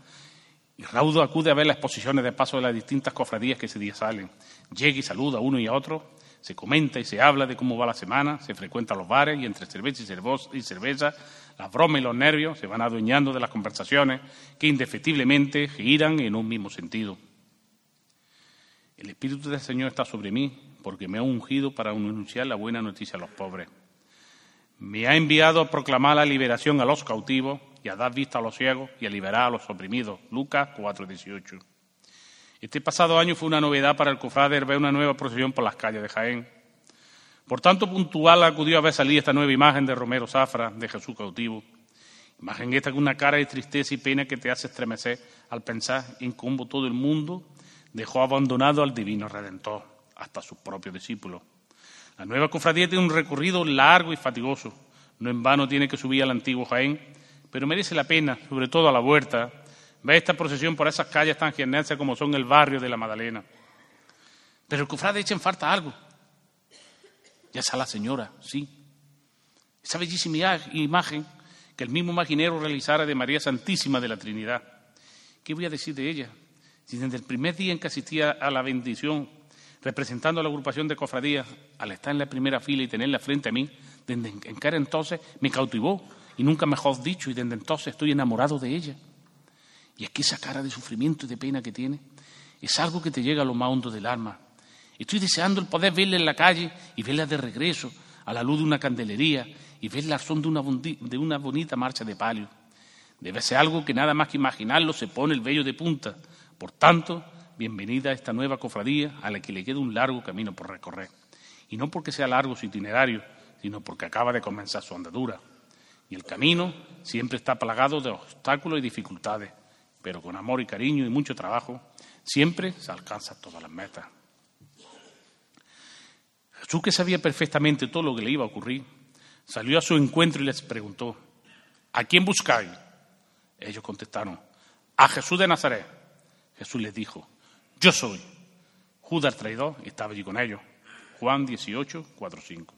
Y Raudo acude a ver las exposiciones de paso de las distintas cofradías que ese día salen. Llega y saluda a uno y a otro. Se comenta y se habla de cómo va la semana. Se frecuentan los bares y entre cerveza y cerveza, las bromas y los nervios se van adueñando de las conversaciones que indefectiblemente giran en un mismo sentido. El Espíritu del Señor está sobre mí porque me ha ungido para anunciar la buena noticia a los pobres me ha enviado a proclamar la liberación a los cautivos y a dar vista a los ciegos y a liberar a los oprimidos. Lucas 4:18. Este pasado año fue una novedad para el cofrade ver una nueva procesión por las calles de Jaén. Por tanto, puntual acudió a ver salir esta nueva imagen de Romero Zafra, de Jesús cautivo. Imagen esta con una cara de tristeza y pena que te hace estremecer al pensar en cómo todo el mundo dejó abandonado al divino Redentor, hasta sus propios discípulos. La nueva cofradía tiene un recorrido largo y fatigoso. No en vano tiene que subir al antiguo Jaén, pero merece la pena, sobre todo a la vuelta, ver esta procesión por esas calles tan jiennenses como son el barrio de la Madalena. Pero el cofrade echa en falta algo. Ya está la señora, sí. Esa bellísima imagen que el mismo maquinero realizara de María Santísima de la Trinidad. ¿Qué voy a decir de ella? Si desde el primer día en que asistía a la bendición representando a la agrupación de cofradías, al estar en la primera fila y tenerla frente a mí, desde en cara entonces me cautivó, y nunca mejor dicho, y desde entonces estoy enamorado de ella. Y es que esa cara de sufrimiento y de pena que tiene es algo que te llega a lo más hondo del alma. Estoy deseando el poder verla en la calle y verla de regreso, a la luz de una candelería, y verla al son de una, de una bonita marcha de palio. Debe ser algo que nada más que imaginarlo se pone el vello de punta. Por tanto, bienvenida a esta nueva cofradía a la que le queda un largo camino por recorrer. Y no porque sea largo su itinerario, sino porque acaba de comenzar su andadura. Y el camino siempre está plagado de obstáculos y dificultades, pero con amor y cariño y mucho trabajo, siempre se alcanzan todas las metas. Jesús, que sabía perfectamente todo lo que le iba a ocurrir, salió a su encuentro y les preguntó, ¿a quién buscáis? Ellos contestaron, a Jesús de Nazaret. Jesús les dijo, yo soy. Judas traidor estaba allí con ellos. Juan 18, 4, 5.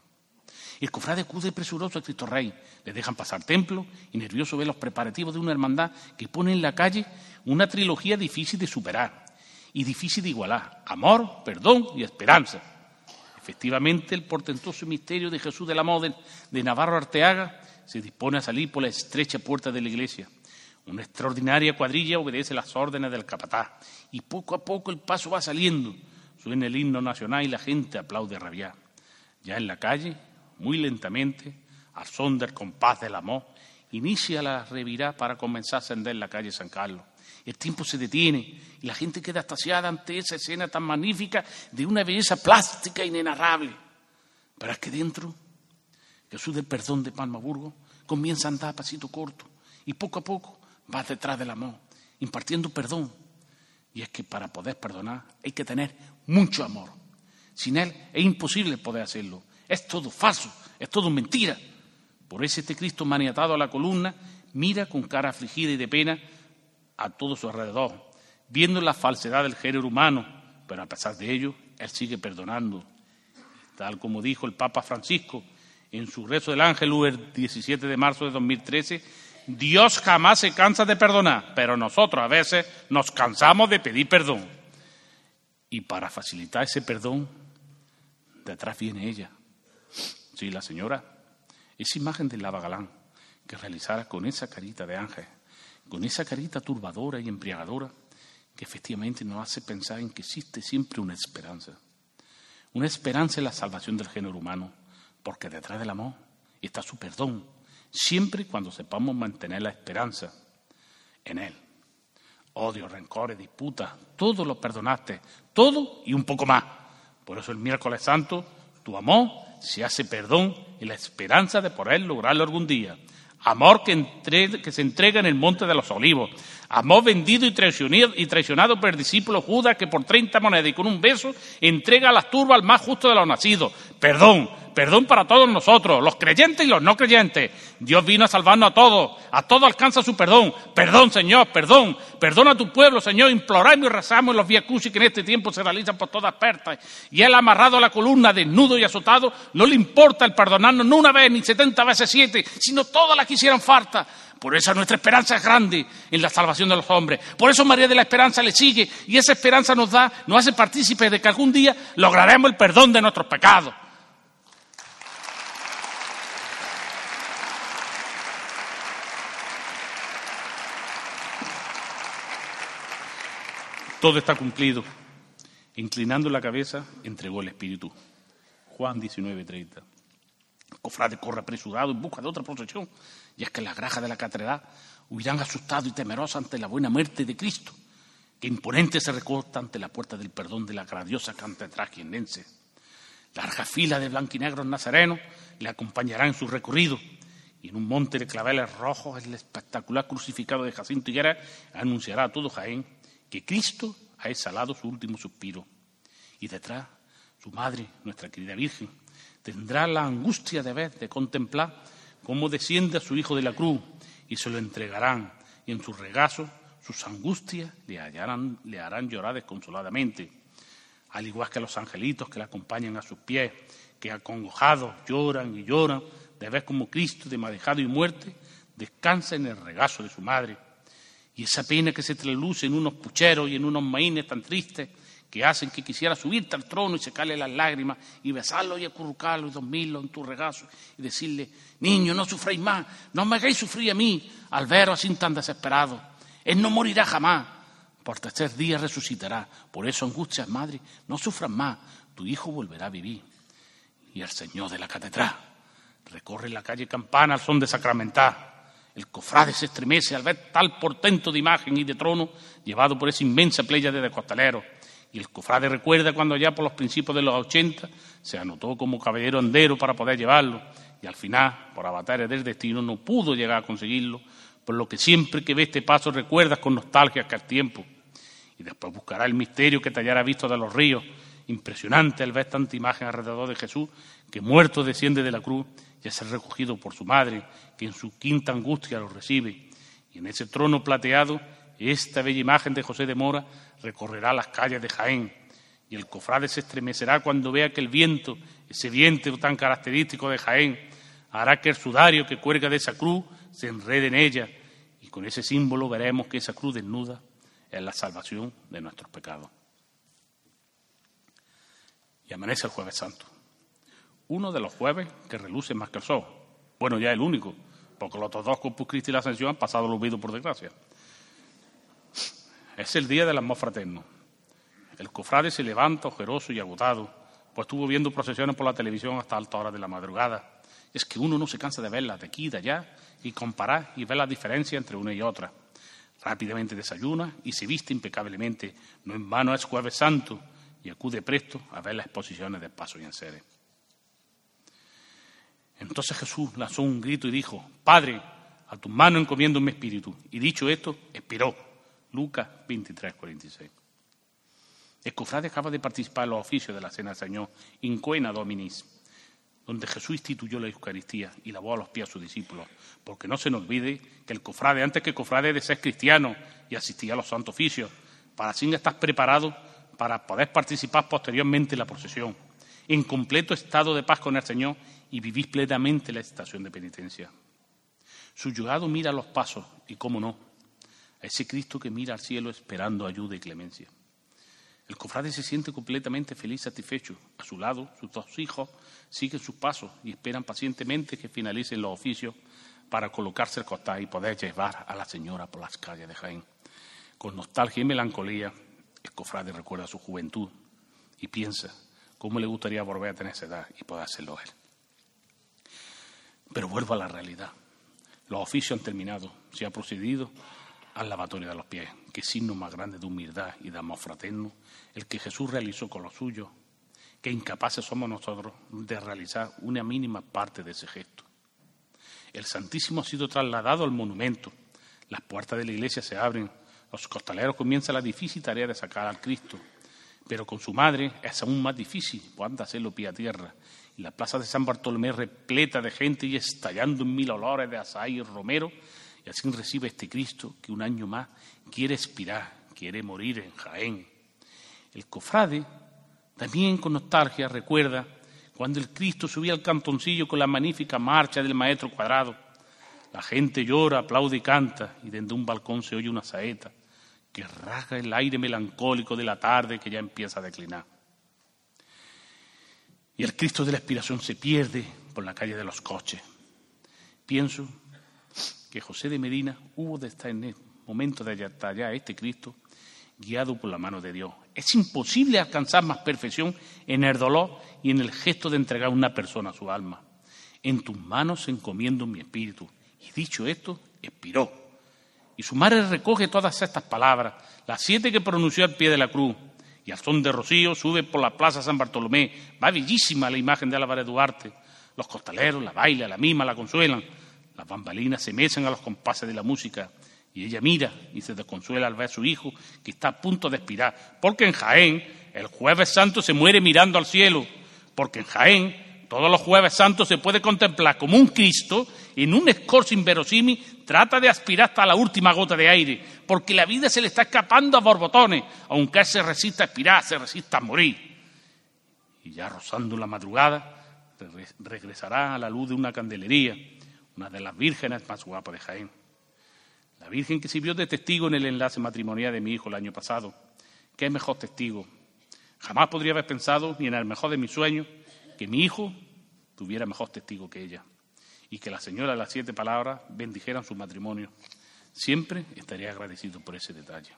Y el cofrade acude presuroso a Cristo Rey. Le dejan pasar templo y nervioso ve los preparativos de una hermandad que pone en la calle una trilogía difícil de superar y difícil de igualar. Amor, perdón y esperanza. Efectivamente, el portentoso misterio de Jesús de la Moda de Navarro Arteaga se dispone a salir por la estrecha puerta de la iglesia. Una extraordinaria cuadrilla obedece las órdenes del capataz y poco a poco el paso va saliendo. Suena el himno nacional y la gente aplaude rabiar. Ya en la calle, muy lentamente, al son del compás del amor, inicia la revirá para comenzar a ascender la calle San Carlos. El tiempo se detiene y la gente queda estasiada ante esa escena tan magnífica de una belleza plástica inenarrable. Pero es que dentro, Jesús del perdón de Palmaburgo comienza a andar a pasito corto y poco a poco va detrás del amor, impartiendo perdón. Y es que para poder perdonar hay que tener mucho amor. Sin él es imposible poder hacerlo. Es todo falso, es todo mentira. Por eso este Cristo maniatado a la columna mira con cara afligida y de pena a todo su alrededor, viendo la falsedad del género humano, pero a pesar de ello, él sigue perdonando. Tal como dijo el Papa Francisco en su rezo del ángel el 17 de marzo de 2013, Dios jamás se cansa de perdonar, pero nosotros a veces nos cansamos de pedir perdón. Y para facilitar ese perdón, detrás viene ella. Sí, la señora. Esa imagen de Lava Galán que realizara con esa carita de ángel, con esa carita turbadora y embriagadora que efectivamente nos hace pensar en que existe siempre una esperanza. Una esperanza en la salvación del género humano, porque detrás del amor está su perdón, siempre cuando sepamos mantener la esperanza en Él. Odio, rencores, disputas, todo lo perdonaste, todo y un poco más. Por eso el miércoles santo, tu amor se hace perdón y la esperanza de poder lograrlo algún día. Amor que, que, se entrega en el monte de los olivos. Amor vendido y traicionado, y traicionado por el discípulo Judas que por 30 monedas y con un beso entrega a las turbas al más justo de los nacidos. Perdón, perdón para todos nosotros, los creyentes y los no creyentes. Dios vino a salvarnos a todos, a todos alcanza su perdón. Perdón, Señor, perdón. Perdona a tu pueblo, Señor. Imploramos y rezamos los viacusi que en este tiempo se realizan por todas partes. Y él amarrado a la columna, desnudo y azotado, no le importa el perdonarnos no una vez ni setenta veces siete, sino todas las que hicieran falta. Por eso nuestra esperanza es grande en la salvación de los hombres. Por eso María de la Esperanza le sigue y esa esperanza nos da, nos hace partícipes de que algún día lograremos el perdón de nuestros pecados. Todo está cumplido. Inclinando la cabeza, entregó el Espíritu. Juan 19:30. El cofrade corre apresurado en busca de otra procesión. Y es que las grajas de la catedral huirán asustados y temerosos ante la buena muerte de Cristo, que imponente se recorta ante la puerta del perdón de la grandiosa catedral quienense. Larga fila de blanquinegros nazarenos le acompañarán en su recorrido. Y en un monte de claveles rojos, el espectacular crucificado de Jacinto Higuera anunciará a todo Jaén que Cristo ha exhalado su último suspiro. Y detrás, su madre, nuestra querida Virgen, tendrá la angustia de ver, de contemplar cómo desciende a su Hijo de la cruz y se lo entregarán. Y en su regazo, sus angustias le, harán llorar desconsoladamente. Al igual que los angelitos que le acompañan a sus pies, que acongojados lloran y lloran de ver cómo Cristo, de madejado y muerte, descansa en el regazo de su madre y esa pena que se trasluce en unos pucheros y en unos maínes tan tristes que hacen que quisiera subirte al trono y secarle las lágrimas y besarlo y acurrucarlo y dormirlo en tu regazo y decirle, niño, no sufráis más, no me hagáis sufrir a mí al veros así tan desesperado. Él no morirá jamás, por tercer día resucitará. Por eso, angustias, madre, no sufras más, tu hijo volverá a vivir. Y el Señor de la catedral recorre la calle Campana al son de sacramental el cofrade se estremece al ver tal portento de imagen y de trono llevado por esa inmensa playa de costaleros. Y el cofrade recuerda cuando ya por los principios de los 80 se anotó como caballero andero para poder llevarlo. Y al final, por avatares del destino, no pudo llegar a conseguirlo, por lo que siempre que ve este paso recuerdas con nostalgia aquel tiempo. Y después buscará el misterio que te hayara visto de los ríos. Impresionante al ver tanta imagen alrededor de Jesús, que muerto desciende de la cruz y es recogido por su madre, que en su quinta angustia lo recibe. Y en ese trono plateado, esta bella imagen de José de Mora recorrerá las calles de Jaén. Y el cofrade se estremecerá cuando vea que el viento, ese viento tan característico de Jaén, hará que el sudario que cuelga de esa cruz se enrede en ella. Y con ese símbolo veremos que esa cruz desnuda es la salvación de nuestros pecados. Y amanece el jueves santo uno de los jueves que reluce más que el sol. Bueno, ya el único, porque los otros dos, Corpus Christi y la Ascensión, han pasado el olvido por desgracia. Es el día del amor fraterno. El cofrade se levanta ojeroso y agotado, pues estuvo viendo procesiones por la televisión hasta alta hora de la madrugada. Es que uno no se cansa de verlas de aquí y de allá y comparar y ver la diferencia entre una y otra. Rápidamente desayuna y se viste impecablemente. No en vano es jueves santo y acude presto a ver las exposiciones de paso y en serie. Entonces Jesús lanzó un grito y dijo, Padre, a tus manos encomiendo mi espíritu. Y dicho esto, expiró. Lucas 23, 46. El cofrade acaba de participar en los oficios de la Cena del Señor, Incoena Dominis, donde Jesús instituyó la Eucaristía y lavó a los pies a sus discípulos. Porque no se nos olvide que el cofrade, antes que cofrade, de ser cristiano y asistir a los santos oficios, para así estar preparado para poder participar posteriormente en la procesión, en completo estado de paz con el Señor y vivís plenamente la estación de penitencia. Su llegado mira los pasos y, cómo no, a ese Cristo que mira al cielo esperando ayuda y clemencia. El cofrade se siente completamente feliz, satisfecho. A su lado, sus dos hijos siguen sus pasos y esperan pacientemente que finalicen los oficios para colocarse al costado y poder llevar a la señora por las calles de Jaén. Con nostalgia y melancolía, el cofrade recuerda su juventud y piensa cómo le gustaría volver a tener esa edad y poder hacerlo él. Pero vuelvo a la realidad. Los oficios han terminado, se ha procedido al lavatorio de los pies, que signo más grande de humildad y de amor fraterno, el que Jesús realizó con los suyos, que incapaces somos nosotros de realizar una mínima parte de ese gesto. El Santísimo ha sido trasladado al monumento, las puertas de la iglesia se abren, los costaleros comienzan la difícil tarea de sacar al Cristo, pero con su madre es aún más difícil, pues hacerlo pie a tierra, y la plaza de San Bartolomé repleta de gente y estallando en mil olores de azaí y romero, y así recibe este Cristo que un año más quiere expirar, quiere morir en Jaén. El cofrade también con nostalgia recuerda cuando el Cristo subía al cantoncillo con la magnífica marcha del maestro cuadrado. La gente llora, aplaude y canta, y desde un balcón se oye una saeta que rasga el aire melancólico de la tarde que ya empieza a declinar. Y el Cristo de la expiración se pierde por la calle de los coches. Pienso que José de Medina hubo de estar en el momento de allá este Cristo guiado por la mano de Dios. Es imposible alcanzar más perfección en el dolor y en el gesto de entregar a una persona su alma. En tus manos encomiendo mi espíritu. Y dicho esto, expiró. Y su madre recoge todas estas palabras, las siete que pronunció al pie de la cruz. Y al son de rocío sube por la plaza San Bartolomé. Va bellísima la imagen de Álvarez Duarte. Los costaleros la bailan, la mima, la consuelan. Las bambalinas se mecen a los compases de la música y ella mira y se desconsuela al ver a su hijo que está a punto de expirar. Porque en Jaén el jueves santo se muere mirando al cielo. Porque en Jaén todos los jueves santos se puede contemplar como un Cristo en un escorzo inverosímil trata de aspirar hasta la última gota de aire. Porque la vida se le está escapando a borbotones, aunque él se resista a expirar, se resista a morir. Y ya rozando la madrugada regresará a la luz de una candelería una de las vírgenes más guapas de Jaén. La Virgen que sirvió de testigo en el enlace matrimonial de mi hijo el año pasado. ¿Qué mejor testigo? Jamás podría haber pensado, ni en el mejor de mis sueños, que mi hijo tuviera mejor testigo que ella y que la señora de las siete palabras bendijeran su matrimonio. Siempre estaría agradecido por ese detalle.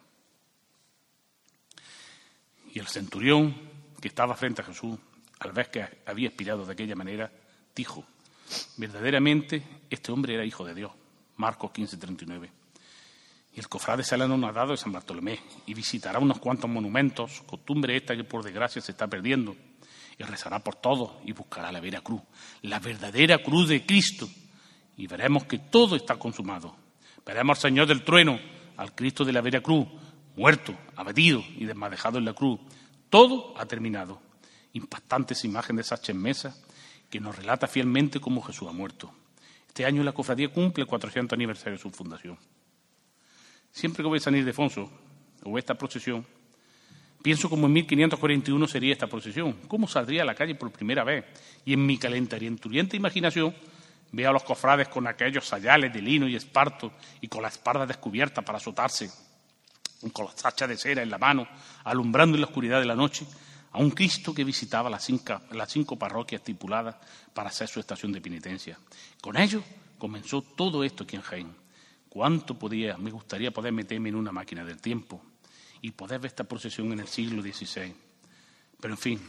Y el centurión que estaba frente a Jesús, al ver que había expirado de aquella manera, dijo, Verdaderamente, este hombre era hijo de Dios. Marcos 15:39. Y el cofrade sale dado de San Bartolomé y visitará unos cuantos monumentos, costumbre esta que por desgracia se está perdiendo, y rezará por todos y buscará la vera cruz, la verdadera cruz de Cristo, y veremos que todo está consumado. Veremos al Señor del trueno, al Cristo de la vera cruz, muerto, abatido y desmadejado en la cruz. Todo ha terminado. Impactantes imágenes de esas mesas que nos relata fielmente cómo Jesús ha muerto. Este año la cofradía cumple el 400 aniversario de su fundación. Siempre que voy a salir de Fonso o esta procesión, pienso como en 1541 sería esta procesión, cómo saldría a la calle por primera vez. Y en mi calenturienta imaginación veo a los cofrades con aquellos sayales de lino y esparto y con la espalda descubierta para azotarse, con las hachas de cera en la mano, alumbrando en la oscuridad de la noche a un Cristo que visitaba las cinco, parroquias estipuladas para hacer su estación de penitencia. Con ello comenzó todo esto aquí en. ¿Cuánto podía, me gustaría poder meterme en una máquina del tiempo y poder ver esta procesión en el siglo XVI? Pero en fin,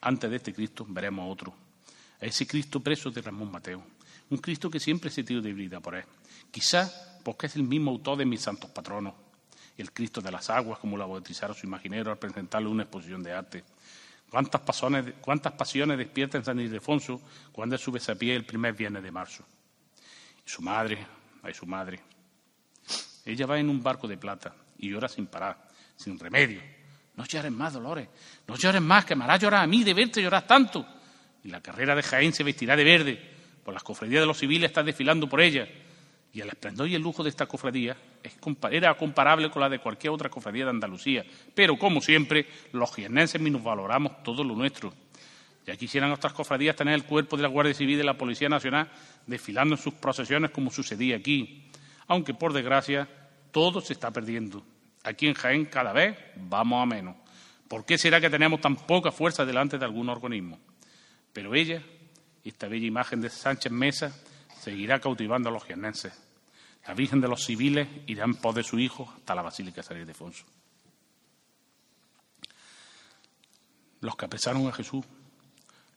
antes de este Cristo veremos otro. A ese Cristo preso de Ramón Mateo. Un Cristo que siempre se tiró de vida por él. Quizá porque es el mismo autor de mis santos patronos el Cristo de las aguas, como lo bautizaron su imaginero al presentarle una exposición de arte. ¿Cuántas pasiones, cuántas pasiones despierta en San Ildefonso cuando él sube a pie el primer viernes de marzo? Y su madre, ay su madre, ella va en un barco de plata y llora sin parar, sin remedio. No llores más, Dolores, no llores más, que me hará llorar a mí de verte llorar tanto. Y la carrera de Jaén se vestirá de verde, por las cofradías de los civiles están desfilando por ella y el esplendor y el lujo de esta cofradía era comparable con la de cualquier otra cofradía de Andalucía. Pero, como siempre, los jiennenses valoramos todo lo nuestro. Ya quisieran otras cofradías tener el cuerpo de la Guardia Civil y de la Policía Nacional desfilando en sus procesiones como sucedía aquí. Aunque, por desgracia, todo se está perdiendo. Aquí en Jaén cada vez vamos a menos. ¿Por qué será que tenemos tan poca fuerza delante de algún organismo? Pero ella, esta bella imagen de Sánchez Mesa, seguirá cautivando a los jiennenses. La Virgen de los Civiles irá en pos de su hijo hasta la Basílica San Ildefonso. Los que apresaron a Jesús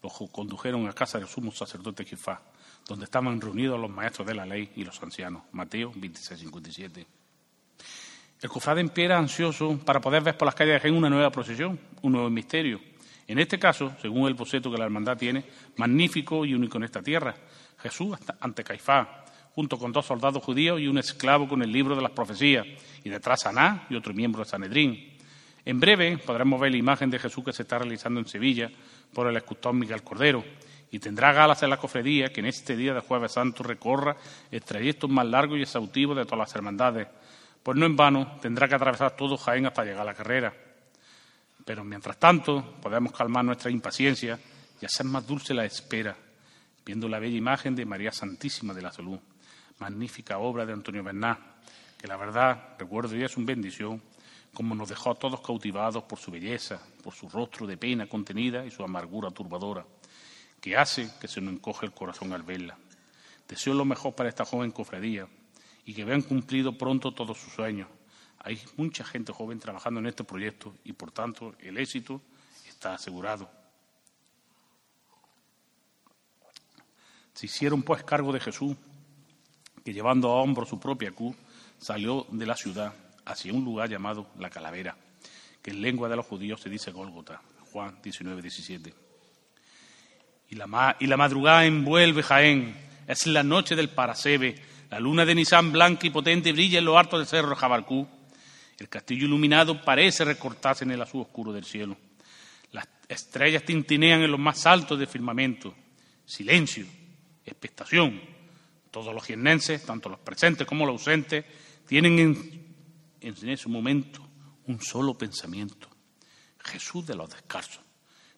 los condujeron a casa del sumo sacerdote Jefá, donde estaban reunidos los maestros de la ley y los ancianos. Mateo 26:57. El cofrade en pie era ansioso para poder ver por las calles de Jaén una nueva procesión, un nuevo misterio. En este caso, según el boceto que la hermandad tiene, magnífico y único en esta tierra, Jesús ante Caifás, junto con dos soldados judíos y un esclavo con el libro de las profecías, y detrás Aná y otro miembro de Sanedrín. En breve podremos ver la imagen de Jesús que se está realizando en Sevilla por el escultor Miguel Cordero, y tendrá galas en la cofradía que en este día de Jueves Santo recorra el trayecto más largo y exhaustivo de todas las hermandades, pues no en vano tendrá que atravesar todo Jaén hasta llegar a la carrera. Pero mientras tanto podemos calmar nuestra impaciencia y hacer más dulce la espera, viendo la bella imagen de María Santísima de la Salud, magnífica obra de Antonio Bernat, que la verdad, recuerdo y es una bendición, como nos dejó a todos cautivados por su belleza, por su rostro de pena contenida y su amargura turbadora, que hace que se nos encoge el corazón al verla. Deseo lo mejor para esta joven cofradía, y que vean cumplido pronto todos sus sueños. Hay mucha gente joven trabajando en este proyecto y, por tanto, el éxito está asegurado. Se hicieron pues cargo de Jesús, que llevando a hombro su propia cruz, salió de la ciudad hacia un lugar llamado La Calavera, que en lengua de los judíos se dice Gólgota, Juan 19, 17. Y la, y la madrugada envuelve Jaén, es la noche del Parasebe, la luna de Nisán blanca y potente brilla en lo alto del cerro Jabalcú. El castillo iluminado parece recortarse en el azul oscuro del cielo. Las estrellas tintinean en los más altos del firmamento. Silencio, expectación. Todos los jiennenses, tanto los presentes como los ausentes, tienen en, en ese momento un solo pensamiento. Jesús de los descalzos,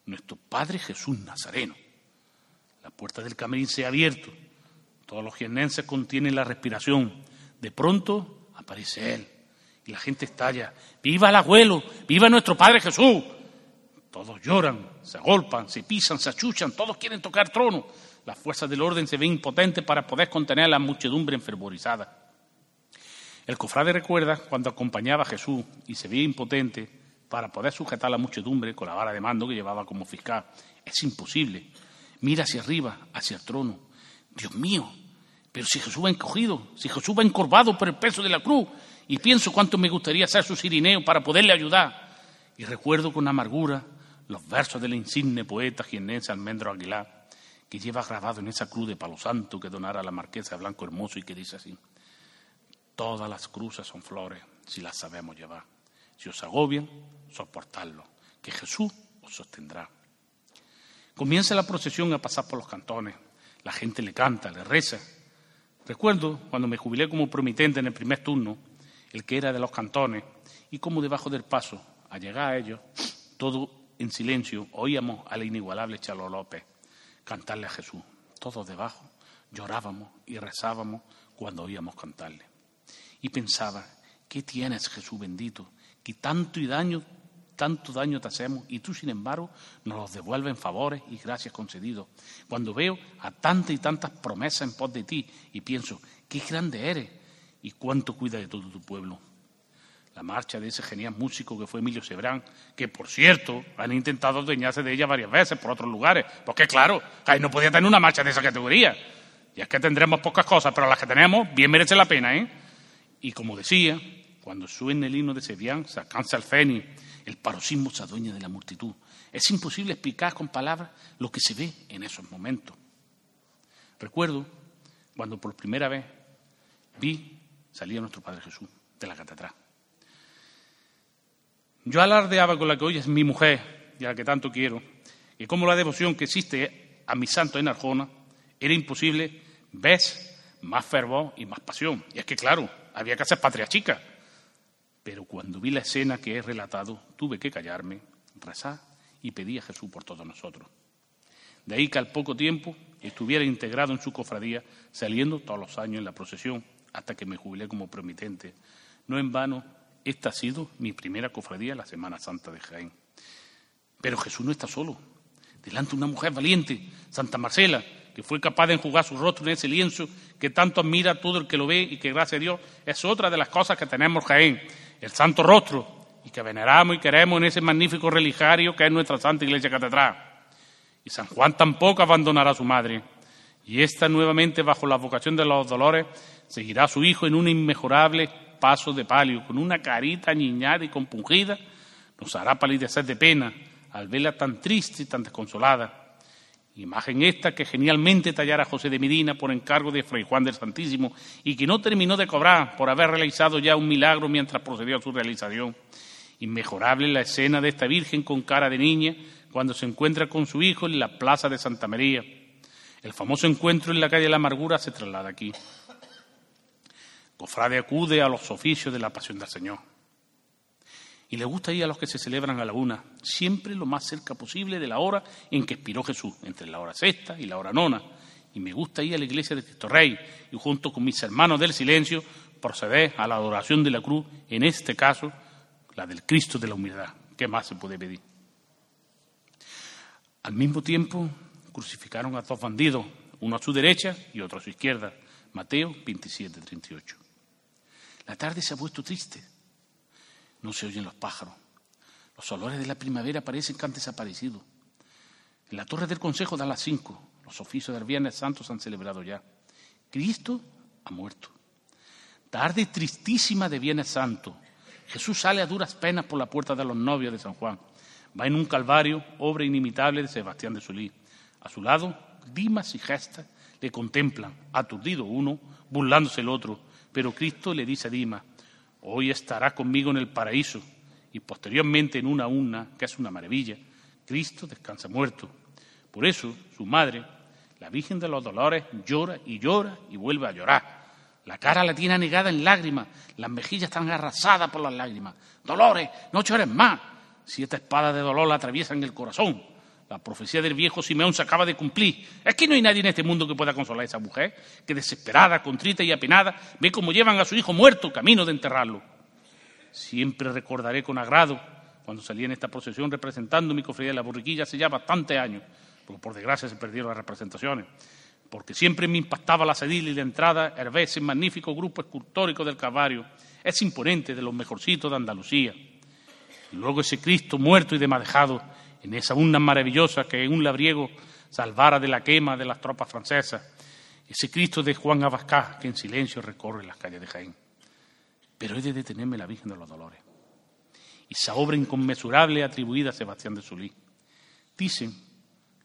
nuestro Padre Jesús Nazareno. La puerta del camerín se ha abierto todos los jiennenses contienen la respiración. De pronto aparece Él y la gente estalla. ¡Viva el abuelo! ¡Viva nuestro Padre Jesús! Todos lloran, se agolpan, se pisan, se achuchan, todos quieren tocar trono. Las fuerzas del orden se ven impotentes para poder contener a la muchedumbre enfervorizada. El cofrade recuerda cuando acompañaba a Jesús y se veía impotente para poder sujetar a la muchedumbre con la vara de mando que llevaba como fiscal. Es imposible. Mira hacia arriba, hacia el trono. Dios mío, pero si Jesús va encogido, si Jesús va encorvado por el peso de la cruz, y pienso cuánto me gustaría ser su sirineo para poderle ayudar. Y recuerdo con amargura los versos del insigne poeta jiennense Almendro Aguilar, que lleva grabado en esa cruz de palo santo que donara la marquesa Blanco Hermoso y que dice así: Todas las cruces son flores si las sabemos llevar. Si os agobian, soportadlo, que Jesús os sostendrá. Comienza la procesión a pasar por los cantones. La gente le canta, le reza Recuerdo cuando me jubilé como promitente en el primer turno, el que era de los cantones, y como debajo del paso, al llegar a ellos, todo en silencio, oíamos al inigualable Chalo López cantarle a Jesús. Todos debajo llorábamos y rezábamos cuando oíamos cantarle. Y pensaba, ¿qué tienes, Jesús bendito? Que tanto y daño tanto daño te hacemos y tú, sin embargo, nos los devuelves favores y gracias concedidos. Cuando veo a tantas y tantas promesas en pos de ti y pienso, qué grande eres y cuánto cuida de todo tu pueblo. La marcha de ese genial músico que fue Emilio Sebrán, que por cierto han intentado adueñarse de ella varias veces por otros lugares, porque claro, ahí no podía tener una marcha de esa categoría. Y es que tendremos pocas cosas, pero las que tenemos bien merece la pena, ¿eh? Y como decía, cuando suene el himno de Sevián, se alcanza el fénix el paroxismo se adueña de la multitud. Es imposible explicar con palabras lo que se ve en esos momentos. Recuerdo cuando por primera vez vi salir a nuestro Padre Jesús de la catedral. Yo alardeaba con la que hoy es mi mujer y a la que tanto quiero, y como la devoción que existe a mi santo en Arjona era imposible, ves más fervor y más pasión. Y es que, claro, había que hacer patria chica pero cuando vi la escena que he relatado, tuve que callarme, rezar y pedir a Jesús por todos nosotros. De ahí que al poco tiempo estuviera integrado en su cofradía, saliendo todos los años en la procesión, hasta que me jubilé como promitente. No en vano, esta ha sido mi primera cofradía la Semana Santa de Jaén. Pero Jesús no está solo. Delante una mujer valiente, Santa Marcela, que fue capaz de enjugar su rostro en ese lienzo que tanto admira todo el que lo ve y que, gracias a Dios, es otra de las cosas que tenemos Jaén, el santo rostro, y que veneramos y queremos en ese magnífico religario que es nuestra Santa Iglesia Catedral. Y San Juan tampoco abandonará a su madre, y esta nuevamente, bajo la vocación de los dolores, seguirá a su hijo en un inmejorable paso de palio, con una carita niñada y compungida, nos hará palidecer de pena al verla tan triste y tan desconsolada. Imagen esta que genialmente tallara José de Medina por encargo de Fray Juan del Santísimo y que no terminó de cobrar por haber realizado ya un milagro mientras procedió a su realización. Inmejorable la escena de esta Virgen con cara de niña cuando se encuentra con su hijo en la plaza de Santa María. El famoso encuentro en la calle de la Amargura se traslada aquí. Cofrade acude a los oficios de la Pasión del Señor y le gusta ir a los que se celebran a la una, siempre lo más cerca posible de la hora en que expiró Jesús, entre la hora sexta y la hora nona. Y me gusta ir a la iglesia de Cristo Rey y junto con mis hermanos del silencio proceder a la adoración de la cruz, en este caso la del Cristo de la humildad. ¿Qué más se puede pedir? Al mismo tiempo crucificaron a dos bandidos, uno a su derecha y otro a su izquierda. Mateo 27, 38. La tarde se ha puesto triste no se oyen los pájaros. Los olores de la primavera parecen que han desaparecido. En la torre del Consejo dan las cinco. Los oficios del Viernes Santo se han celebrado ya. Cristo ha muerto. Tarde tristísima de Viernes Santo. Jesús sale a duras penas por la puerta de los novios de San Juan. Va en un calvario, obra inimitable de Sebastián de Solí. A su lado, Dimas y Gesta le contemplan, aturdido uno, burlándose el otro. Pero Cristo le dice a Dimas, hoy estará conmigo en el paraíso y posteriormente en una urna, que es una maravilla, Cristo descansa muerto. Por eso su madre, la Virgen de los Dolores, llora y llora y vuelve a llorar. La cara la tiene anegada en lágrimas, las mejillas están arrasadas por las lágrimas. Dolores, no llores más. Siete espadas de dolor la atraviesan el corazón. La profecía del viejo Simeón se acaba de cumplir. Es que no hay nadie en este mundo que pueda consolar a esa mujer, que desesperada, contrita y apenada, ve cómo llevan a su hijo muerto camino de enterrarlo. Siempre recordaré con agrado cuando salí en esta procesión representando mi cofradía de la borriquilla hace ya bastantes años, porque por desgracia se perdieron las representaciones, porque siempre me impactaba la sedil y la entrada, ese magnífico grupo escultórico del Calvario, es imponente de los mejorcitos de Andalucía. Luego ese Cristo muerto y demadejado en esa urna maravillosa que un labriego salvara de la quema de las tropas francesas, ese Cristo de Juan Abascal que en silencio recorre las calles de Jaén. Pero he de detenerme la Virgen de los Dolores. Esa obra inconmensurable atribuida a Sebastián de Sulí. Dicen,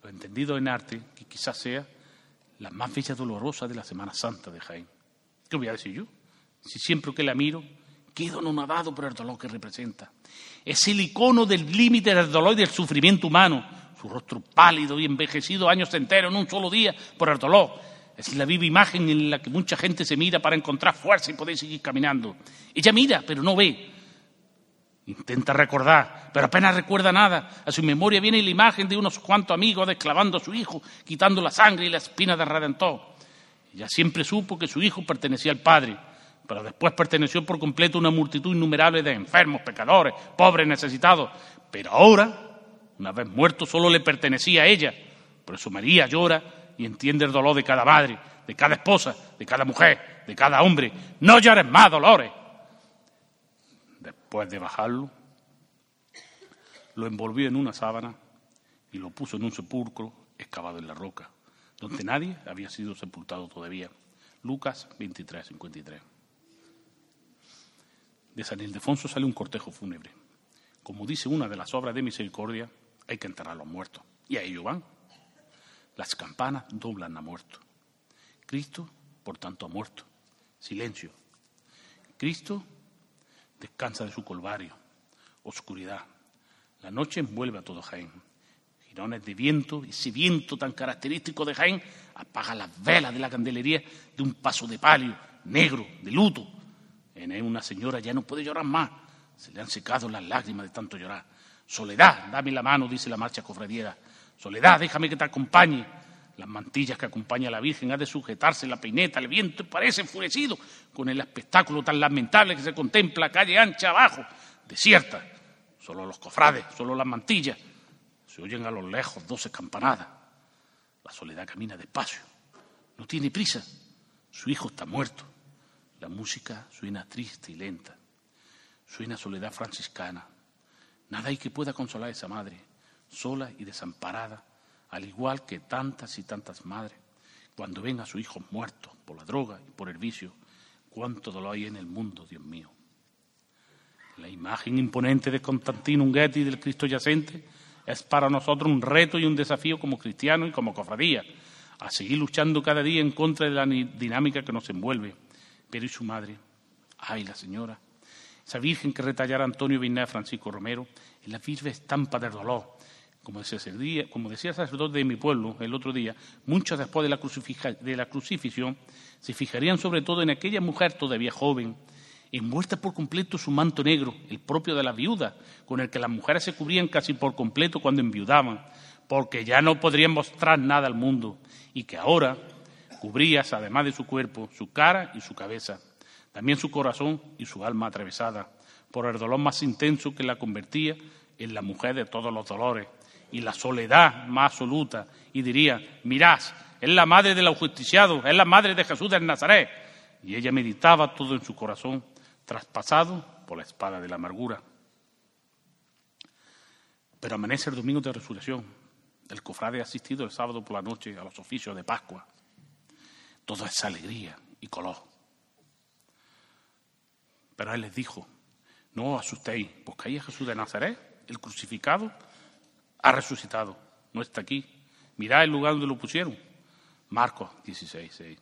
lo entendido en arte, que quizás sea la más bella dolorosa de la Semana Santa de Jaén. ¿Qué voy a decir yo? Si siempre que la miro, quedo anonadado por el dolor que representa. Es el icono del límite del dolor y del sufrimiento humano. Su rostro pálido y envejecido años enteros en un solo día por el dolor. Es la viva imagen en la que mucha gente se mira para encontrar fuerza y poder seguir caminando. Ella mira, pero no ve. Intenta recordar, pero apenas recuerda nada. A su memoria viene la imagen de unos cuantos amigos desclavando a su hijo, quitando la sangre y la espina del Redentor. Ella siempre supo que su hijo pertenecía al Padre, pero después perteneció por completo a una multitud innumerable de enfermos, pecadores, pobres, necesitados. Pero ahora, una vez muerto, solo le pertenecía a ella. Por eso María llora y entiende el dolor de cada madre, de cada esposa, de cada mujer, de cada hombre. No llores más, Dolores. Después de bajarlo, lo envolvió en una sábana y lo puso en un sepulcro excavado en la roca, donde nadie había sido sepultado todavía. Lucas 23, 53 de San Ildefonso sale un cortejo fúnebre. Como dice una de las obras de misericordia, hay que enterrar a los muertos. Y a ello van. Las campanas doblan a muerto. Cristo, por tanto, ha muerto. Silencio. Cristo descansa de su colvario. Oscuridad. La noche envuelve a todo Jaén. Girones de viento, ese viento tan característico de Jaén apaga las velas de la candelería de un paso de palio, negro, de luto, en una señora ya no puede llorar más. Se le han secado las lágrimas de tanto llorar. Soledad, dame la mano, dice la marcha cofradiera. Soledad, déjame que te acompañe. Las mantillas que acompaña a la Virgen ha de sujetarse la peineta, el viento parece enfurecido con el espectáculo tan lamentable que se contempla calle ancha abajo, desierta. Solo los cofrades, solo las mantillas. Se oyen a lo lejos doce campanadas. La soledad camina despacio, no tiene prisa. Su hijo está muerto. La música suena triste y lenta. Suena soledad franciscana. Nada hay que pueda consolar a esa madre, sola y desamparada, al igual que tantas y tantas madres, cuando ven a su hijo muerto por la droga y por el vicio. Cuánto dolor hay en el mundo, Dios mío. La imagen imponente de Constantino Unguetti y del Cristo yacente es para nosotros un reto y un desafío como cristianos y como cofradía, a seguir luchando cada día en contra de la dinámica que nos envuelve. Pero ¿y su madre? Ay, la señora. Esa virgen que retallara Antonio Viñá Francisco Romero es la viva estampa del dolor. Como decía, el sacerdote de mi pueblo el otro día, muchos después de la, de la crucifixión se fijarían sobre todo en aquella mujer todavía joven, envuelta por completo su manto negro, el propio de la viuda, con el que las mujeres se cubrían casi por completo cuando enviudaban, porque ya no podrían mostrar nada al mundo, y que ahora cubrías, además de su cuerpo, su cara y su cabeza, también su corazón y su alma atravesada, por el dolor más intenso que la convertía en la mujer de todos los dolores, y la soledad más absoluta, y diría, mirad, es la madre del ajusticiado, es la madre de Jesús del Nazaret. Y ella meditaba todo en su corazón traspasado por la espada de la amargura. Pero amanece el domingo de resurrección. El cofrade ha asistido el sábado por la noche a los oficios de Pascua. Toda esa alegría y color. Pero él les dijo, no os asustéis, ahí es Jesús de Nazaret, el crucificado, ha resucitado, no está aquí. Mirad el lugar donde lo pusieron. Marcos 16, 6.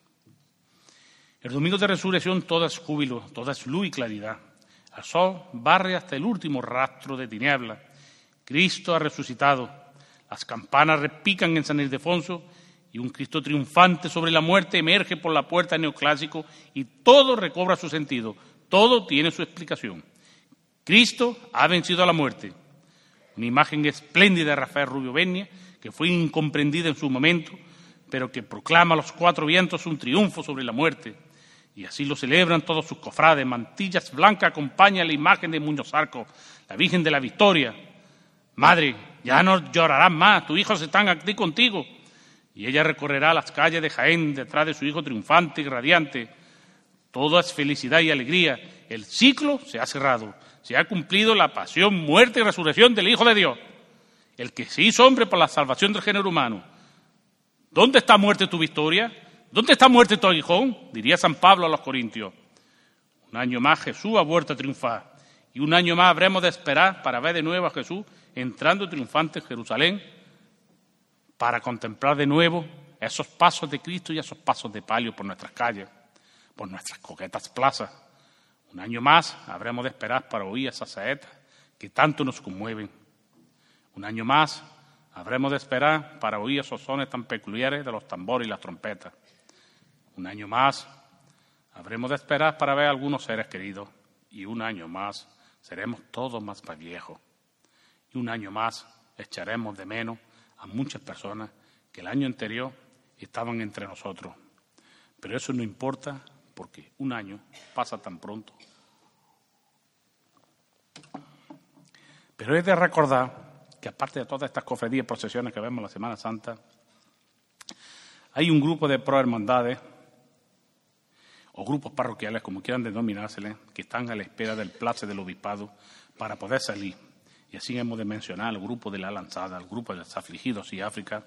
El domingo de resurrección todo es júbilo, toda es luz y claridad. El sol barre hasta el último rastro de tiniebla. Cristo ha resucitado. Las campanas repican en San Ildefonso y un Cristo triunfante sobre la muerte emerge por la puerta neoclásico y todo recobra su sentido. Todo tiene su explicación. Cristo ha vencido a la muerte. Una imagen espléndida de Rafael Rubio Benia, que fue incomprendida en su momento, pero que proclama a los cuatro vientos un triunfo sobre la muerte. Y así lo celebran todos sus cofrades. Mantillas blancas acompaña la imagen de Muñoz Arco, la Virgen de la Victoria. Madre, ya no llorarás más, tus hijos están aquí contigo. Y ella recorrerá las calles de Jaén detrás de su hijo triunfante y radiante. Todo es felicidad y alegría. El ciclo se ha cerrado. Se ha cumplido la pasión, muerte y resurrección del Hijo de Dios. El que se hizo hombre por la salvación del género humano. ¿Dónde está muerte tu victoria? ¿Dónde está muerte tu aguijón? Diría San Pablo a los Corintios. Un año más Jesús ha vuelto a triunfar y un año más habremos de esperar para ver de nuevo a Jesús entrando triunfante en Jerusalén para contemplar de nuevo esos pasos de Cristo y esos pasos de palio por nuestras calles, por nuestras coquetas plazas. Un año más habremos de esperar para oír esas saetas que tanto nos conmueven. Un año más habremos de esperar para oír esos sones tan peculiares de los tambores y las trompetas. Un año más habremos de esperar para ver a algunos seres queridos y un año más seremos todos más viejos. Y un año más echaremos de menos a muchas personas que el año anterior estaban entre nosotros. Pero eso no importa porque un año pasa tan pronto. Pero es de recordar que aparte de todas estas cofradías y procesiones que vemos la Semana Santa, hay un grupo de prohermandades o grupos parroquiales, como quieran denominárseles, que están a la espera del place del obispado para poder salir. Y así hemos de mencionar al grupo de la lanzada, al grupo de los afligidos y África,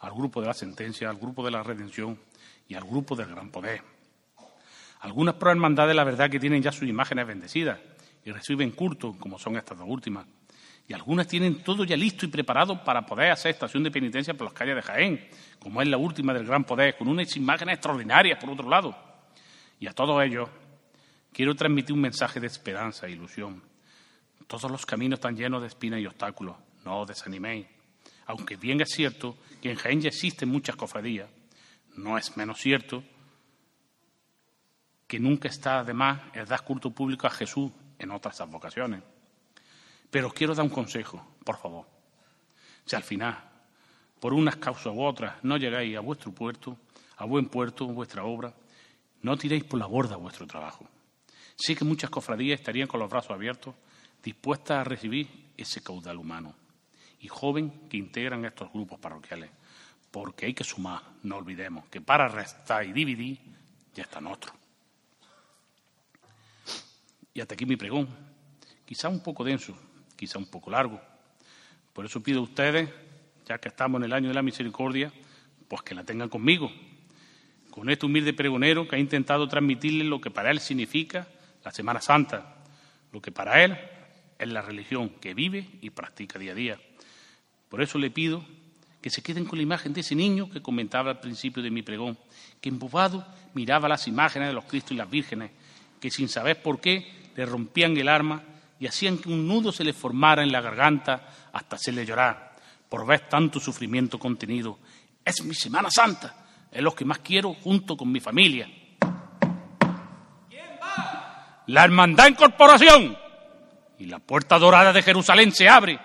al grupo de la sentencia, al grupo de la redención y al grupo del gran poder. Algunas prohermandades, la verdad, que tienen ya sus imágenes bendecidas y reciben culto, como son estas dos últimas. Y algunas tienen todo ya listo y preparado para poder hacer estación de penitencia por las calles de Jaén, como es la última del gran poder, con unas imágenes extraordinarias, por otro lado. Y a todo ello quiero transmitir un mensaje de esperanza e ilusión. Todos los caminos están llenos de espinas y obstáculos. No os desaniméis. Aunque bien es cierto que en Jaén ya existen muchas cofradías, no es menos cierto que nunca está de más el dar culto público a Jesús en otras advocaciones. Pero quiero dar un consejo, por favor. Si al final, por unas causas u otras, no llegáis a vuestro puerto, a buen puerto, vuestra obra, no tiréis por la borda vuestro trabajo. Sé que muchas cofradías estarían con los brazos abiertos, dispuestas a recibir ese caudal humano y joven que integran estos grupos parroquiales. porque hay que sumar, no olvidemos que para restar y dividir ya están otros. Y hasta aquí mi pregón, quizá un poco denso, quizá un poco largo. Por eso pido a ustedes, ya que estamos en el año de la misericordia, pues que la tengan conmigo, con este humilde pregonero que ha intentado transmitirles lo que para él significa la Semana Santa, lo que para él es la religión que vive y practica día a día. Por eso le pido que se queden con la imagen de ese niño que comentaba al principio de mi pregón, que embobado miraba las imágenes de los Cristos y las vírgenes, que sin saber por qué le rompían el arma y hacían que un nudo se le formara en la garganta hasta hacerle llorar por ver tanto sufrimiento contenido. Es mi Semana Santa, es lo que más quiero junto con mi familia. ¿Quién va? La Hermandad en Corporación. Y la puerta dorada de Jerusalén se abre,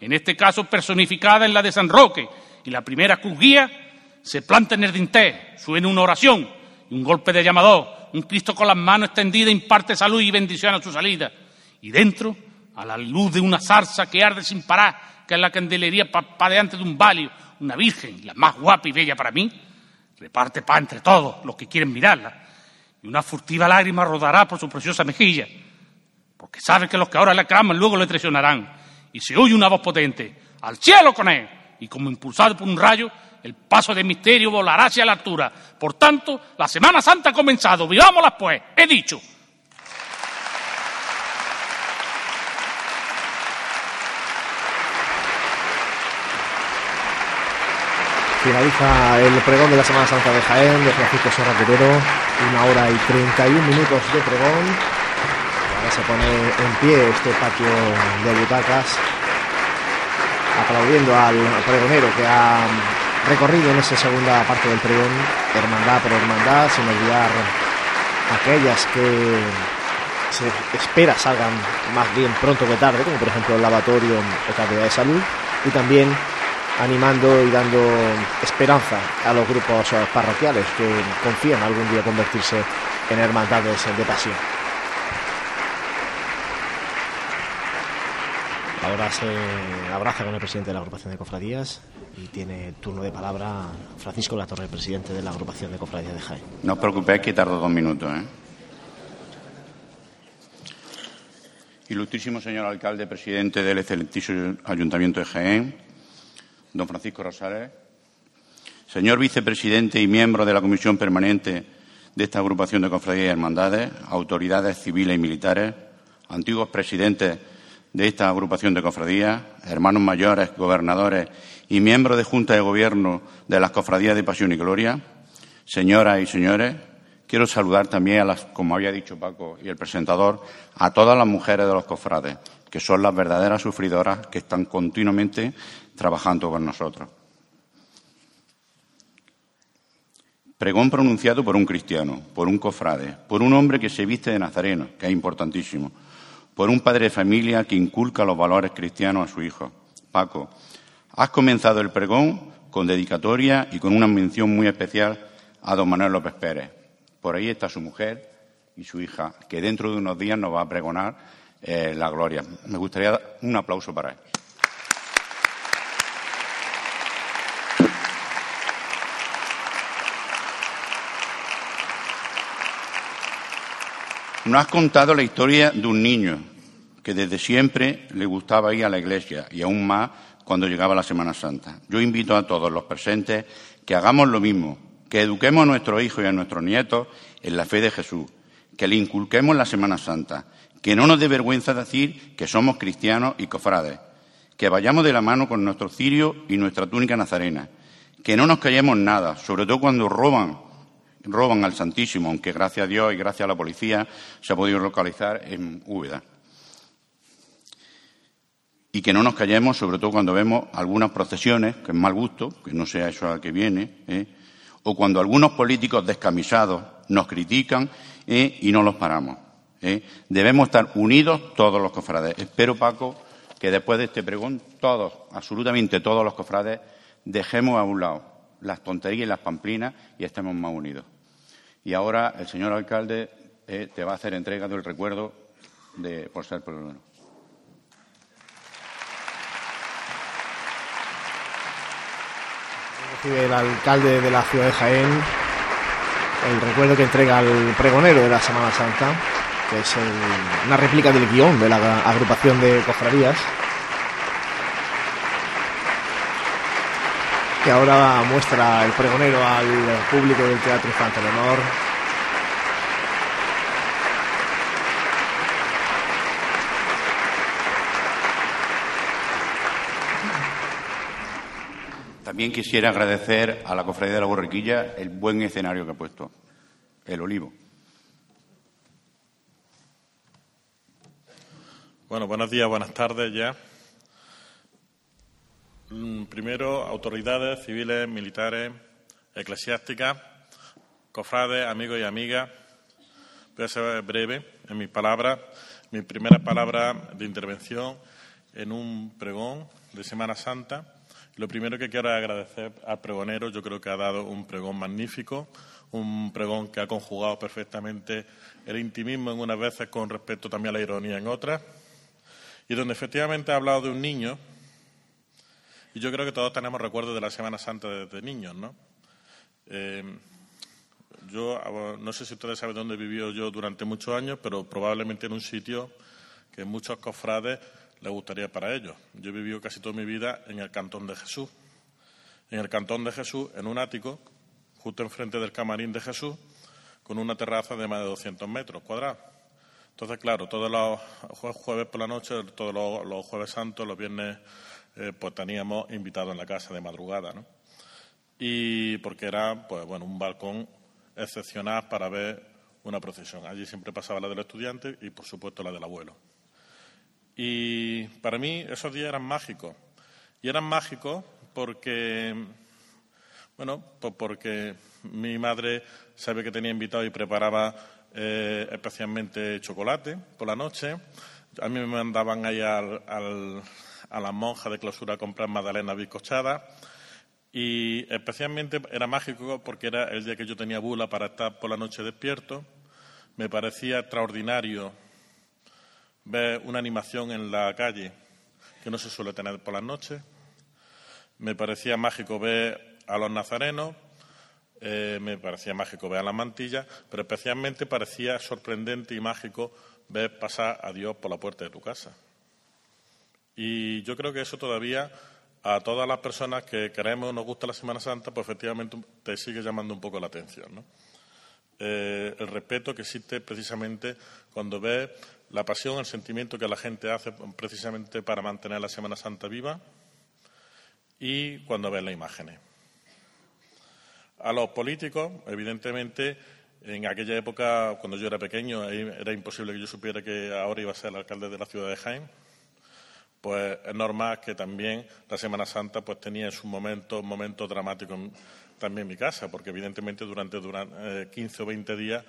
en este caso personificada en la de San Roque, y la primera cruz guía se planta en el dintel, suena una oración y un golpe de llamador, un Cristo con las manos extendidas imparte salud y bendición a su salida. Y dentro, a la luz de una zarza que arde sin parar, que es la candelería papadeante de un valio, una virgen, la más guapa y bella para mí, reparte paz entre todos los que quieren mirarla, y una furtiva lágrima rodará por su preciosa mejilla, porque sabe que los que ahora le claman luego le traicionarán, y se oye una voz potente, al cielo con él, y como impulsado por un rayo, el paso de misterio volará hacia la altura. Por tanto, la Semana Santa ha comenzado, vivámosla pues, he dicho. Finaliza el pregón de la Semana Santa de Jaén de Francisco Serra Quetero, una hora y 31 minutos de pregón. Se pone en pie este patio de butacas, aplaudiendo al pregonero que ha recorrido en esa segunda parte del pregón, hermandad por hermandad, sin olvidar aquellas que se espera salgan más bien pronto que tarde, como por ejemplo el lavatorio o calidad de salud, y también animando y dando esperanza a los grupos parroquiales que confían algún día convertirse en hermandades de pasión. Ahora se abraza con el presidente de la agrupación de cofradías y tiene turno de palabra Francisco Latorre, presidente de la agrupación de cofradías de Jaén. No os preocupéis que tardo dos minutos. ¿eh? Ilustrísimo señor alcalde, presidente del excelentísimo Ayuntamiento de Jaén, don Francisco Rosales, señor vicepresidente y miembro de la Comisión Permanente de esta agrupación de cofradías y hermandades, autoridades civiles y militares, antiguos presidentes de esta agrupación de cofradías, hermanos mayores, gobernadores y miembros de Junta de Gobierno de las cofradías de Pasión y Gloria, señoras y señores, quiero saludar también a las, como había dicho Paco y el presentador, a todas las mujeres de los cofrades, que son las verdaderas sufridoras que están continuamente trabajando con nosotros. Pregón pronunciado por un cristiano, por un cofrade, por un hombre que se viste de nazareno, que es importantísimo, por un padre de familia que inculca los valores cristianos a su hijo. Paco, has comenzado el pregón con dedicatoria y con una mención muy especial a don Manuel López Pérez. Por ahí está su mujer y su hija, que dentro de unos días nos va a pregonar eh, la gloria. Me gustaría un aplauso para él. Nos has contado la historia de un niño que desde siempre le gustaba ir a la iglesia y aún más cuando llegaba la Semana Santa. Yo invito a todos los presentes que hagamos lo mismo, que eduquemos a nuestros hijos y a nuestros nietos en la fe de Jesús, que le inculquemos la Semana Santa, que no nos dé vergüenza decir que somos cristianos y cofrades, que vayamos de la mano con nuestro cirio y nuestra túnica nazarena, que no nos callemos nada, sobre todo cuando roban roban al Santísimo, aunque gracias a Dios y gracias a la policía se ha podido localizar en Úbeda. Y que no nos callemos, sobre todo cuando vemos algunas procesiones, que es mal gusto, que no sea eso a que viene, ¿eh? o cuando algunos políticos descamisados nos critican ¿eh? y no los paramos. ¿eh? Debemos estar unidos todos los cofrades. Espero, Paco, que después de este pregón, todos, absolutamente todos los cofrades, dejemos a un lado las tonterías y las pamplinas y estemos más unidos. Y ahora el señor alcalde eh, te va a hacer entrega del recuerdo de, por ser problema. Recibe el alcalde de la ciudad de Jaén el recuerdo que entrega al pregonero de la Semana Santa, que es una réplica del guion de la agrupación de cofradías. Que ahora muestra el pregonero al público del Teatro Infantil Honor También quisiera agradecer a la Cofradía de la Borriquilla el buen escenario que ha puesto, el olivo. Bueno, buenos días, buenas tardes ya. Mm, primero, autoridades civiles, militares, eclesiásticas, cofrades, amigos y amigas. Voy a ser breve en mis palabras. Mi primera palabra de intervención en un pregón de Semana Santa lo primero que quiero es agradecer al pregonero. Yo creo que ha dado un pregón magnífico, un pregón que ha conjugado perfectamente el intimismo en unas veces con respecto también a la ironía en otras, y donde efectivamente ha hablado de un niño. Y yo creo que todos tenemos recuerdos de la Semana Santa desde niños, ¿no? Eh, yo no sé si ustedes saben dónde vivió yo durante muchos años, pero probablemente en un sitio que muchos cofrades le gustaría para ellos. Yo he vivido casi toda mi vida en el Cantón de Jesús. En el Cantón de Jesús, en un ático, justo enfrente del camarín de Jesús, con una terraza de más de 200 metros cuadrados. Entonces, claro, todos los jueves por la noche, todos los, jueves santos, los viernes, eh, pues teníamos invitados en la casa de madrugada, ¿no? Y porque era, pues bueno, un balcón excepcional para ver una procesión. Allí siempre pasaba la del estudiante y, por supuesto, la del abuelo. Y para mí esos días eran mágicos. Y eran mágicos porque, bueno, pues porque mi madre sabe que tenía invitado y preparaba eh, especialmente chocolate por la noche. A mí me mandaban ahí al, a la monja de clausura a comprar magdalena bizcochada. Y especialmente era mágico porque era el día que yo tenía bula para estar por la noche despierto. Me parecía extraordinario ver una animación en la calle que no se suele tener por las noches. Me parecía mágico ver a los nazarenos, eh, me parecía mágico ver a las mantillas, pero especialmente parecía sorprendente y mágico ver pasar a Dios por la puerta de tu casa. Y yo creo que eso todavía a todas las personas que queremos o nos gusta la Semana Santa, pues efectivamente te sigue llamando un poco la atención. Eh, el respeto que existe precisamente cuando ves la pasión, el sentimiento que la gente hace precisamente para mantener la Semana Santa viva y cuando ves las imágenes. A los políticos, evidentemente, en aquella época, cuando yo era pequeño, era imposible que yo supiera que ahora iba a ser el alcalde de la ciudad de Jaén. Pues es normal que también la Semana Santa pues tenía en su momento momentos dramáticos también en mi casa, porque evidentemente durante, durante 15 o 20 días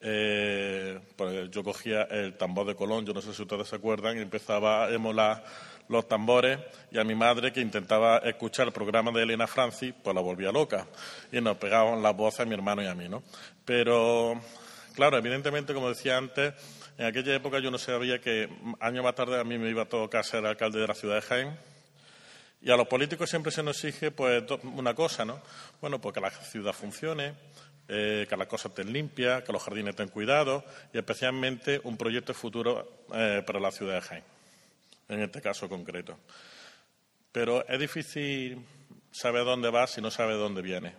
eh, pues yo cogía el tambor de Colón, yo no sé si ustedes se acuerdan, y empezaba a emular los tambores y a mi madre que intentaba escuchar el programa de Elena Francis, pues la volvía loca y nos pegaban las voces a mi hermano y a mí, ¿no? Pero, claro, evidentemente, como decía antes, en aquella época yo no sabía que años más tarde a mí me iba a tocar ser alcalde de la ciudad de Jaén. Y a los políticos siempre se nos exige pues una cosa, ¿no? Bueno, pues que la ciudad funcione, eh, que las cosas estén limpias, que los jardines estén cuidados y especialmente un proyecto futuro eh, para la ciudad de Jaén, en este caso concreto. Pero es difícil saber dónde va si no sabe dónde viene.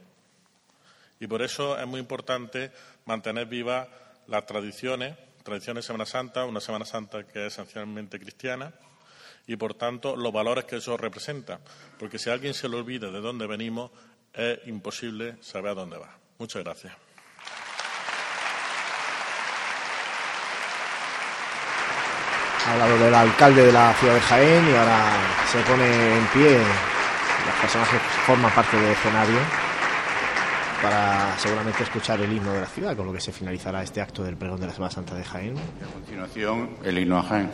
Y por eso es muy importante mantener vivas las tradiciones, tradiciones de Semana Santa, una Semana Santa que es esencialmente cristiana, y por tanto los valores que eso representa. Porque si a alguien se le olvida de dónde venimos, es imposible saber a dónde va. Muchas gracias. Ha hablado del alcalde de la ciudad de Jaén y ahora se pone en pie. Las personas que forman parte del escenario para seguramente escuchar el himno de la ciudad, con lo que se finalizará este acto del pregón de la Semana Santa de Jaén. a continuación, el himno a Jaén.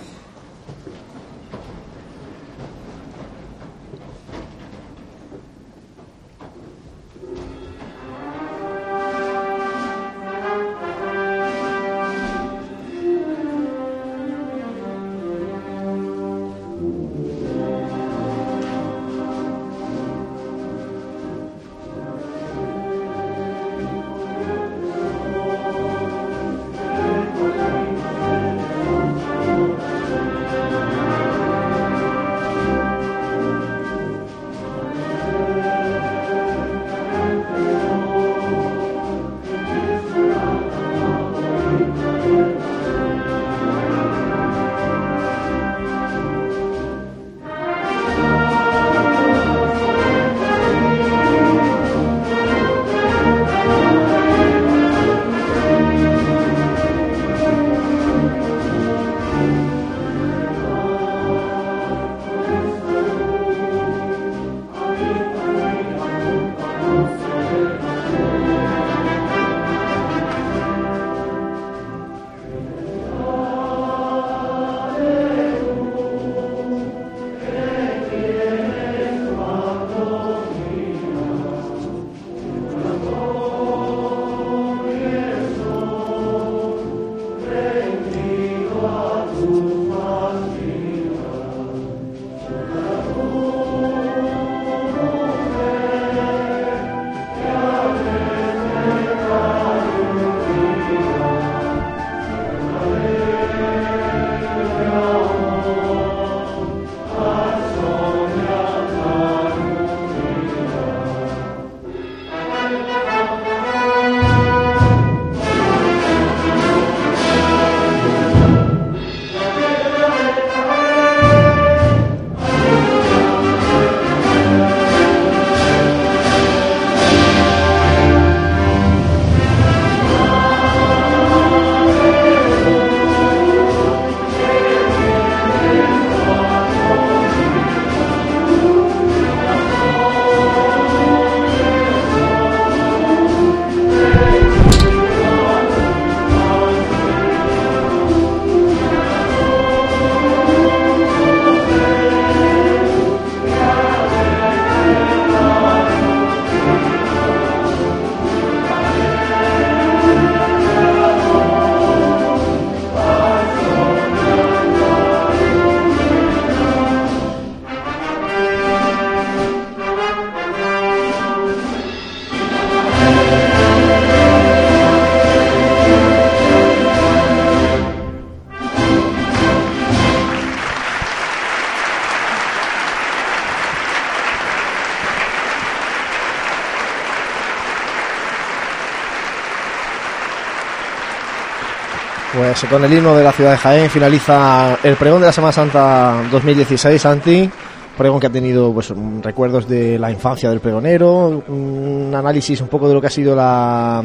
Pues con el himno de la ciudad de Jaén finaliza el pregón de la Semana Santa 2016, Santi. Pregón que ha tenido pues, recuerdos de la infancia del pregonero, un análisis un poco de lo que ha sido la,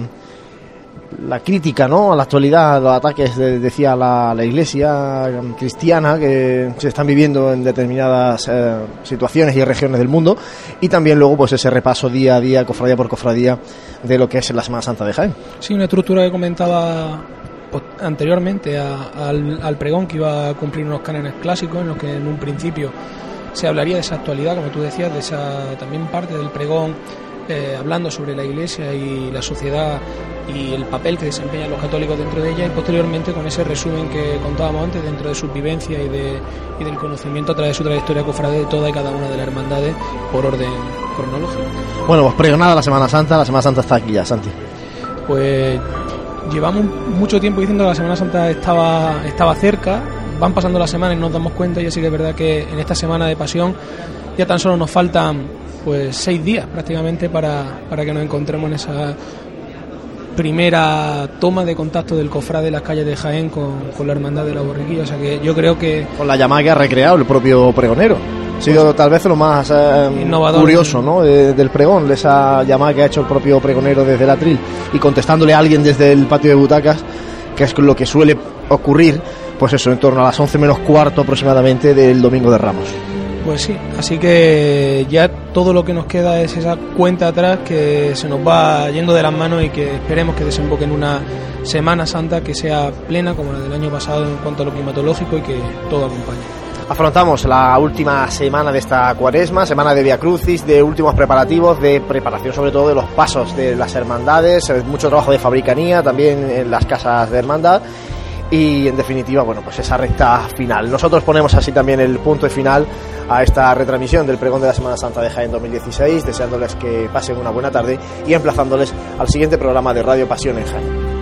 la crítica ¿no? a la actualidad, los ataques, de, decía la, iglesia cristiana que se están viviendo en determinadas eh, situaciones y regiones del mundo, y también luego pues ese repaso día a día, cofradía por cofradía, de lo que es la Semana Santa de Jaén. Sí, una estructura que comentaba pues, anteriormente a, al, al, pregón que iba a cumplir unos cánones clásicos en los que en un principio se hablaría de esa actualidad, como tú decías, de esa también parte del pregón eh, hablando sobre la Iglesia y la sociedad y el papel que desempeñan los católicos dentro de ella y posteriormente con ese resumen que contábamos antes dentro de su vivencia y, de, y del conocimiento a través de su trayectoria cofrade de toda y cada una de las hermandades por orden cronológico. Bueno, pues pregonada la Semana Santa, la Semana Santa está aquí ya, Santi. Pues llevamos mucho tiempo diciendo que la Semana Santa estaba, estaba cerca, van pasando las semanas y nos damos cuenta y así que es verdad que en esta semana de pasión ya tan solo nos faltan pues seis días prácticamente para, para que nos encontremos en esa primera toma de contacto del cofrade de las calles de Jaén con, con la hermandad de la borriquilla. O sea que yo creo que. Con la llamada que ha recreado el propio pregonero. Ha sido pues, tal vez lo más eh, curioso ¿no? De, del pregón, esa llamada que ha hecho el propio pregonero desde el atril y contestándole a alguien desde el patio de butacas, que es lo que suele ocurrir, pues eso, en torno a las 11 menos cuarto aproximadamente del domingo de Ramos. Pues sí, así que ya todo lo que nos queda es esa cuenta atrás que se nos va yendo de las manos y que esperemos que desemboque en una Semana Santa que sea plena como la del año pasado en cuanto a lo climatológico y que todo acompañe. Afrontamos la última semana de esta cuaresma, semana de Via Crucis, de últimos preparativos, de preparación sobre todo de los pasos de las hermandades, mucho trabajo de fabricanía también en las casas de hermandad y en definitiva, bueno, pues esa recta final. Nosotros ponemos así también el punto de final a esta retransmisión del pregón de la Semana Santa de Jaén 2016, deseándoles que pasen una buena tarde y emplazándoles al siguiente programa de Radio Pasión en Jaén.